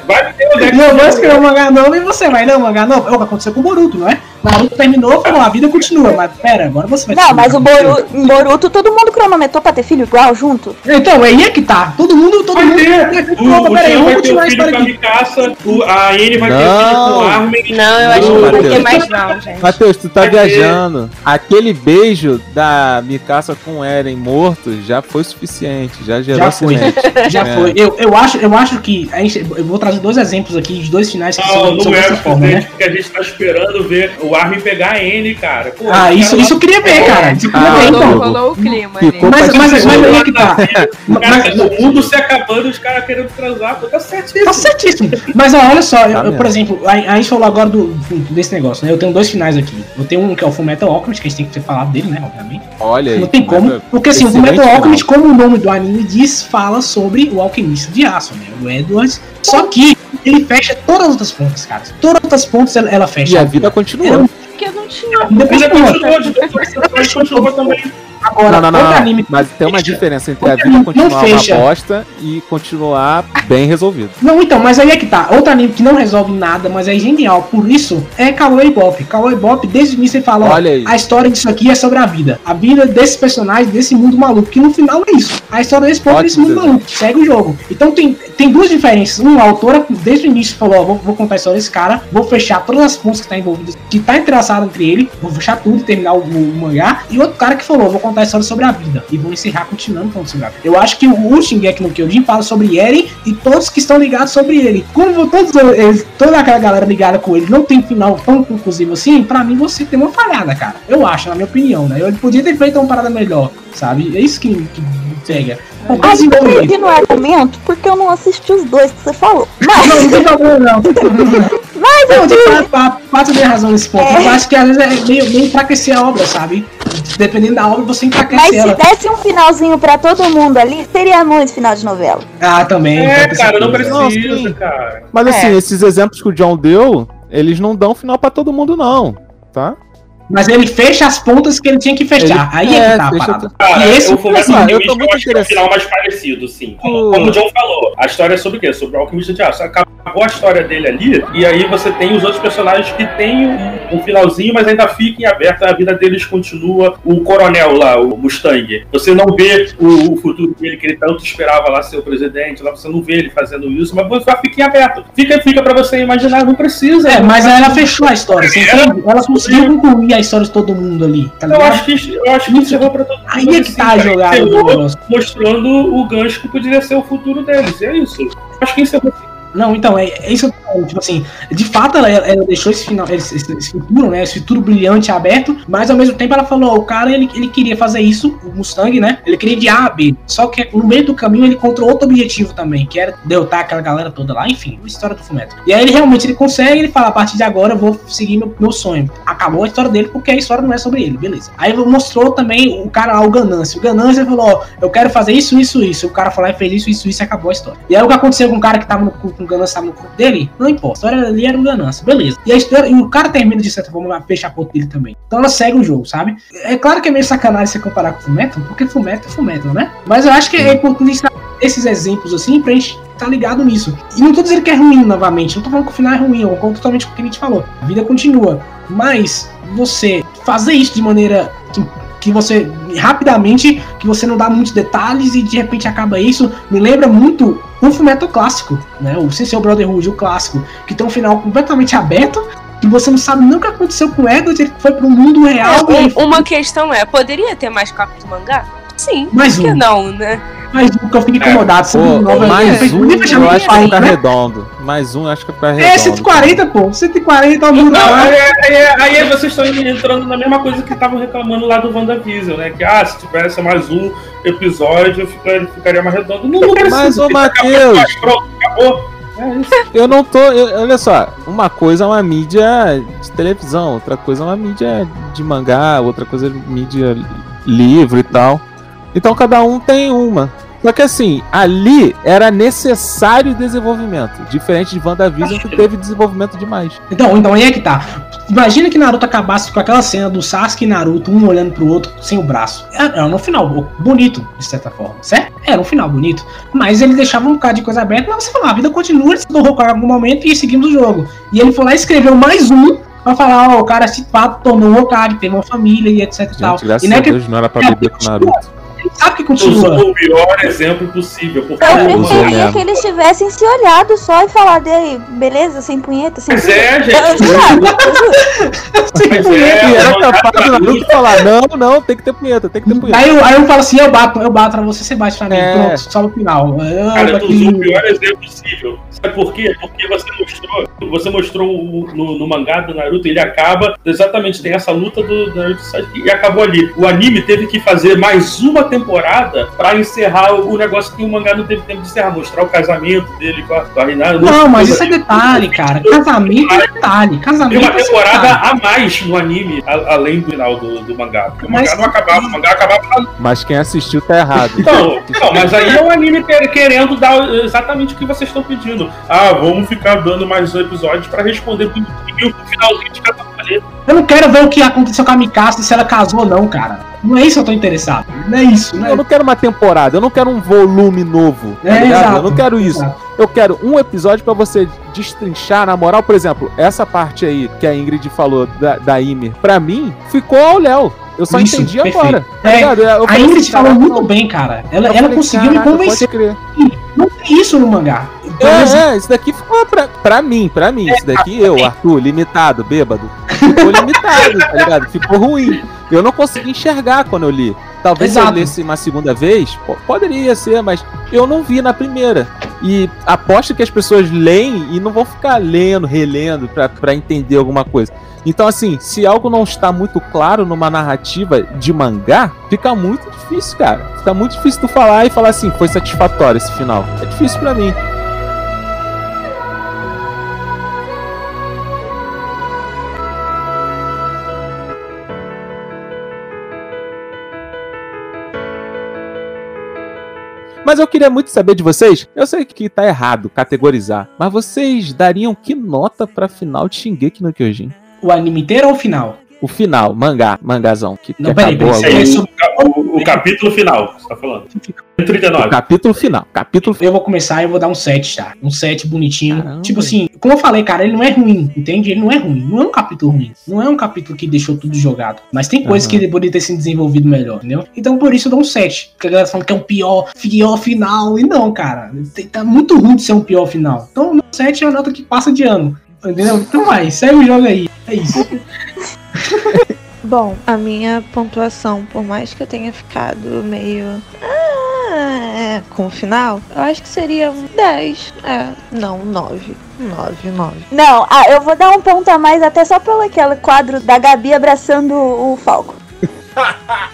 Vai ter o E eu vou escrever um mangá novo e você vai um mangá novo. É o que aconteceu com o Boruto, não é? Naruto terminou, falou, a vida continua, mas pera, agora você vai Não, mas o Boruto. Boru, Boruto todo mundo cronometrou pra ter filho igual junto. Então, aí é que tá. Todo mundo, todo Vai mundo. ter. O, Opa, o peraí, vamos vai ter continuar a história aqui. Mikasa, o, a Anne vai ter filho com Não. o Armin. Não, eu acho que Não, não vai ter Matheus. mais não, gente. Matheus, tu tá Vai ter- viajando. Aquele beijo da Mikasa com o Eren morto já foi suficiente. Já gerou Já foi. Já É. foi. Eu, eu, acho, eu acho que. A gente, eu vou trazer dois exemplos aqui de dois finais que Não, são, não são é dessa o forma, né? porque a gente tá esperando ver o Armin pegar a N, cara. Pô, Ah, isso, cara isso eu queria ver, cara. Isso eu queria Ah, ver, então. rolou o clima ali. Mas, mas, mas aí é que tá. Cara, Mas- o mundo se acabando os caras querendo transar, pô, tá certíssimo. Tá certíssimo. Mas ó, olha só, eu- Tá eu, por exemplo, a, a gente falou agora do, desse negócio, né? Eu tenho dois finais aqui. Eu tenho um que é o Fullmetal Alchemist, que a gente tem que ter falado dele, né? Obviamente. Olha aí. Não tem como. Mas, Porque assim, o Fullmetal. Alchemist, como o nome do anime diz, fala sobre o alquimista de aço, né? O Edwards. Só que ele fecha todas as outras pontas, cara. Todas as outras pontas ela, ela fecha. E a vida continua. Porque eu não tinha. A vida continuou, de depois depois continuou também. Agora, Não, não, não. anime Mas tem uma diferença entre a vida continuar uma fecha. bosta e continuar bem resolvido. Não, então, mas aí é que tá. Outro anime que não resolve nada, mas é genial. Por isso, é Cowboy Bop. Cowboy Bop, desde o início ele fala, ó, Olha aí. a história disso aqui é sobre a vida. A vida desses personagens, desse mundo maluco. Que no final é isso. A história desse povo é desse mundo desenho. maluco. Segue o jogo. Então tem, tem duas diferenças. Um, a autora, desde o início, falou, ó, vou, vou contar a história desse cara, vou fechar todas as pontas que tá envolvidas, que tá entrelaçado entre ele, vou fechar tudo e terminar o, o mangá. E outro cara que falou, vou contar a história sobre a vida. E vou encerrar continuando falando sobre a vida. Eu acho que o Shingeki no Kyojin fala sobre Eren e todos que estão ligados sobre ele. Como todos eles, toda aquela galera ligada com ele não tem final tão conclusivo assim, pra mim você tem uma falhada, cara. Eu acho, na minha opinião, né? Ele podia ter feito uma parada melhor, sabe? É isso que, que pega. Bom, Aí eu perdi no argumento porque eu não assisti os dois que você falou. Mas, Não, não tem problema, não. mas eu fato tem razão nesse ponto. É. Eu acho que às vezes é meio, meio enfraquecer a obra, sabe? Dependendo da obra, você enfraquece Mas se ela. desse um finalzinho pra todo mundo ali, seria muito final de novela. Ah, também. É, pode cara, não precisa, cara. Mas assim, É. esses exemplos que o John deu, eles não dão final pra todo mundo, não. Tá? Mas ele fecha as pontas que ele tinha que fechar. Aí é, que tá a parada. Cara, E esse o Fullmetal assim, eu Alchemist tô eu, muito acho que é o interessado. final mais parecido, sim. Como, O- como o John falou, a história é sobre o quê? Sobre o Alquimista de Aço. Acabou a história dele ali, e aí você tem os outros personagens que tem um, um finalzinho, mas ainda fica em aberto, a vida deles continua. O coronel lá, o Mustang, você não vê o, o futuro dele, que ele tanto esperava lá ser o presidente, lá você não vê ele fazendo isso, mas você fica em aberto. Fica, fica pra você imaginar, não precisa. É, não mas ela fechou a história, você entende? Ela conseguiu concluir a história de todo mundo ali, tá Eu acho que, eu acho que encerrou pra todo mundo. Aí é que tá a cara. jogada do Encerrou negócio. mostrando o gancho que poderia ser o futuro deles. E é isso. Acho que encerrou. Não, então, é, é isso que tipo assim, de fato ela, ela deixou esse final, esse, esse- futuro, né, esse futuro brilhante aberto, mas ao mesmo tempo ela falou, o cara, ele, ele queria fazer isso, o Mustang, né, ele queria de A a B, só que no meio do caminho ele encontrou outro objetivo também, que era derrotar aquela galera toda lá, enfim, a história do Fumeto. E aí ele realmente, ele consegue, ele fala, a partir de agora eu vou seguir meu, meu sonho. Acabou a história dele, porque a história não é sobre ele, beleza. Aí mostrou também o cara lá, o Ganância, o Ganância falou, ó, eu quero fazer isso, isso, isso, o cara falou, e fez isso, isso, isso, e acabou a história. E aí o que aconteceu com o cara que tava no cu, com Ganância no corpo dele, não importa. A história ali era um ganância, beleza. E a história, e o cara termina de certa forma a fechar a ponta dele também. Então ela segue o jogo, sabe? É claro que é meio sacanagem você comparar com o Fullmetal, porque Fullmetal é Fullmetal, né? Mas eu acho que é importante esses exemplos assim pra gente tá ligado nisso. E não tô dizendo que é ruim novamente, não tô falando que o final é ruim, eu concordo totalmente com o que a gente falou. A vida continua. Mas você fazer isso de maneira que, que você rapidamente, que você não dá muitos detalhes e de repente acaba isso, me lembra muito um fumeto clássico, né? O Sensei Brotherhood, o clássico, que tem um final completamente aberto, que você não sabe nem o que aconteceu com o Edward, ele foi pro mundo real. aí- Um- uma questão é, poderia ter mais capítulo do mangá? Sim, Mais por que um. não, né? Mas o que eu fico incomodado, Pô, 109 mais eu um, fechar eu acho que vai ficar né? redondo. Mais um, eu acho que vai ficar É, redondo. 140, pô. 140 é o mundo Não, lá. aí, aí- aí vocês estão entrando na mesma coisa que estavam reclamando lá do WandaVision, né? Que ah, se tivesse mais um episódio, ficaria, ficaria mais redondo. Não, não precisa. Mas, ô Matheus, Pronto, acabou. É eu não tô. eu- olha só, uma coisa é uma mídia de televisão, outra coisa é uma mídia de mangá, outra coisa é mídia livro e tal. Então cada um tem uma. Só que assim, ali era necessário desenvolvimento. Diferente de WandaVision que teve desenvolvimento demais. Então, então aí é que tá. Imagina que Naruto acabasse com aquela cena do Sasuke e Naruto, um olhando pro outro sem o braço. Era, era no final bonito, de certa forma, certo? Era um final bonito. Mas ele deixava um bocado de coisa aberta, mas você falou, a vida continua, ele se tornou em algum momento e seguimos o jogo. E ele foi lá e escreveu mais um pra falar, ó, o cara se fato tornou um Hokage, teve uma família e etc e tal. Graças e não é a que Deus não era pra beber com Naruto. Sabe que Usou continua. o pior exemplo possível. Porque Eu usou preferia que eles tivessem se olhado só e falado, "Ei, beleza, sem punheta, sem Mas é, punheta." gente. Eu juro, eu juro. Mas E é, era capaz do Naruto falar: não, não, tem que ter punheta, tem que ter punheta. Aí eu, aí eu falo assim, eu bato, eu bato pra você, você bate pra mim. É. Pronto, só no final. Ah, Cara, tu usou o pior exemplo possível. Sabe por quê? Porque você mostrou, você mostrou o- no, no mangá do Naruto, ele acaba, exatamente, tem essa luta do Naruto e Sasuke e acabou ali. O anime teve que fazer mais uma temporada pra encerrar o, negócio que o mangá não teve tempo de encerrar, mostrar o casamento dele com a, com a Hinata. Não, mas isso é detalhe, cara. Casamento é detalhe. Tem Casamento uma é temporada a mais no anime, a- além do final do, do mangá. Porque o Mas- mangá não acabava, o mangá acabava Mas quem assistiu tá errado. Então, então, mas aí é o anime quer- querendo dar exatamente o que vocês estão pedindo. Ah, vamos ficar dando mais episódios pra responder pro o finalzinho de cada Eu não quero ver o que aconteceu com a Mikasa, se ela casou ou não, cara. Não é isso que eu tô interessado. Não é isso, né? Eu não quero uma temporada, eu não quero um volume novo, tá É, ligado? exato, eu não quero isso. exato. Eu quero um episódio pra você destrinchar na moral. Por exemplo, essa parte aí que a Ingrid falou da, da Ymir, pra mim, ficou ao Léo. Eu só Isso, entendi perfeito. agora. Tá É, A Ingrid assim, falou muito bem, cara. Ela, eu ela falei, conseguiu me convencer. Pode crer. Não tem isso no mangá. Então, assim, É, é, isso daqui ficou pra, pra mim, pra mim. Isso daqui, eu, Arthur, limitado, bêbado. Ficou limitado, tá ligado? Ficou ruim. Eu não consegui enxergar quando eu li. Talvez se Exato. eu lesse uma segunda vez, po- poderia ser, mas eu não vi na primeira. E aposto que as pessoas leem e não vão ficar lendo, relendo pra entender alguma coisa. Então, assim, se algo não está muito claro numa narrativa de mangá, fica muito difícil, cara. Fica muito difícil tu falar e falar assim, foi satisfatório esse final. É difícil pra mim. Mas eu queria muito saber de vocês. Eu sei que tá errado categorizar, mas vocês dariam que nota pra final de Shingeki no Kyojin? o anime inteiro ou o final? O final, mangá, mangazão. Que, Não, que peraí, acabou peraí, agora. isso é O, o capítulo final, você tá falando. 39. O capítulo final. Capítulo Eu vou começar e eu vou dar um 7, tá? Um 7 bonitinho. Tipo assim, como eu falei, cara, ele não é ruim, entende? Ele não é ruim. Não é um capítulo ruim. Não é um capítulo que deixou tudo jogado. Mas tem coisas Aham. que ele poderia ter sido desenvolvido melhor, entendeu? Então por isso eu dou um 7. Porque a galera falando que é um pior, pior final. E não, cara. Tá muito ruim de ser um pior final. Então o 7 é a nota que passa de ano. Entendeu? Então vai, segue o jogo aí. É isso. Bom, a minha pontuação, por mais que eu tenha ficado meio. Ah, é, com o final, eu acho que seria um 10. É, não, 9. 9, 9. Não, ah, eu vou dar um ponto a mais até só pelo aquele quadro da Gabi abraçando o Falco.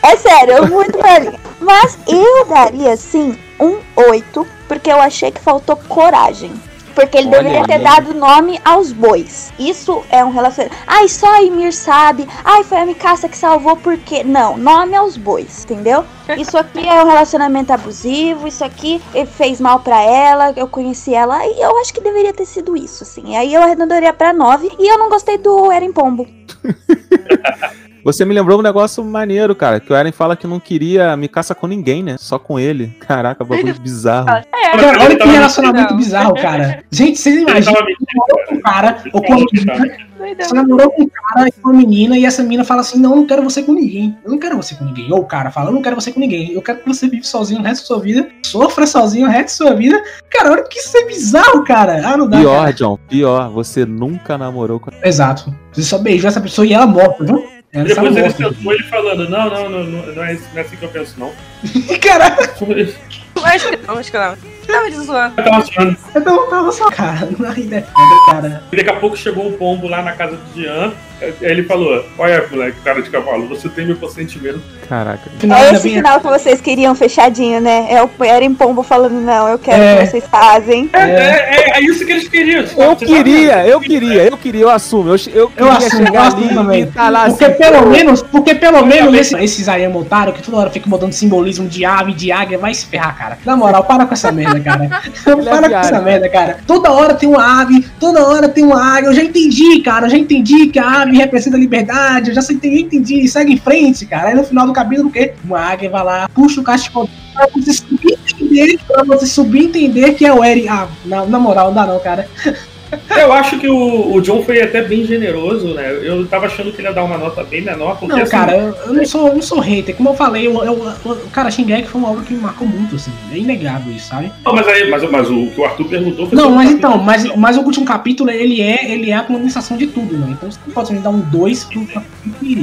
É sério, eu muito velhinha. Mas eu daria sim um 8, porque eu achei que faltou coragem. Porque ele Olha deveria ter aí. dado nome aos bois. Isso é um relacionamento. Ai, só a Ymir sabe. Ai, foi a Mikasa que salvou porque. Não, nome aos bois, entendeu? Isso aqui é um relacionamento abusivo. Isso aqui fez mal pra ela. Eu conheci ela. E eu acho que deveria ter sido isso, assim. Aí eu arredondaria pra 9. E eu não gostei do Eren Pombo. Você me lembrou um negócio maneiro, cara. Que o Eren fala que não queria me caça com ninguém, né? Só com ele. Caraca, bagulho bizarro. Cara, olha que relacionamento bizarro, cara. Gente, vocês imaginam você namorou com um cara ou com uma menina, você namorou com um cara e com uma menina e essa menina fala assim, não, eu não quero você com ninguém. Eu não quero você com ninguém. Ou o cara fala, eu não quero você com ninguém. Eu quero que você vive sozinho o resto da sua vida, sofra sozinho o resto da sua vida. Cara, olha que isso é bizarro, cara. Ah, não dá, Pior, cara. John, pior. Você nunca namorou com. Exato. Você só beijou essa pessoa e ela morta, viu? Estava Depois ele sentou ele falando, não, não, não, não, não é, não é assim que eu penso, não. Caraca! Acho que não, acho que não. Tava de zoando. Eu tava zoando. Eu tava, só, cara. Ainda é foda, cara. E daqui a pouco chegou um pombo lá na casa do Jean. Aí ele falou: Olha, moleque, cara de cavalo, você tem meu consentimento. Caraca. é esse final que vocês queriam fechadinho, né? É o Eren Pombo falando, não, eu quero É. que vocês casem. É, é, é isso que eles queriam. Eu queria, eu queria, eu queria, eu assumo. Eu, eu Eu queria assumo, eu chegar assumo ali também. e tá lá porque assim, pelo menos, porque pelo menos esse, esses aí montaram que toda hora fica botando simbolismo de ave, de águia, vai se ferrar, cara. Na moral, para com essa merda, cara. para com essa merda, cara. Toda hora tem uma ave, toda hora tem uma águia. Eu já entendi, cara. Eu já entendi que a ave representa a liberdade. Eu já sei- entendi. Segue em frente, cara. Aí no final do capítulo, o quê? Uma águia vai lá, puxa o cachecol pra você subentender, pra você subentender que é o Eren. Ah, na, na moral, não dá não, cara. Eu acho que o, o John foi até bem generoso, né? Eu tava achando que ele ia dar uma nota bem menor. Porque, Não, assim, cara, eu, eu não sou, eu não sou hater. Como eu falei, eu, eu, eu, cara, Shingeki foi uma obra que me marcou muito, assim. É inegável isso, sabe? Não, mas, aí, mas, mas o que o Arthur perguntou foi Não, mas então, mas, mas o último capítulo, ele é, ele é a condensação de tudo, né? Então você não pode me dar um 2 pro capítulo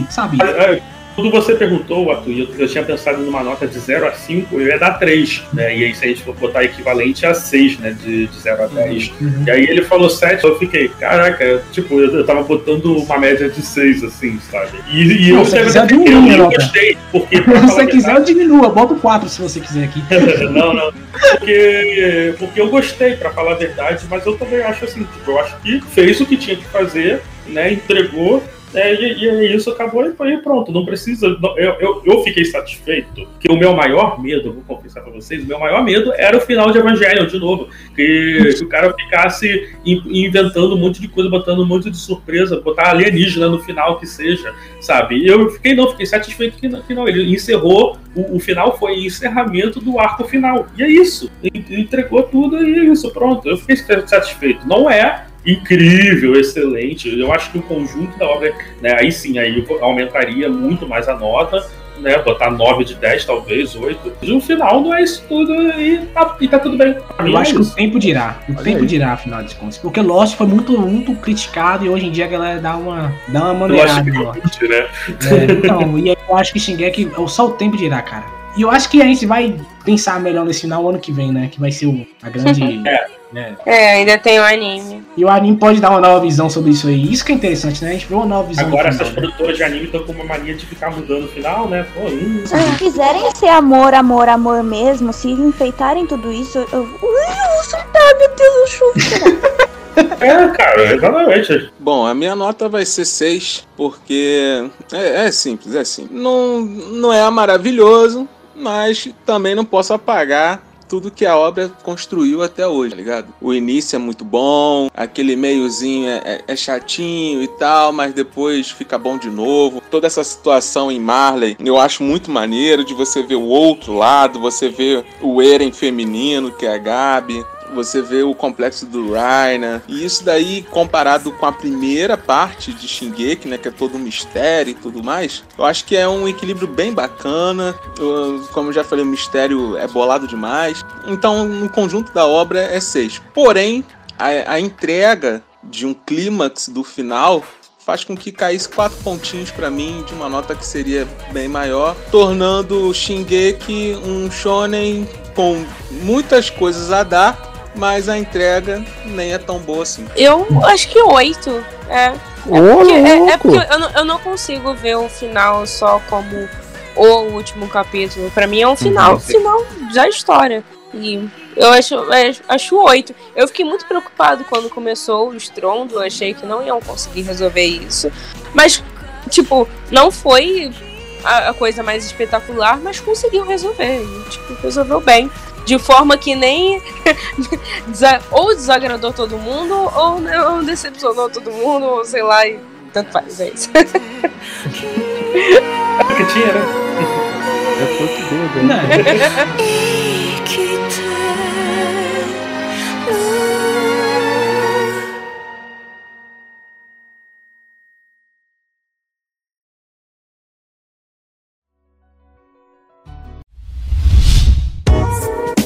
sabe? É, Quando você perguntou, Arthur, eu, eu tinha pensado numa nota de 0 a 5, eu ia dar 3, né? E aí, se a gente for botar equivalente a 6, né? De, de 0 a 10. Uhum. E aí ele falou 7, eu fiquei, caraca, tipo, eu, eu tava botando uma média de 6, assim, sabe? E, e Não, eu, se quiser, eu, diminui a eu nota. gostei, porque. Se você quiser, eu diminuo. Bota o 4 se você quiser aqui. não, não. Porque, porque eu gostei, pra falar a verdade, mas eu também acho assim, tipo, eu acho que fez o que tinha que fazer, né? Entregou. Né, e, e isso acabou e foi pronto. Não precisa. não- eu, eu, eu fiquei satisfeito. Porque o meu maior medo, vou confessar pra vocês, o meu maior medo era o final de Evangelion de novo. Que, que o cara ficasse in- inventando um monte de coisa, botando um monte de surpresa, botar alienígena no final que seja, sabe? E eu fiquei, não, fiquei satisfeito que. Que não. Ele encerrou, o, o final foi encerramento do arco final. E é isso. En- Entregou tudo e é isso, pronto. Eu fiquei satisfeito. Não é incrível, excelente. Eu acho que o conjunto da obra, né, aí sim, aí aumentaria muito mais a nota, né, botar 9 de 10, talvez, 8. E o final não é isso tudo e tá, e tá tudo bem. Eu é acho que o tempo dirá. O Olha tempo aí. dirá, afinal de contas. Porque Lost foi muito, muito criticado e hoje em dia a galera dá uma, dá uma Eu acho maneirada. eu Lost. né? É, então, e aí eu acho que Shingeki, só o tempo dirá, cara. E eu acho que a gente vai pensar melhor nesse final ano que vem, né? Que vai ser o, a grande. né? É, ainda tem o anime. E o anime pode dar uma nova visão sobre isso aí. Isso que é interessante, né? A gente vê uma nova visão. Agora final, essas né? produtoras de anime estão com uma mania de ficar mudando o final, né? Pô, hum, Se quiserem ser amor, amor, amor mesmo, se enfeitarem tudo isso, eu. Ui, soltar, meu Deus, eu chuvo. É, cara, exatamente. Bom, a minha nota vai ser 6, porque é, é simples, é simples. Não, não é maravilhoso, mas também não posso apagar tudo que a obra construiu até hoje, tá ligado? O início é muito bom, aquele meiozinho é, é, é chatinho e tal, mas depois fica bom de novo. Toda essa situação em Marley eu acho muito maneiro de você ver o outro lado, você ver o Eren feminino, que é a Gabi, você vê o complexo do Raina. E isso daí, comparado com a primeira parte de Shingeki, né, que é todo um mistério e tudo mais, eu acho que é um equilíbrio bem bacana. Eu, como eu já falei, o mistério é bolado demais. Então, no conjunto da obra é seis. Porém, a, a entrega de um clímax do final faz com que caísse quatro pontinhos para mim de uma nota que seria bem maior, tornando Shingeki um shonen com muitas coisas a dar, mas a entrega nem é tão boa assim. Eu acho que oito. É. É porque, é, é porque eu, não, eu não consigo ver o final só como o último capítulo. Pra mim é um final, Uhum. final da história. E eu acho, eu acho oito. Eu fiquei muito preocupado quando começou o estrondo. Eu achei que não iam conseguir resolver isso. Mas, tipo, não foi a, a coisa mais espetacular, mas conseguiu resolver. E, tipo, resolveu bem. De forma que nem ou desagradou todo mundo, ou não decepcionou todo mundo, ou sei lá, e tanto faz, é isso. Que tinha, né? Eu tô que doido.